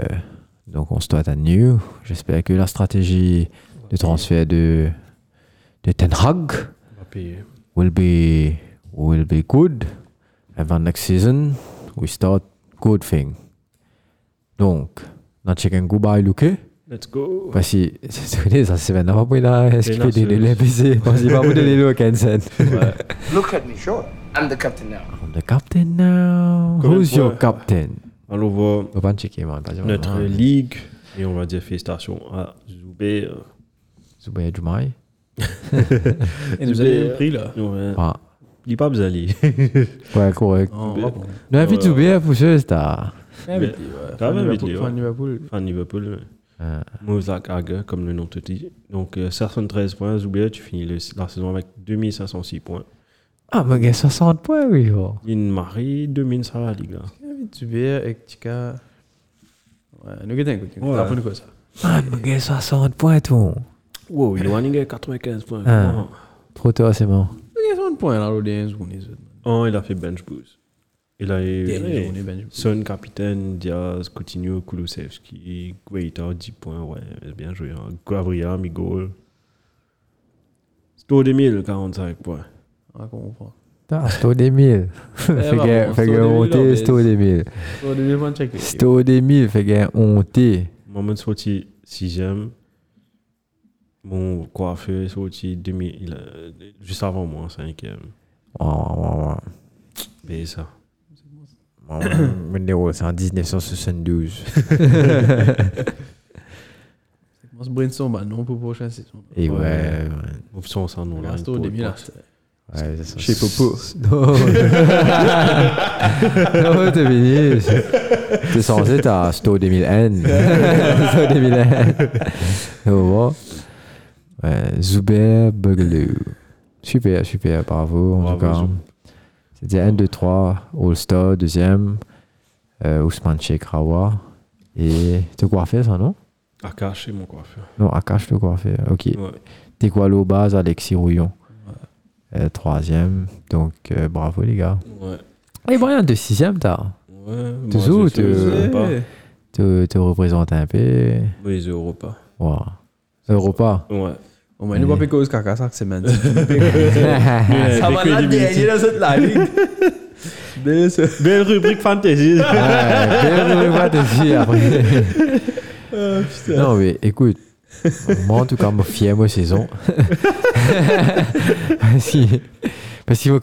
donc on se doit à new. J'espère que la stratégie de transfert de, de Ten Hag payer. will be, will be good. And then next season, we start good thing. Donc, on check un goodbye, Luke. Let's go. Parce que, tu connais, ça c'est maintenant pas pour la est-ce qu'il fait des nasseuse. LPC Parce qu'il va vous donner le Kensen. Look at me, sure. I'm the captain now. I'm the captain now. De Who's your captain? Alors, on va On va pas checker, man. Pas dire, notre man. ligue et on va dire félicitations à Zoubé. euh, Zoubaya Jumaï. Et nous avez le prix, là. Ouais. Ouais. Il n'est pas besoin d'aller. Ouais, correct. Oh, ouais, bon. Non, pour Mais- mais- ouais. Quand même, Liverpool, il fan. Liverpool. Fan Liverpool. Euh, Mozak Hager, comme le nom te dit. Donc, euh, 73 points. Zoubé, tu finis le- la saison avec 2506 points. Ah, mais il y a 60 points, oui. oh. Il marie 2000 sur la ligue. Invite Zubair et Tika. Ouais, nous. Ouais. T'as appris quoi ça Ah, mais il y a 60 points, tout. Wow, il a 95 points. Ah. Trop tôt, c'est bon. Il y a un point là, l'audience, on est Oh, il a fait bench boost. Il a eu. Son, capitaine, Diaz, Coutinho, Kulusevski, Guaita, 10 points. Ouais, bien joué. Hein. Gabriel, Migol. Sto 2000, 45 points. Ah, comprends. Ah, c'est au des 1000. Fait bah que- bon, fait c'est que au des honté, mille, c'est au des 1000. On devait pas checker. C'est au des 1000, fait que honté. Moment sorti 6ème. Mon coiffeur est sorti 2000, il a- juste avant moi, 5ème. Ouais, ouais, ouais, ouais. Mais ça. Mon numéro, c'est en 1972. On se brainstorm maintenant pour la prochaine saison. Et ouais, Ouais. ouais. Option sans nom là. Reste au début là. Ouais. Chez Popo. Non. non, t'es fini. T'es censé, t'as Sto 2000N. Sto 2000N. Et on voit. Ouais, Zuber Bugaloo. Super, super, bravo. En Bravo, tout cas. Zoub. C'était 1, 2, 3, All-Star, deuxième. Euh, Ousmane Cheikh Rawa. Et quoi fait ça, non? Akash, c'est mon coiffeur. Non, Akash, quoi fait Ok. Ouais. T'es quoi l'eau base, Alexis Rouillon? Euh, Troisième. Donc, euh, bravo les gars. Ouais. Et Brian, de sixième, t'as? Ouais. Toujours, tu- te représentes un peu. Oui, c'est Europa. Wow. Europa. Ouais. Au moins, nous pas pécose caca chaque semaine. Ça va la dernière dans cette la ligue. Bien sûr. Belle rubrique fantasy. Ouais, belle rubrique fantasy, après. Non, mais écoute, moi en tout cas, je suis fier de ma saison. parce que, parce qu'il faut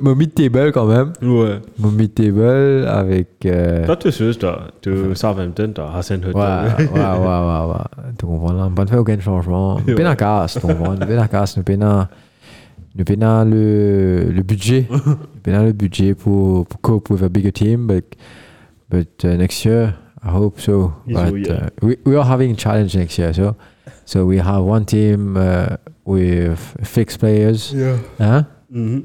me mid-table quand même. Ouais. Mon mid-table avec. euh, Toi, tu sais, toi, tu Southampton, tu Hassan Ouais, Hutton. ouais, ouais, ouais, ouais. Tu comprends là? On ne faire aucun changement. Nous payons la casse, tu comprends? Nous payons la casse, nous payons nous le, le budget. Nous le budget pour, pour cope with a bigger team, but, but uh, next year, I hope so. But we are. uh, we, we are having a challenge next year, so so we have one team uh, with fixed players. Hein? Mhm.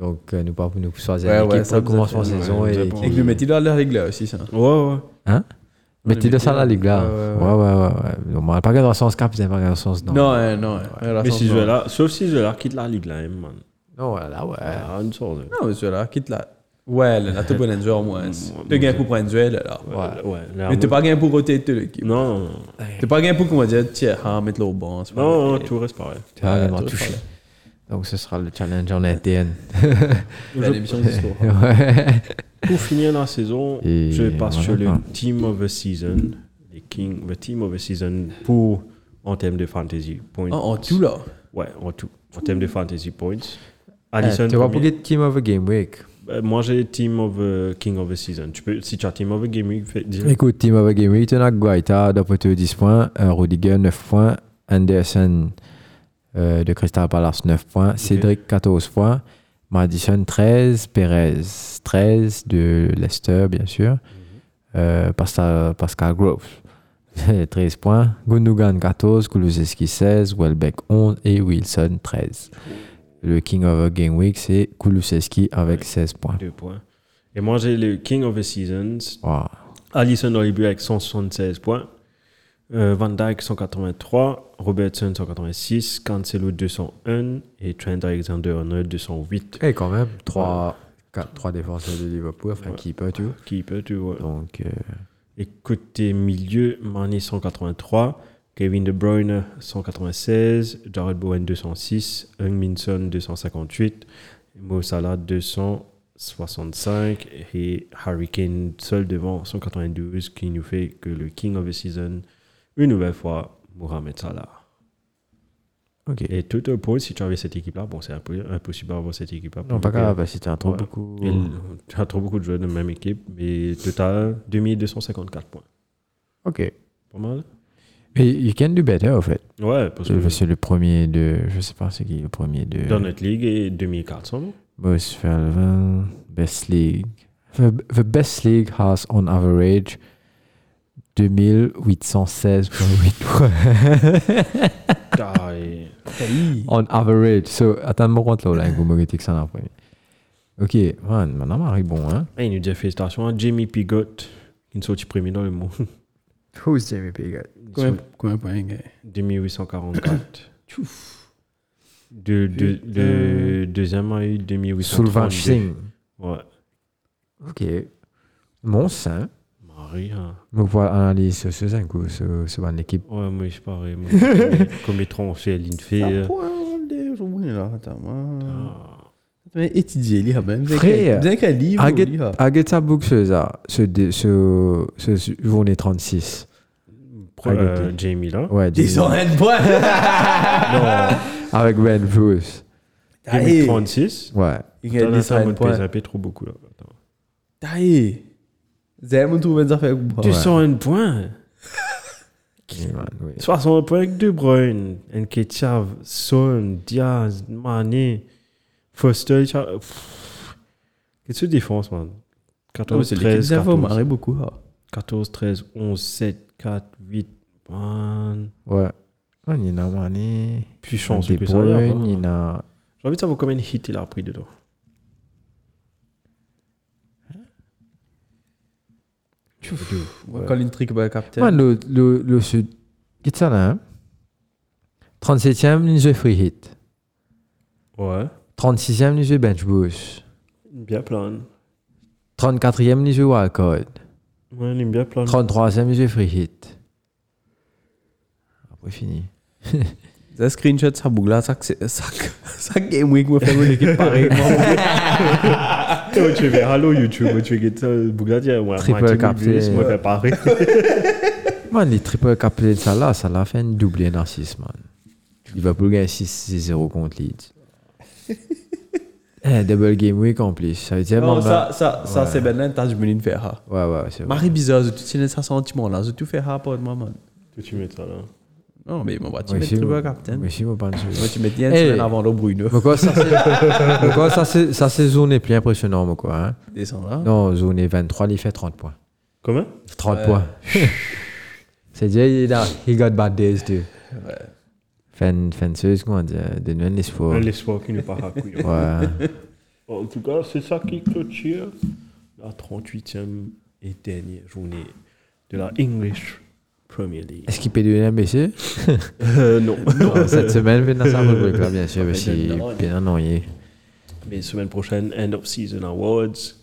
Donc, euh, nous pas pour nous choisir Ouais, pour saison ouais, et nous a qui- pas Et que le métier dans la ligue là aussi, ça. Ouais, ouais. Hein? Mais tu de ça la ligue là. Ouais, Ouais, ouais, ouais, ouais. pas que dans le sens cap, c'est pas dans le sens non. Non, ouais, non. ouais. Mais si je vais là, sauf si je vais là, quitte la ligue là, hein, man. Non, ouais, là, ouais. Ah, une sorte de. Non, mais celui-là, quitte là. Ouais, là, t'as pas un joueur au moins. Tu gagnes pour prendre un duel, là. Ouais, ouais. là, Mais t'es moi- pas gagné pour roter toute l'équipe. Non. T'es pas gagné pour qu'on va dire, tiens, ah, mettre le au banc. Non, tout reste pareil. Tu as vraiment touché. Donc, ce sera le challenge en interne. Ouais, l'émission d'histoire. ouais. Pour finir la saison, Et je passe sur le. Team of the Season. Les King, le Team of the Season pour, en termes de fantasy points. Ah, en tout, là? Ouais, en tout. En termes de fantasy points. Tu vas pour Team of the Game Week. Euh, moi, j'ai Team of the King of the Season. Tu peux, si tu as Team of the Game Week, fais, Écoute, Team of the Game Week, tu as Guaita d'Apoto 10 points, euh, Rudiger 9 points, Anderson euh, de Crystal Palace 9 points, Cédric 14 points, Madison 13, Perez 13 de Leicester, bien sûr, euh, Pascal, Pascal Groves 13 points, Gundogan 14, Kulusevski 16, Welbeck 11 et Wilson 13. Le King of the Game Week, c'est Kulusevski avec 16 points. deux points. Et moi, j'ai le King of the Seasons. Wow. Alisson dans les buts avec 176 points. Euh, Van Dijk 183, Robertson 186, Cancelo 201 et Trent Alexander-Arnold 208. Et quand même, 3, 4, 3 défenseurs de Liverpool, enfin, Ouais. keeper, tu vois. Qui peut, tu vois. Donc, euh, Et côté milieu, Mané 183, Kevin De Bruyne 196, Jared Bowen 206, Heung-Min-Son 258, Mo Salah 265 et Harry Kane seul devant 192 qui nous fait que le King of the Season, une nouvelle fois, Mohamed Salah. ok. Et tout au point, si tu avais cette équipe-là, bon, c'est impossible d'avoir cette équipe-là. non, pas grave, parce que t'as trop Ouais. beaucoup. Et l- Tu as trop beaucoup de joueurs de la même équipe, mais total 2254 points. Ok. Pas mal? Mais you can do better, en fait. Ouais, parce que C'est le premier de. Je sais pas c'est qui le premier de. dans notre ligue est 2400, non? Most relevant, best league. The, the best league has on average 2816.8 points. Ah, et- on average. So, attends, je compte là, vous me mettez que ça en premier. Ok, man, maintenant, Marie, bon, hein? Ah, il nous dit félicitations à Jamie Pigot, qui nous sorti premier dans le monde. Who's Jamie Pigot? Combien combien de points, gars 2844. De, de, le deuxième a eu 2832. Sulvan Singh. Ouais. Ok. Mon sein. Marie, hein. Je vois analyse sur ce coup, sur sur une équipe. Ouais, moi, je. Moi, comme les. Attends, moi. Ah. Étudier, là, même. Frère, Aget là. Aget book ce ce ce ce ce journée 36. Pro- euh. Jamie, là. Ouais, Ils sont un point. avec Ben Bruce. Jamie 36. Ouais. Je pèse trop beaucoup, là. Avez mon trouvé des affaires avec moi. 201 points. Oui, man, oui. 60 points avec De Bruyne, Nketiah, Son, Diaz, Mané, Foster. Qu'est-ce que tu défense, man? Non, mais 14, c'est l'équipe 13, des affaires, 14, marrer beaucoup, là. 14, 13, 11, 7, 4, 8, man. Ouais. Man, il y a Mané. Plus chanceux De que ça. il y a. J'ai envie de savoir combien de hits il a pris dedans. Moi, Colin Trick, capitaine. Man, le le le sud. Qu'est-ce que ça là? hein? 37e, il joue free hit. Ouais. 36e, il joue bench boost. Bien plein. 34e, il joue wildcard. Ouais, il aime bien plein. 33e, il joue free hit. Après, fini. Ça screenshot, ça boucle là, ça, ça, ça game week me fait une équipe pareille. Yo, tu fais Hello YouTube, tu fais ça, Bougadier, ouais, Triple Martin captain. Bublius, moi, fait pareil. Man, les triple capés de Salah, ça l'a fait une doublée narcisse, man. Liverpool gagne 6-0 contre Leeds. Eh, double game week en plus. Ça veut dire, Non, ça, ça, ça c'est ben là, t'as je me faire. Ouais, ouais, c'est vrai. Marie bizarre, tu tiens ça sentiment là, je tout fait ha pour moi, man. Que tu mets ça là. Non, mais moi, tu Ouais, mets triple moi- captain. Mais si, moi, pas. Moi, tu mets bien une Eh. semaine avant le Bruno. Mais quoi, ça, c'est. Ça, c'est. Ça, c'est zone plus impressionnant, moi, quoi. Hein? Descends là. Non, zone 23, il fait 30 points. Comment? 30 Ouais. points. c'est dire, il a. He got bad days, too. Ouais. Fan, fanseuse, comment dire, de nous l'espoir. Un espoir qui n'est pas à couille. Ouais. En tout cas, c'est ça qui clôture la 38e et dernière journée de la English Premier League. Est-ce qu'il peut donner un BC Euh, non. Non, Cette semaine, là, bien sûr, parce qu'il est bien annoyé. Mais semaine prochaine, End of Season Awards,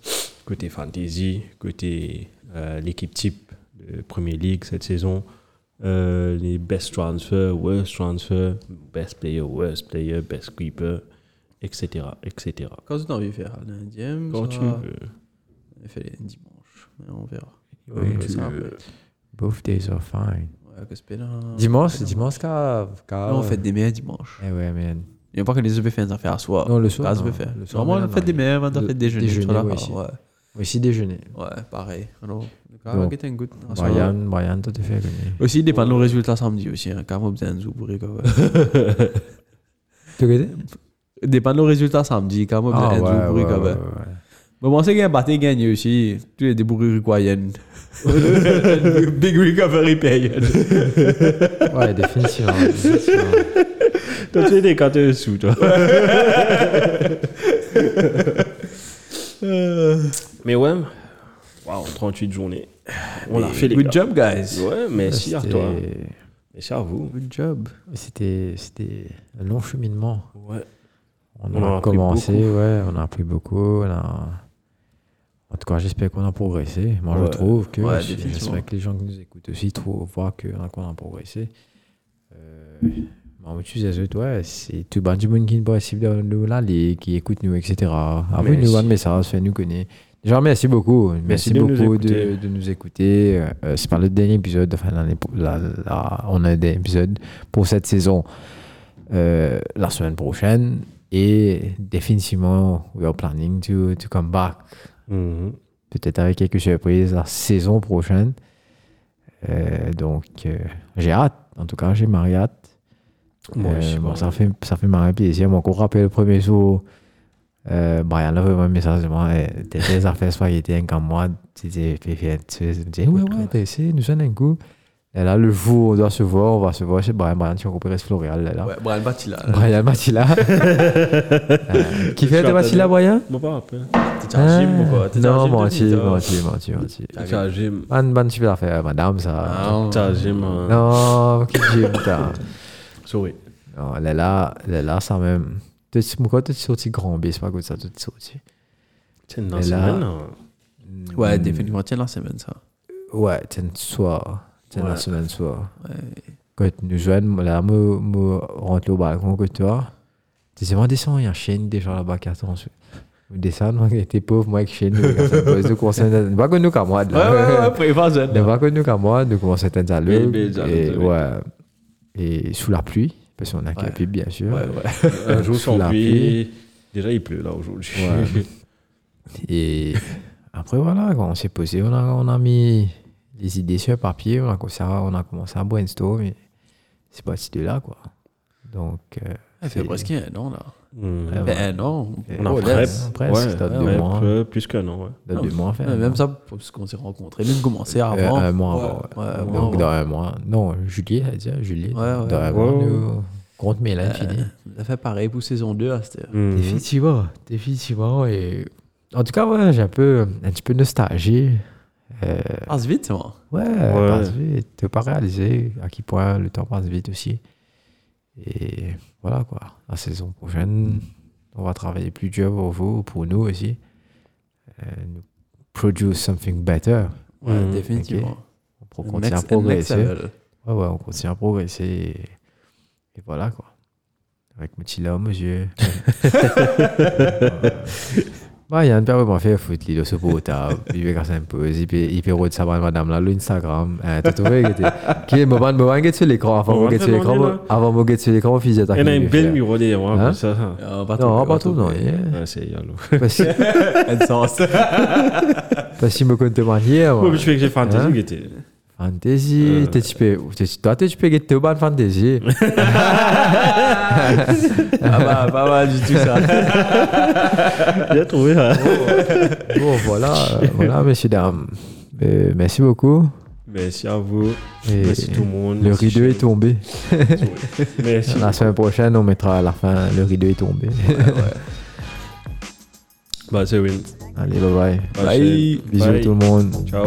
côté Fantasy, côté euh, l'équipe type de Premier League cette saison, euh, les best transfer, worst transfer, best player, worst player, best keeper, etc. etc. Quand tu as envie de faire l'Indien, Quand tu veux. On fait les dimanches. Mais on verra. Oui, tu ça, veux. Both days are fine. Ouais, que c'est pas là. Dimanche, dimanche, car. car Non, on fait des meilleurs dimanche. Eh ouais, man. Il n'y a pas que les EB faire des affaires à soir. Non, le soir, non. Faire. Le soir, mais on fait des meilleurs Le- faire déjeuner. déjeuner, ouais, aussi. Déjeuner. Ouais, pareil. Alors, Donc, good. Brian, Brian, toi, tu fais gagner. Aussi, il dépend de nos résultats samedi aussi. Hein, quand on a besoin de zoubourrer, quoi. Tu Il dépend de nos résultats samedi. Quand on a besoin de ouais, zoubourrer, ouais, quoi. ouais, ouais. Mais bon, c'est qu'il y a un batté gagné aussi. Tous les débourrés required. Big recovery paye. Ouais, définitivement. définitivement. Toi, tu es des cartes sous, toi. Mais ouais, wow, 38 journées. On l'a fait, les Good gars. job, guys. Ouais, merci à toi. Merci à vous. Good job. C'était c'était un long cheminement. Ouais. On, a, commencé, ouais, on a appris beaucoup. On a... En tout cas, j'espère qu'on a progressé. Moi, Ouais. je trouve que Ouais, j'espère que les gens qui nous écoutent aussi trouvent, voient qu'on a, qu'on a progressé. Euh, moi, tu disais, ouais, c'est tout le monde qui est possible dans nous, là, les, qui écoutent nous, etc. Envoyez-nous Merci. un message, faites-nous connaître. Déjà, merci beaucoup. Merci, de nous beaucoup de, nous écouter. Euh, c'est pas le dernier épisode. Enfin, la- on a un dernier épisode pour cette saison euh, la semaine prochaine. Et définitivement, we are planning to, to come back. Mhm. Peut-être avec quelques surprises la saison prochaine. Euh, donc, euh, j'ai hâte. En tout cas, j'ai marre hâte. Moi Euh, bon, ça fait ça fait marrer plaisir. Qu'on rappelle le premier jour, euh, Brian vraiment un message moi. T'es des affaires spaghetti un comme moi. Tu dis, tu dis, ouais, ouais, t'as essayé, nous sommes un coup. Et là, le jour on doit se voir, on va se voir chez Brian. Brian, tu repérer ce Floréal. Là, là. Ouais, Brian Batila. Brian Matila. Euh, qui fait de Matila, Brian? Moi, pas rappel. T'es en gym ou quoi? T'es en Non, menti, menti, menti, menti. Tu as gym. Ban, ban, super affaire, madame, ça. Ah, Tu as gym. hein. Non, qui gym, putain. Sorry. Non, là, là, là, là, ça même. Tu sais, pourquoi tu es sorti grand B, c'est pas comme ça, tu es sorti. C'est une semaine. hein. Ouais, définitivement. Tiens la semaine, ça. Ouais, c'est une soir. C'est la semaine soir. Quand nous joignons, là, moi, moi, rentre au balcon que toi. Tu sais, moi, descends, il y a un chien déjà là-bas qui attend. Je descends, moi, qui pauvre, moi, avec chien, nous, nous commençons Pas que nous, comme moi, Ouais, ouais, ouais, prévois jeune. Ne pas que nous, comme moi, nous commençons à être ça, et, ça, ouais. Et sous la pluie, parce qu'on a qu'à pipe, bien sûr. Ouais, ouais. Un jour sans pluie. Déjà, il pleut là aujourd'hui. Ouais. Et après, voilà, quand on s'est posé, on a, on a mis les idées sur papier, on a commencé à, on a commencé à brainstorm, c'est parti de là, quoi. Donc, euh, Ça fait presque un an, là. Mhm. Ouais, Ben, un an. On a Oh, prep. laisse. presque, Ouais, ça ouais, deux ouais, mois. peu- plus qu'un an, ouais. de deux mois, fait. Même ça, parce qu'on s'est rencontrés, même commencé avant. Euh, un mois avant. Donc, avant. dans un mois. Non, juillet, dire, juillet. Ouais, ouais. Dans un mois, nous, compte Mélan fini. Ça fait pareil pour saison 2 à cette heure. Mhm. Définitivement, définitivement. Et... En tout cas, ouais, j'ai un peu, un petit peu nostalgie. Euh, Passe vite, moi. ouais, Ouais. passe vite. Tu pas réaliser à quel point le temps passe vite aussi. Et voilà quoi. La saison prochaine, on va travailler plus dur pour vous, pour nous aussi. Euh, nous produce something better. Ouais, Mhm. définitivement. Pour Un continuer à next- progresser. Ouais, ouais, on continue à progresser. Et voilà quoi. Avec mon petit homme aux yeux. Bah, il y a un père qui m'a fait foutre l'île au pot table. Il veut casser un peu. Il peut, il peut roder ça par madame là, l'Instagram. Euh, t'as trouvé que t'es. Qui est, moi, moi, get sur l'écran. Avant, On moi, va get sur te l'écran. demander, là. Avant, moi, get sur l'écron, fils Il y en a une belle mur derrière moi, Hein? comme ça. Ah, pas Non, pas tout, non. yeah. Ah, c'est yalo. Parce que, Un sens. parce qu'il me compte manière. Ouais, mais je fais que fantasy Hein? qui était. Fantasy, Euh. t'es tu peux, t'es- toi, t'es tu peux get au ban fantasy. Ah bah, pas mal du tout ça. J'ai trouvé ça. Bon, voilà, euh, voilà, messieurs, dames. Euh, merci beaucoup. Merci à vous. Et Merci tout le monde. Le Merci rideau est tombé. Merci. La semaine prochaine, on mettra à la fin, le rideau est tombé. Bah, c'est win. Allez, bye bye. Bye. Bisous Bye. tout le monde. Ciao.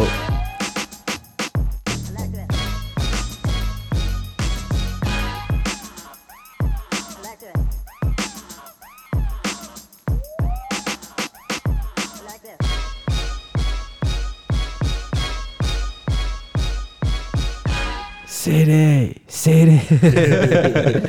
seere